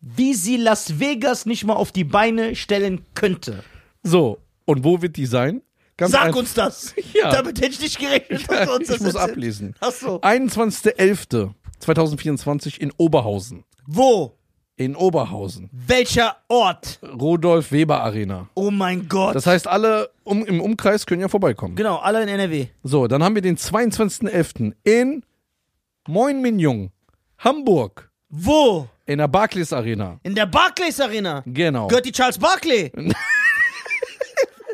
wie sie Las Vegas nicht mal auf die Beine stellen könnte. So, und wo wird die sein? Ganz Sag einfach. uns das. Ja. Damit hätte ich nicht gerechnet. dass du uns ich das muss erzählst. ablesen. Ach so. 21.11.2024 in Oberhausen. Wo? In Oberhausen. Welcher Ort? Rodolf Weber Arena. Oh mein Gott. Das heißt, alle um, im Umkreis können ja vorbeikommen. genau, alle in NRW. So, dann haben wir den 22.11. in Moin Minjung, Hamburg, Wo? in der Barclays Arena. In der Barclays Arena. Genau. Gehört die Charles Barkley?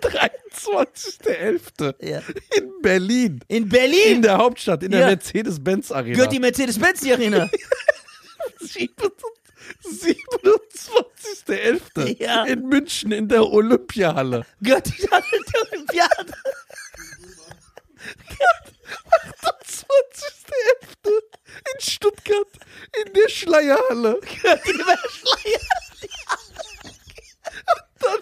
23.11. Ja. in Berlin. In Berlin. In der Hauptstadt, in der Ja. Mercedes-Benz Arena. Gehört die Mercedes-Benz die Arena? 27.11. Ja. in München in der Olympiahalle. Gehört die Halle der Olympiade? 20.11. in Stuttgart in der Schleierhalle. Gehört die Schleier? Dann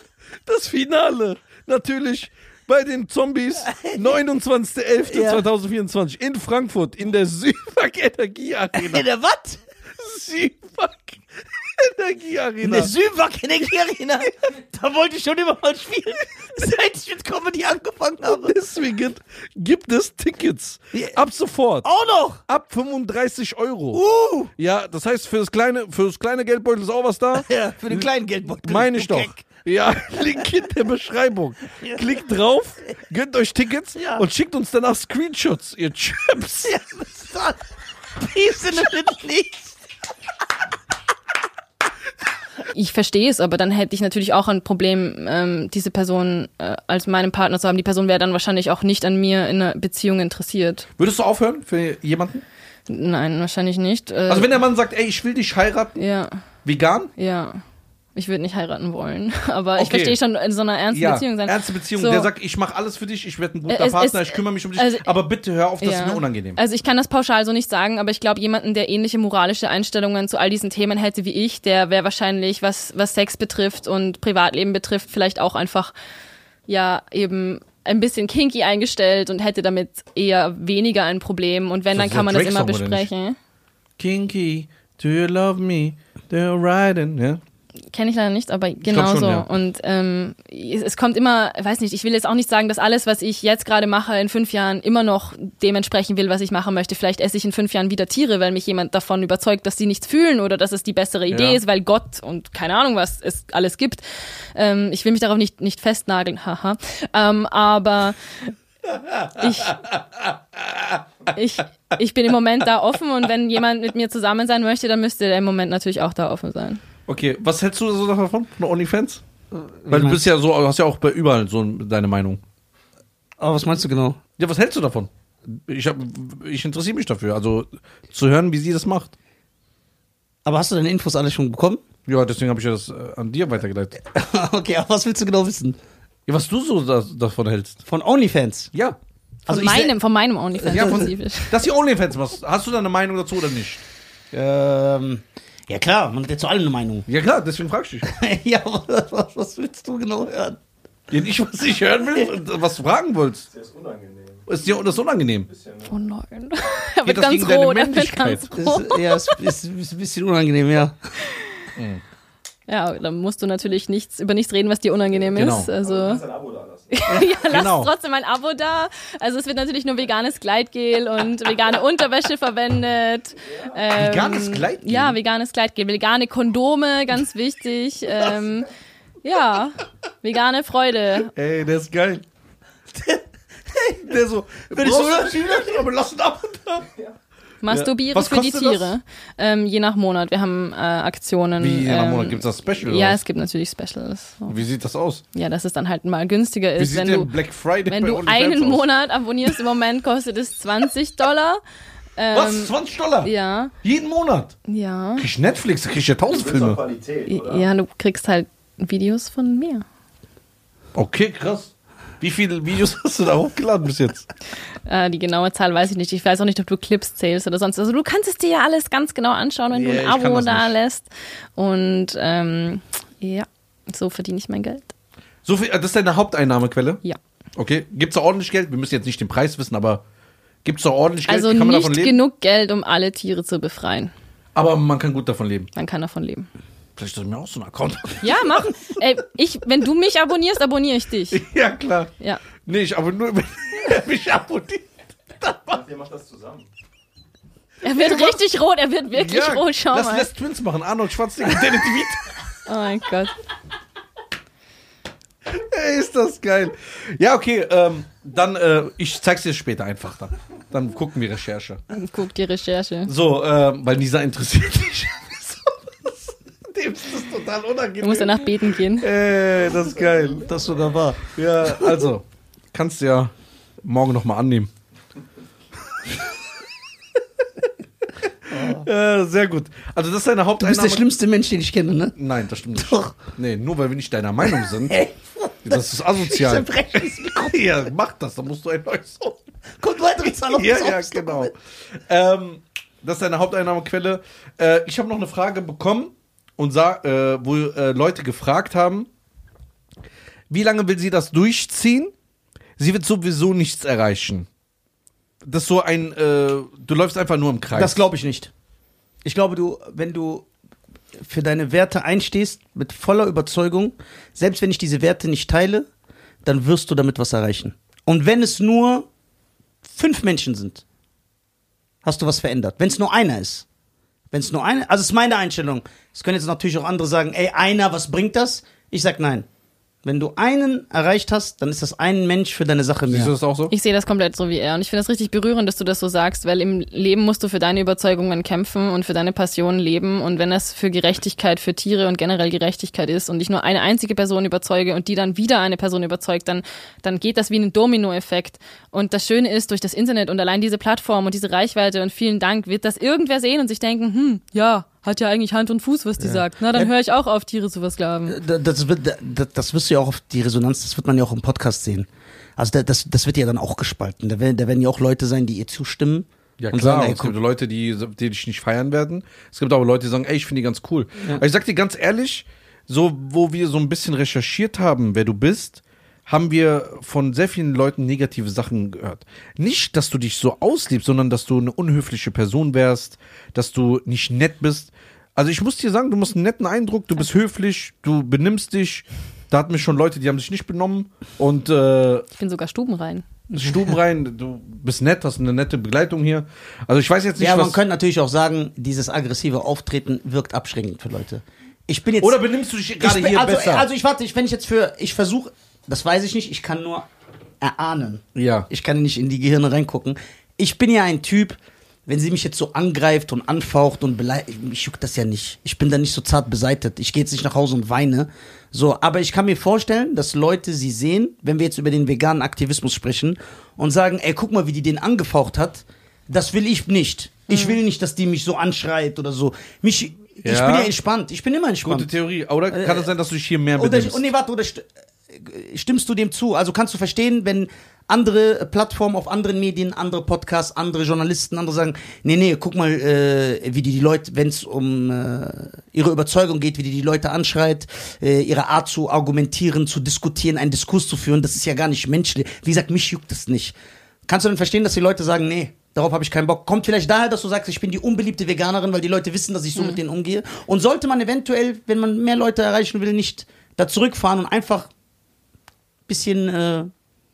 das Finale. Natürlich bei den Zombies. 29.11.2024 in Frankfurt in der Süwag Energie Arena. In der was? Süwag Energie In Arena. der Süwag Energie Arena. Da wollte ich schon immer mal spielen, seit ich mit Comedy angefangen habe. Deswegen gibt es Tickets. Ja. Ab sofort. Auch noch. Ab 35 Euro. Uh. Ja, das heißt, für das kleine, für das kleine Geldbeutel ist auch was da. Ja, für den kleinen Geldbeutel. Meine ich doch. Ja, Link in der Beschreibung. Klickt drauf, gönnt euch Tickets Ja. und schickt uns danach Screenshots, ihr Chips. Ja, was ist das? Peace in the Middle. Ich verstehe es, aber dann hätte ich natürlich auch ein Problem, ähm, diese Person äh, als meinen Partner zu haben. Die Person wäre dann wahrscheinlich auch nicht an mir in einer Beziehung interessiert. Würdest du aufhören für jemanden? Nein, wahrscheinlich nicht. Äh, Also wenn der Mann sagt, ey, ich will dich heiraten, ja, vegan? ja. Ich würde nicht heiraten wollen, aber ich Okay. verstehe schon in so einer ernsten Ja, Beziehung sein. ernste Beziehung. So. Der sagt, ich mache alles für dich, ich werde ein guter es Partner, ist- ich kümmere mich um dich, also- aber bitte hör auf, das Ja. ist mir unangenehm. Also ich kann das pauschal so nicht sagen, aber ich glaube, jemanden, der ähnliche moralische Einstellungen zu all diesen Themen hätte wie ich, der wäre wahrscheinlich, was, was Sex betrifft und Privatleben betrifft, vielleicht auch einfach, ja, eben ein bisschen kinky eingestellt und hätte damit eher weniger ein Problem. Und wenn, dann kann man das immer besprechen. Kinky, do you love me? Do you riding? Ja? Kenne ich leider nicht, aber genauso. schon, ja. Und ähm, es, es kommt immer, weiß nicht, ich will jetzt auch nicht sagen, dass alles, was ich jetzt gerade mache, in fünf Jahren immer noch dementsprechend will, was ich machen möchte. Vielleicht esse ich in fünf Jahren wieder Tiere, weil mich jemand davon überzeugt, dass sie nichts fühlen oder dass es die bessere Idee Ja. ist, weil Gott und keine Ahnung, was es alles gibt. Ähm, ich will mich darauf nicht, nicht festnageln, haha. Ähm, aber ich, ich, ich bin im Moment da offen und wenn jemand mit mir zusammen sein möchte, dann müsste der im Moment natürlich auch da offen sein. Okay, was hältst du so davon, von OnlyFans? Weil du bist ja so, hast ja auch bei überall so deine Meinung. Aber was meinst du genau? Ja, was hältst du davon? Ich, hab, ich interessiere mich dafür, also zu hören, wie sie das macht. Aber hast du deine Infos alle schon bekommen? Ja, deswegen habe ich ja das äh, an dir weitergeleitet. okay, aber was willst du genau wissen? Ja, was du so da, davon hältst. Von OnlyFans? Ja. Von Also ich meinem, von meinem OnlyFans Ja, von, dass die OnlyFans machst. Hast du da eine Meinung dazu oder nicht? Ähm, ja klar, man hat ja zu allem eine Meinung. Ja klar, deswegen frag ich dich. ja, aber was, was willst du genau hören? Ja, nicht, was ich hören will, was du fragen wolltest. Das ist unangenehm. Ist dir das unangenehm? Oh nein. Er wird das ganz rot, er wird ganz Das rot. ist, ja, es ist, ist ein bisschen unangenehm, ja. Ja, dann musst du natürlich nichts über nichts reden, was dir unangenehm Genau. ist. Du Also kannst ein Abo da ja, lass Genau. trotzdem ein Abo da. Also es wird natürlich nur veganes Gleitgel und vegane Unterwäsche verwendet. Ähm, Veganes Gleitgel? Ja, veganes Gleitgel. Vegane Kondome, ganz wichtig. Ähm, ja, vegane Freude. Ey, der ist geil. der so, wenn ich so aber lass ihn ab. Masturbiere Was für die kostet das? Tiere. Ähm, je nach Monat. Wir haben äh, Aktionen. Wie, ähm, ähm, Monat gibt's das Special? Ja, oder? es gibt natürlich Specials. So. Wie sieht das aus? Ja, dass es dann halt mal günstiger Wie ist, sieht wenn der du Black Friday Wenn bei du einen aus? Monat abonnierst, im Moment kostet es 20 Dollar. Ähm, Was? 20 Dollar? Ja, Jeden Monat? ja. Krieg ich Netflix, da krieg ich ja 1000 Du willst doch Filme. Qualität, oder? Ja, du kriegst halt Videos von mir. Okay, krass. Wie viele Videos hast du da hochgeladen bis jetzt? Äh, die genaue Zahl weiß ich nicht. Ich weiß auch nicht, ob du Clips zählst oder sonst. Also du kannst es dir ja alles ganz genau anschauen, wenn Ja, du ein Abo da lässt. Und ähm, ja, so verdiene ich mein Geld. So viel, das ist deine Haupteinnahmequelle? Ja. Okay. Gibt's da ordentlich Geld? Wir müssen jetzt nicht den Preis wissen, aber gibt's da ordentlich Geld? Also kann man nicht davon leben? genug Geld, um alle Tiere zu befreien. Aber man kann gut davon leben. Man kann davon leben. Vielleicht soll ich mir auch so einen Account machen. Ja, mach. Ey, ich, wenn du mich abonnierst, abonniere ich dich. ja, klar. Ja. Nee, ich aber nur, wenn er mich abonniert. Ihr macht das zusammen. Er wird richtig rot, er wird wirklich Ja, rot, schau lass mal. Les Twins machen. Arnold Schwarzenegger, Danny DeVito. Oh mein Gott. Ey, ist das geil. Ja, okay, ähm, dann, äh, ich zeig's dir später einfach dann. Dann gucken wir Recherche. Guck die Recherche. So, ähm, weil Nisa interessiert dich. Dem ist das total unangenehm. Du musst danach beten gehen. Ey, das ist geil. Das sogar war. Ja, also, kannst du ja morgen nochmal annehmen. äh, sehr gut. Also, das ist deine Du bist der Haupteinnahme. schlimmste Mensch, den ich kenne, ne? Nein, das stimmt nicht. Doch. Nee, nur weil wir nicht deiner Meinung sind. Ey, Das ist ich asozial. das Mikro. Ja, mach das, dann musst du ein neues holen. Kommt weitere Zahl auf Ja, das ja, genau. Ähm, das ist deine Haupteinnahmequelle. Äh, ich habe noch eine Frage bekommen, und sah, äh, wo äh, Leute gefragt haben, wie lange will sie das durchziehen? Sie wird sowieso nichts erreichen. Das ist so ein, äh, du läufst einfach nur im Kreis. Das glaube ich nicht. Ich glaube, du, wenn du für deine Werte einstehst, mit voller Überzeugung, selbst wenn ich diese Werte nicht teile, dann wirst du damit was erreichen. Und wenn es nur fünf Menschen sind, hast du was verändert. Wenn es nur einer ist. Wenn es nur einer, also es ist meine Einstellung. Es können jetzt natürlich auch andere sagen, ey, einer, was bringt das? Ich sag nein. Wenn du einen erreicht hast, dann ist das ein Mensch für deine Sache Siehst mehr. du das auch so? Ich sehe das komplett so wie er. Und ich finde das richtig berührend, dass du das so sagst, weil im Leben musst du für deine Überzeugungen kämpfen und für deine Passion leben. Und wenn das für Gerechtigkeit, für Tiere und generell Gerechtigkeit ist und ich nur eine einzige Person überzeuge und die dann wieder eine Person überzeugt, dann, dann geht das wie ein Dominoeffekt. Und das Schöne ist, durch das Internet und allein diese Plattform und diese Reichweite und vielen Dank wird das irgendwer sehen und sich denken, hm, ja, hat ja eigentlich Hand und Fuß, was die sagt. Na, dann höre ich auch auf, Tiere zu versklaven. Da- das, wird, das, das wirst du ja auch auf die Resonanz, das wird man ja auch im Podcast sehen. Also da- das, das wird ja dann auch gespalten. Da werden, da werden ja auch Leute sein, die ihr zustimmen. Ja und klar, sagen, ey, es gibt Leute, die, die dich nicht feiern werden. Es gibt aber Leute, die sagen, ey, ich finde die ganz cool. Aber ich sag dir ganz ehrlich, so, wo wir so ein bisschen recherchiert haben, wer du bist, haben wir von sehr vielen Leuten negative Sachen gehört. Nicht, dass du dich so auslebst, sondern dass du eine unhöfliche Person wärst, dass du nicht nett bist. Also ich muss dir sagen, du machst einen netten Eindruck, du bist höflich, du benimmst dich. Da hatten wir schon Leute, die haben sich nicht benommen und äh, Ich bin sogar stubenrein. Stuben rein, du bist nett, hast eine nette Begleitung hier. Also ich weiß jetzt nicht, ja, man was... könnte natürlich auch sagen, dieses aggressive Auftreten wirkt abschreckend für Leute. Ich bin jetzt. Oder benimmst du dich gerade hier also, besser? also ich warte, ich, wenn ich jetzt für, ich versuche, das weiß ich nicht, ich kann nur erahnen. ja. Ich kann nicht in die Gehirne reingucken. Ich bin ja ein Typ, wenn sie mich jetzt so angreift und anfaucht und beleidigt, mich juckt das ja nicht. Ich bin da nicht so zart beseitet. Ich gehe jetzt nicht nach Hause und weine. So, aber ich kann mir vorstellen, dass Leute sie sehen, wenn wir jetzt über den veganen Aktivismus sprechen und sagen, ey, guck mal, wie die den angefaucht hat. Das will ich nicht. Ich will nicht, dass die mich so anschreit oder so. Mich, ich Ja. bin ja entspannt. Ich bin immer entspannt. Gute Theorie. Oder kann es sein, dass du dich hier mehr Oder, benimmst? oh nee, warte, oder äh, stimmst du dem zu? Also kannst du verstehen, wenn andere Plattformen auf anderen Medien, andere Podcasts, andere Journalisten, andere sagen, nee, nee, guck mal, äh, wie die, die Leute, wenn es um äh, ihre Überzeugung geht, wie die die Leute anschreit, äh, ihre Art zu argumentieren, zu diskutieren, einen Diskurs zu führen, das ist ja gar nicht menschlich. Wie gesagt, mich juckt das nicht. Kannst du dann verstehen, dass die Leute sagen, nee, darauf habe ich keinen Bock? Kommt vielleicht daher, dass du sagst, ich bin die unbeliebte Veganerin, weil die Leute wissen, dass ich so mit denen umgehe. Und sollte man eventuell, wenn man mehr Leute erreichen will, nicht da zurückfahren und einfach bisschen äh,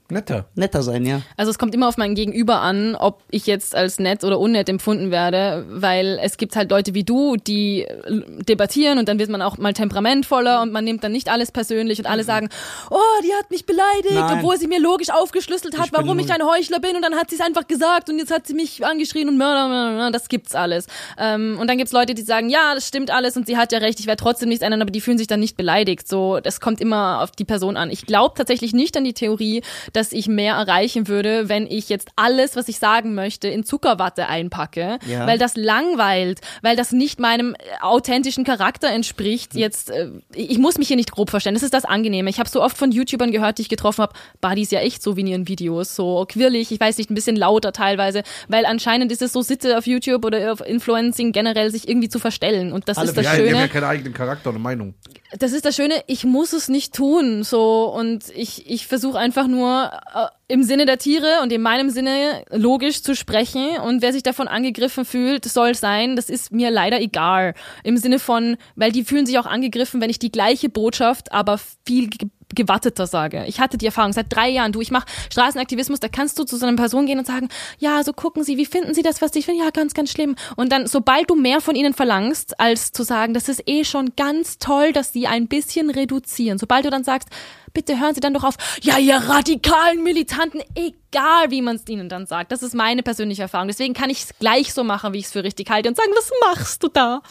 Netter. netter sein, ja. Also es kommt immer auf mein Gegenüber an, ob ich jetzt als nett oder unnett empfunden werde, weil es gibt halt Leute wie du, die äh, debattieren und dann wird man auch mal temperamentvoller und man nimmt dann nicht alles persönlich und alle sagen, oh, die hat mich beleidigt, Nein. obwohl sie mir logisch aufgeschlüsselt hat, Ich warum ich ein Heuchler bin und dann hat sie es einfach gesagt und jetzt hat sie mich angeschrien und Mörder, das gibt's alles. Ähm, und dann gibt's Leute, die sagen, ja, das stimmt alles und sie hat ja recht, ich werde trotzdem nichts ändern, aber die fühlen sich dann nicht beleidigt. So, das kommt immer auf die Person an. Ich glaube tatsächlich nicht an die Theorie, dass ich mehr erreichen würde, wenn ich jetzt alles, was ich sagen möchte, in Zuckerwatte einpacke, Ja. weil das langweilt, weil das nicht meinem äh, authentischen Charakter entspricht. Jetzt, äh, ich muss mich hier nicht grob verstehen. Das ist das Angenehme. Ich habe so oft von YouTubern gehört, die ich getroffen habe, Badi ist ja echt so wie in ihren Videos, so quirlig, ich weiß nicht, ein bisschen lauter teilweise, weil anscheinend ist es so Sitte auf YouTube oder auf Influencing generell, sich irgendwie zu verstellen. Und das Alle- ist das ja, die haben Schöne ja keinen eigenen Charakter und Meinung. Das ist das Schöne, ich muss es nicht tun, so. Und ich ich versuche einfach nur äh, im Sinne der Tiere und in meinem Sinne logisch zu sprechen. Und wer sich davon angegriffen fühlt, soll sein, das ist mir leider egal. Im Sinne von, weil die fühlen sich auch angegriffen, wenn ich die gleiche Botschaft, aber viel ge gewatteter sage. Ich hatte die Erfahrung seit drei Jahren. Du, ich mache Straßenaktivismus, da kannst du zu so einer Person gehen und sagen, ja, so gucken Sie, wie finden Sie das, was ich finde? Ja, ganz, ganz schlimm. Und dann, sobald du mehr von ihnen verlangst, als zu sagen, das ist eh schon ganz toll, dass sie ein bisschen reduzieren. Sobald du dann sagst, bitte hören Sie dann doch auf, ja, ihr radikalen Militanten, egal wie man es ihnen dann sagt. Das ist meine persönliche Erfahrung. Deswegen kann ich es gleich so machen, wie ich es für richtig halte und sagen, was machst du da?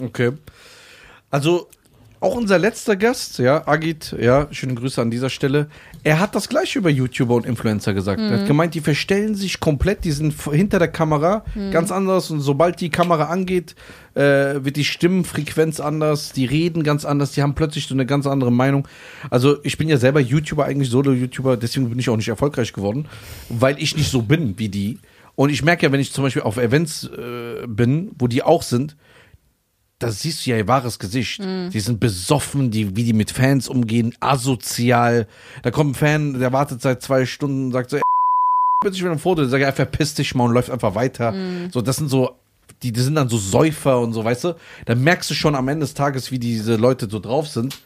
Okay. Also, auch unser letzter Gast, ja, Agit, ja, schöne Grüße an dieser Stelle. Er hat das gleiche über YouTuber und Influencer gesagt. Er hat gemeint, die verstellen sich komplett, die sind hinter der Kamera ganz anders und sobald die Kamera angeht, äh, wird die Stimmenfrequenz anders, die reden ganz anders, die haben plötzlich so eine ganz andere Meinung. Also, ich bin ja selber YouTuber, eigentlich Solo-YouTuber, deswegen bin ich auch nicht erfolgreich geworden, weil ich nicht so bin wie die. Und ich merke ja, wenn ich zum Beispiel auf Events äh, bin, wo die auch sind, da siehst du ja ihr wahres Gesicht. Die sind besoffen, die, wie die mit Fans umgehen, asozial. Da kommt ein Fan, der wartet seit zwei Stunden und sagt so, bitte ich will ein Foto. Ich sage, ja, verpiss dich mal und läuft einfach weiter. So, das sind so, die, die sind dann so Säufer und so, weißt du? Dann merkst du schon am Ende des Tages, wie diese Leute so drauf sind.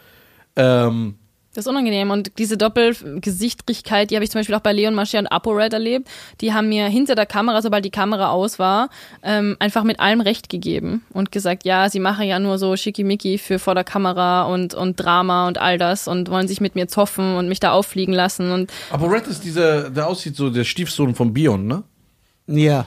Ähm, Das ist unangenehm. Und diese Doppelgesichtrigkeit, die habe ich zum Beispiel auch bei Leon Mascher und ApoRed erlebt. Die haben mir hinter der Kamera, sobald die Kamera aus war, ähm, einfach mit allem Recht gegeben und gesagt, ja, sie machen ja nur so schickimicki für vor der Kamera und, und Drama und all das und wollen sich mit mir zoffen und mich da auffliegen lassen. Und aber Red ist dieser, der aussieht so, der Stiefsohn von Bion, ne? Ja.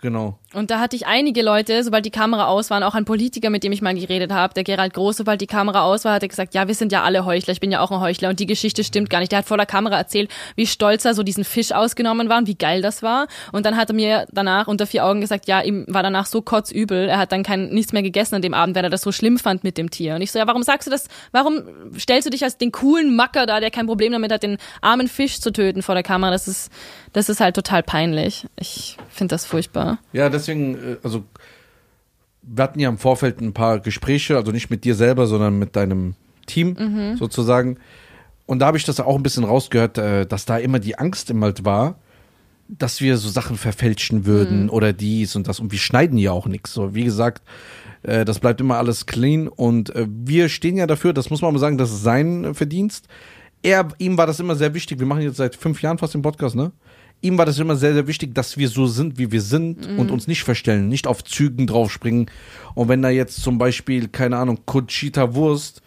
Genau. Und da hatte ich einige Leute, sobald die Kamera aus war, auch ein Politiker, mit dem ich mal geredet habe, der Gerald Groß, sobald die Kamera aus war, hat er gesagt, ja, wir sind ja alle Heuchler, ich bin ja auch ein Heuchler und die Geschichte stimmt gar nicht. Der hat vor der Kamera erzählt, wie stolz er so diesen Fisch ausgenommen war und wie geil das war. Und dann hat er mir danach unter vier Augen gesagt, ja, ihm war danach so kotzübel, er hat dann kein, nichts mehr gegessen an dem Abend, weil er das so schlimm fand mit dem Tier. Und ich so, ja, warum sagst du das, warum stellst du dich als den coolen Macker da, der kein Problem damit hat, den armen Fisch zu töten vor der Kamera? Das ist, das ist halt total peinlich. Ich finde das furchtbar. Ja, deswegen, äh, also wir hatten ja im Vorfeld ein paar Gespräche, also nicht mit dir selber, sondern mit deinem Team sozusagen. Und da habe ich das auch ein bisschen rausgehört, äh, dass da immer die Angst im halt war, dass wir so Sachen verfälschen würden oder dies und das. Und wir schneiden ja auch nichts. So, wie gesagt, äh, das bleibt immer alles clean. Und wir stehen ja dafür, das muss man mal sagen, das ist sein Verdienst. Er, ihm war das immer sehr wichtig. Wir machen jetzt seit fünf Jahren fast den Podcast, ne? Ihm war das immer sehr, sehr wichtig, dass wir so sind, wie wir sind und uns nicht verstellen, nicht auf Zügen draufspringen. Und wenn da jetzt zum Beispiel, keine Ahnung, Conchita Wurst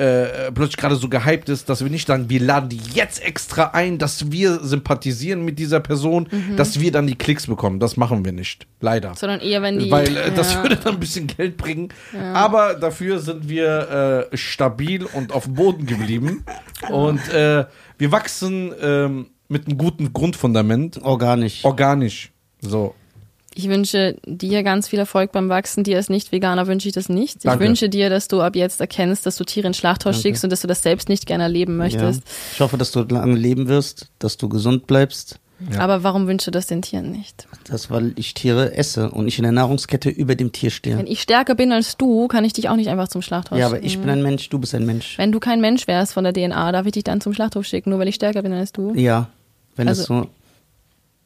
äh, plötzlich gerade so gehypt ist, dass wir nicht sagen, wir laden die jetzt extra ein, dass wir sympathisieren mit dieser Person, dass wir dann die Klicks bekommen. Das machen wir nicht. Leider. Sondern eher, wenn die. Weil äh, das ja. würde dann ein bisschen Geld bringen. Aber dafür sind wir äh, stabil und auf dem Boden geblieben. und äh, wir wachsen ähm, mit einem guten Grundfundament, Organisch. organisch. So. Ich wünsche dir ganz viel Erfolg beim Wachsen. Dir als Nicht-Veganer wünsche ich das nicht. Danke. Ich wünsche dir, dass du ab jetzt erkennst, dass du Tiere ins Schlachthaus schickst und dass du das selbst nicht gerne erleben ja. möchtest. Ich hoffe, dass du lange leben wirst, dass du gesund bleibst. Ja. Aber warum wünschst du das den Tieren nicht? Das, weil ich Tiere esse und ich in der Nahrungskette über dem Tier stehe. Wenn ich stärker bin als du, kann ich dich auch nicht einfach zum Schlachthaus Ja, aber schicken. ich bin ein Mensch, du bist ein Mensch. Wenn du kein Mensch wärst von der DNA, darf ich dich dann zum Schlachthof schicken, nur weil ich stärker bin als du? Ja, wenn es Also- so.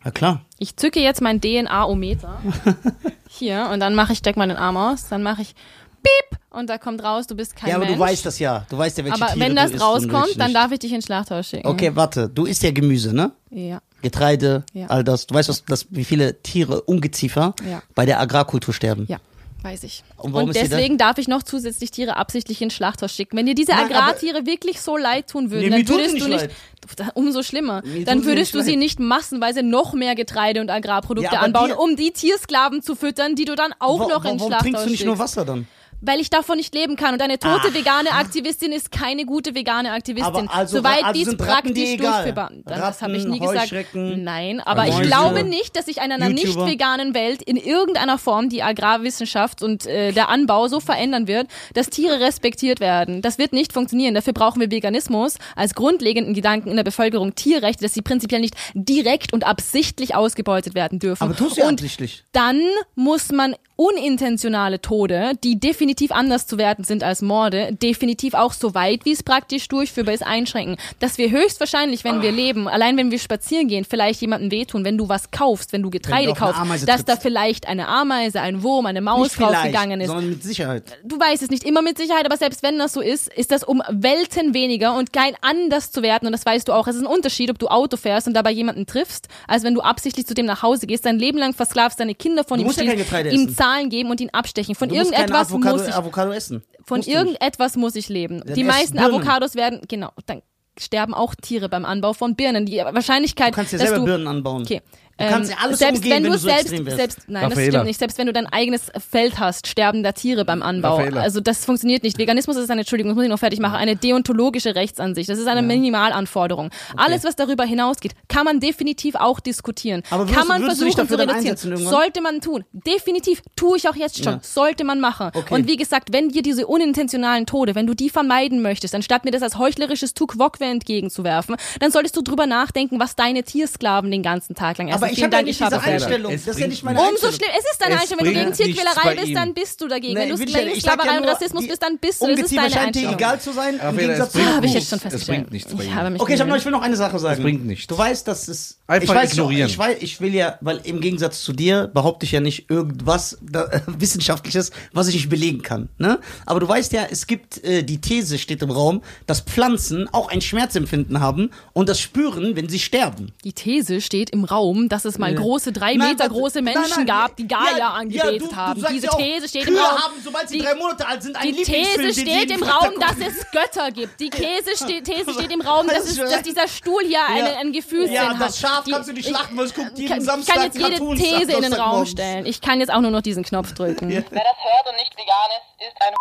Ja klar. Ich zücke jetzt mein DNA-Ometer. Hier, und dann mache ich, steck mal den Arm aus, dann mache ich Piep und da kommt raus, du bist kein ja, aber Mensch. du weißt das ja. Du weißt ja, welche aber Tiere wenn das du isst rauskommt, dann darf ich dich ins Schlachthaus schicken. Okay, warte. Du isst ja Gemüse, ne? Ja. Getreide, Ja. all das. Du weißt, was, das, wie viele Tiere, Ungeziefer, Ja. bei der Agrarkultur sterben. Ja, weiß ich. Und warum Und deswegen darf ich noch zusätzlich Tiere absichtlich ins Schlachthaus schicken. Wenn dir diese Nein, Agrartiere wirklich so leid tun würden, Nee, dann würdest sie du nicht nicht, umso schlimmer, Mir dann sie würdest nicht du sie leid. nicht massenweise noch mehr Getreide und Agrarprodukte Ja, anbauen, dir- um die Tiersklaven zu füttern, die du dann auch Wa- noch ins warum Schlachthaus trinkst du nicht nur schickst. Wasser dann? Weil ich davon nicht leben kann. Und eine tote vegane Aktivistin ist keine gute vegane Aktivistin. Aber also- Soweit also dies praktisch durchführbar. Das habe ich nie gesagt. Nein, aber ich glaube nicht, dass sich in einer nicht veganen Welt in irgendeiner Form die Agrarwissenschaft und äh, der Anbau so verändern wird, dass Tiere respektiert werden. Das wird nicht funktionieren. Dafür brauchen wir Veganismus als grundlegenden Gedanken in der Bevölkerung, Tierrechte, dass sie prinzipiell nicht direkt und absichtlich ausgebeutet werden dürfen. Aber tust du ja und absichtlich. dann muss man unintentionale Tode, die definitiv anders zu werten sind als Morde, definitiv auch so weit, wie es praktisch durchführbar ist, einschränken. Dass wir höchstwahrscheinlich, wenn wir leben, allein wenn wir spazieren gehen, vielleicht jemandem wehtun, wenn du was kaufst, wenn du Getreide auf eine kaufst, dass da vielleicht eine Ameise, ein Wurm, eine Maus draufgegangen ist. sondern mit Sicherheit. Du weißt es nicht immer mit Sicherheit, aber selbst wenn das so ist, ist das um Welten weniger und kein anders zu werten. Und das weißt du auch. Es ist ein Unterschied, ob du Auto fährst und dabei jemanden triffst, als wenn du absichtlich zu dem nach Hause gehst, dein Leben lang versklavst, deine Kinder von Du ihm musst ja kein stehst, Getreide ihm essen. Zahlen geben und ihn abstechen. Von irgendetwas Avocado, muss ich, Avocado essen. von Musst irgendetwas muss ich leben. Dann Die meisten Birnen. Avocados werden, genau, dann sterben auch Tiere beim Anbau von Birnen. Die Wahrscheinlichkeit, Du kannst dir dass selber du Birnen anbauen. Okay. Du kannst ja alles selbst umgehen, wenn wenn du du so selbst, selbst, nein, das Raffaela. stimmt nicht. Selbst wenn du dein eigenes Feld hast, sterben da Tiere beim Anbau. Raffaela. Also das funktioniert nicht. Veganismus ist eine, Entschuldigung, das muss ich noch fertig machen, eine deontologische Rechtsansicht. Das ist eine Minimalanforderung. Alles, was darüber hinausgeht, kann man definitiv auch diskutieren. Aber würdest kann du- man würdest versuchen zu reduzieren. Sollte man tun. Definitiv. Tue ich auch jetzt schon. Ja. Sollte man machen. Okay. Und wie gesagt, wenn dir diese unintentionalen Tode, wenn du die vermeiden möchtest, anstatt mir das als heuchlerisches Tukwokwe entgegenzuwerfen, dann solltest du drüber nachdenken, was deine Tiersklaven den ganzen Tag lang essen. Aber ich Vielen habe ja Dank, nicht habe diese es. Einstellung. Es Das ist ja nicht meine Umso schlimmer. Es ist deine Es Einstellung. Wenn du gegen Tierquälerei bist, dann bist du dagegen. Nee, Wenn du will ich ja nicht. gegen Ich Sklaverei und Rassismus bist, dann bist du. Das ist deine Einstellung. egal zu sein. Im Gegensatz es zu Habe ich jetzt schon Es festgestellt. bringt nichts bei ich ihm. habe mich Okay, ich, hab noch, ich will noch eine Sache sagen. bringt nichts. Du weißt, dass es. Einfach ich weiß, ignorieren. Ich, weiß, ich will ja, weil im Gegensatz zu dir behaupte ich ja nicht irgendwas da, äh, Wissenschaftliches, was ich nicht belegen kann. Ne? Aber du weißt ja, es gibt äh, die These, steht im Raum, dass Pflanzen auch ein Schmerzempfinden haben und das spüren, wenn sie sterben. Die These steht im Raum, dass es mal Ja. große, drei Nein, Meter das- große nein, Menschen nein, gab, die Gaia ja, angebetet ja, du, haben. Du Diese ja These steht Kühe im Raum. haben, sobald sie Die- drei Monate alt sind, einen Die These steht im Raum, dass es Götter gibt. Die These, ste These steht im Raum, dass, Das es, dass dieser Stuhl hier eine, ein Gefühlssinn Ja, hat. das Schaf Die- kannst du nicht ich- schlachten, weil es guckt jeden kann, Ich Samstag kann jetzt jede Cartoons These in den Raum stellen. Ich kann jetzt auch nur noch diesen Knopf drücken. Wer das hört und nicht vegan ist, ist ein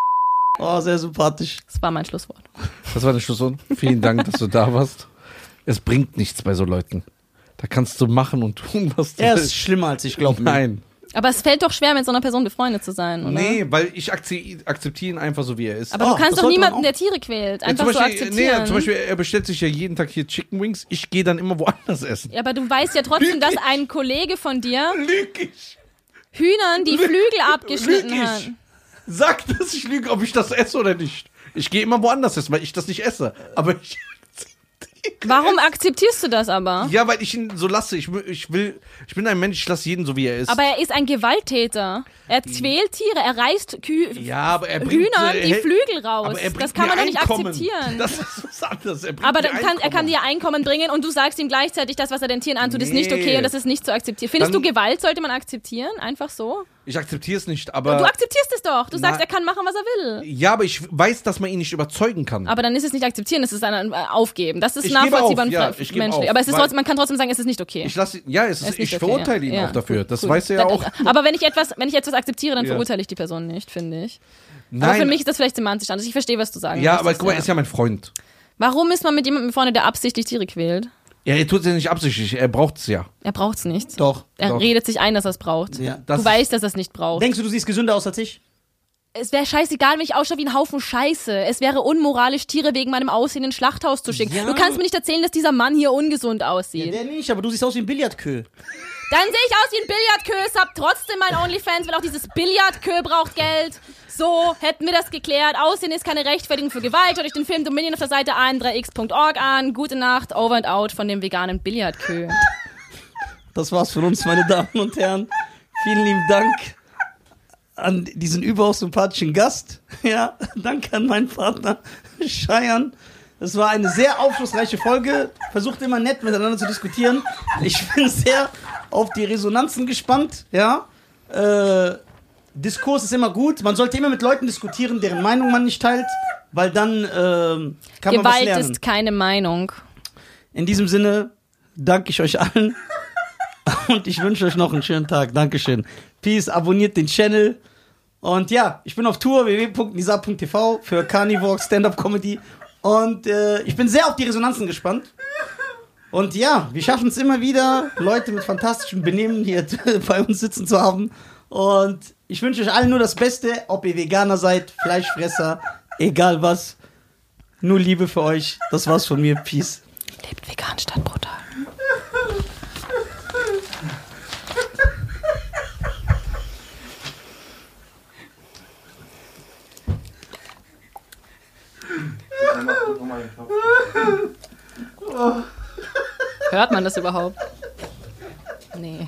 Oh, sehr sympathisch. Das war mein Schlusswort. Das war der Schlusswort. Vielen Dank, dass du da warst. Es bringt nichts bei so Leuten. Da kannst du machen und tun, was du Er ist willst. schlimmer als ich glaube. Nein. Aber es fällt doch schwer, mit so einer Person befreundet zu sein, oder? Nee, weil ich akze- akzeptiere ihn einfach so, wie er ist. Aber Oh, du kannst das doch niemanden, der Tiere quält, Ja, einfach zum so Beispiel, akzeptieren. Nee, zum Beispiel, er bestellt sich ja jeden Tag hier Chicken Wings. Ich gehe dann immer woanders essen. Ja, aber du weißt ja trotzdem, dass ein Kollege von dir Lüg ich. Hühnern die Flügel abgeschnitten Lüg hat. Sag, dass ich lüge, ob ich das esse oder nicht. Ich gehe immer woanders essen, weil ich das nicht esse. Aber ich. Warum akzeptierst du das aber? Ja, weil ich ihn so lasse. Ich, will- ich will. Ich bin ein Mensch, ich lasse jeden so, wie er ist. Aber er ist ein Gewalttäter. Er quält Tiere, er reißt Kü ja, aber er bringt. Hühnern äh, die Flügel raus. aber er bringt Das kann man doch nicht Einkommen. akzeptieren. Das ist was anderes. Er bringt aber mir dann kann, er kann Einkommen. dir Einkommen bringen und du sagst ihm gleichzeitig, das, was er den Tieren antut, ist nicht Nee. okay und das ist nicht zu akzeptieren. Findest Dann- du, Gewalt sollte man akzeptieren? Einfach so? Ich akzeptiere es nicht, aber. du akzeptierst es doch. Du sagst, Na- er kann machen, was er will. ja, aber ich weiß, dass man ihn nicht überzeugen kann. Aber dann ist es nicht akzeptieren, es ist ein äh, Aufgeben. Das ist Ich nachvollziehbar auf, und ja, ich menschlich. auf, aber es ist trotzdem, man kann trotzdem sagen, es ist nicht okay. ich lasse, ja, es ist, ist nicht ich okay, verurteile ja. ihn Ja, auch dafür. das gut. weiß er ja auch. Aber wenn ich etwas, wenn ich etwas akzeptiere, dann verurteile ich die Person nicht, finde ich. Aber Nein. für mich ist das vielleicht semantisch anders. Ich verstehe, was du sagen ja, aber guck mal, er ist ja mein Freund. Warum ist man mit jemandem befreundet, der absichtlich Tiere quält? Ja, er tut es ja nicht absichtlich, er braucht es ja. Er braucht's nicht. Doch. Er doch. redet sich ein, dass er es braucht. Ja. Das du weißt, dass er es nicht braucht. Denkst du, du siehst gesünder aus als ich? es wäre scheißegal, wenn ich ausschaue wie ein Haufen Scheiße. Es wäre unmoralisch, Tiere wegen meinem Aussehen ins Schlachthaus zu schicken. Ja. Du kannst mir nicht erzählen, dass dieser Mann hier ungesund aussieht. Der nicht, aber du siehst aus wie ein Billardkö. Dann sehe ich aus wie ein Billardkö, hab trotzdem mein Onlyfans, weil auch dieses Billardkö braucht Geld. So, hätten wir das geklärt. Aussehen ist keine Rechtfertigung für Gewalt. Schaut euch den Film Dominion auf der Seite an3x.org an. Gute Nacht, over and out von dem veganen Billardkö. Das war's von uns, meine Damen und Herren. Vielen lieben Dank an diesen überaus sympathischen Gast. Ja, danke an meinen Partner Scheiern. Das war eine sehr aufschlussreiche Folge. Versucht immer nett miteinander zu diskutieren. Ich bin sehr auf die Resonanzen gespannt. Ja, äh, Diskurs ist immer gut. Man sollte immer mit Leuten diskutieren, deren Meinung man nicht teilt, weil dann ähm, kann man was Gewalt lernen. ist keine Meinung. In diesem Sinne danke ich euch allen und ich wünsche euch noch einen schönen Tag. Dankeschön. Peace, abonniert den Channel Und ja, ich bin auf Tour www.nisa.tv für Carnivore Stand-Up Comedy. Und äh, ich bin sehr auf die Resonanzen gespannt. Und ja, wir schaffen es immer wieder, Leute mit fantastischem Benehmen hier bei uns sitzen zu haben. Und ich wünsche euch allen nur das Beste, ob ihr Veganer seid, Fleischfresser, egal was. Nur Liebe für euch. Das war's von mir. Peace. Lebt vegan statt brutal. Hört man das überhaupt? Nee.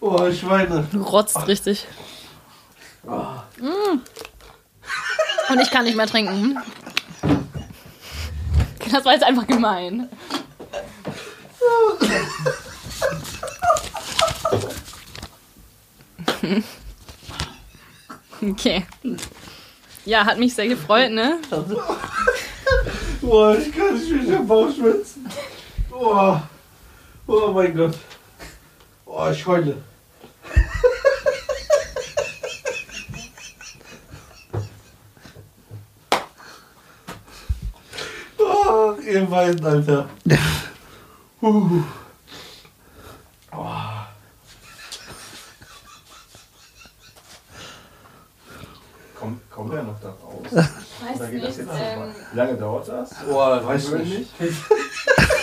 Oh, ich weine. Du rotzt richtig. Mm. Und ich kann nicht mehr trinken. Das war jetzt einfach gemein. Okay. Ja, hat mich sehr gefreut, ne? Oh, ich kann nicht mehr Bauchschmerzen. Oh. oh mein Gott. Oh, ich heule. Oh, ihr weint, Alter. Uh. Kommt, kommt er noch da raus? Weiß Oder geht das jetzt nicht, nochmal? ähm, Wie lange dauert das? Oh, weiß nicht. nicht?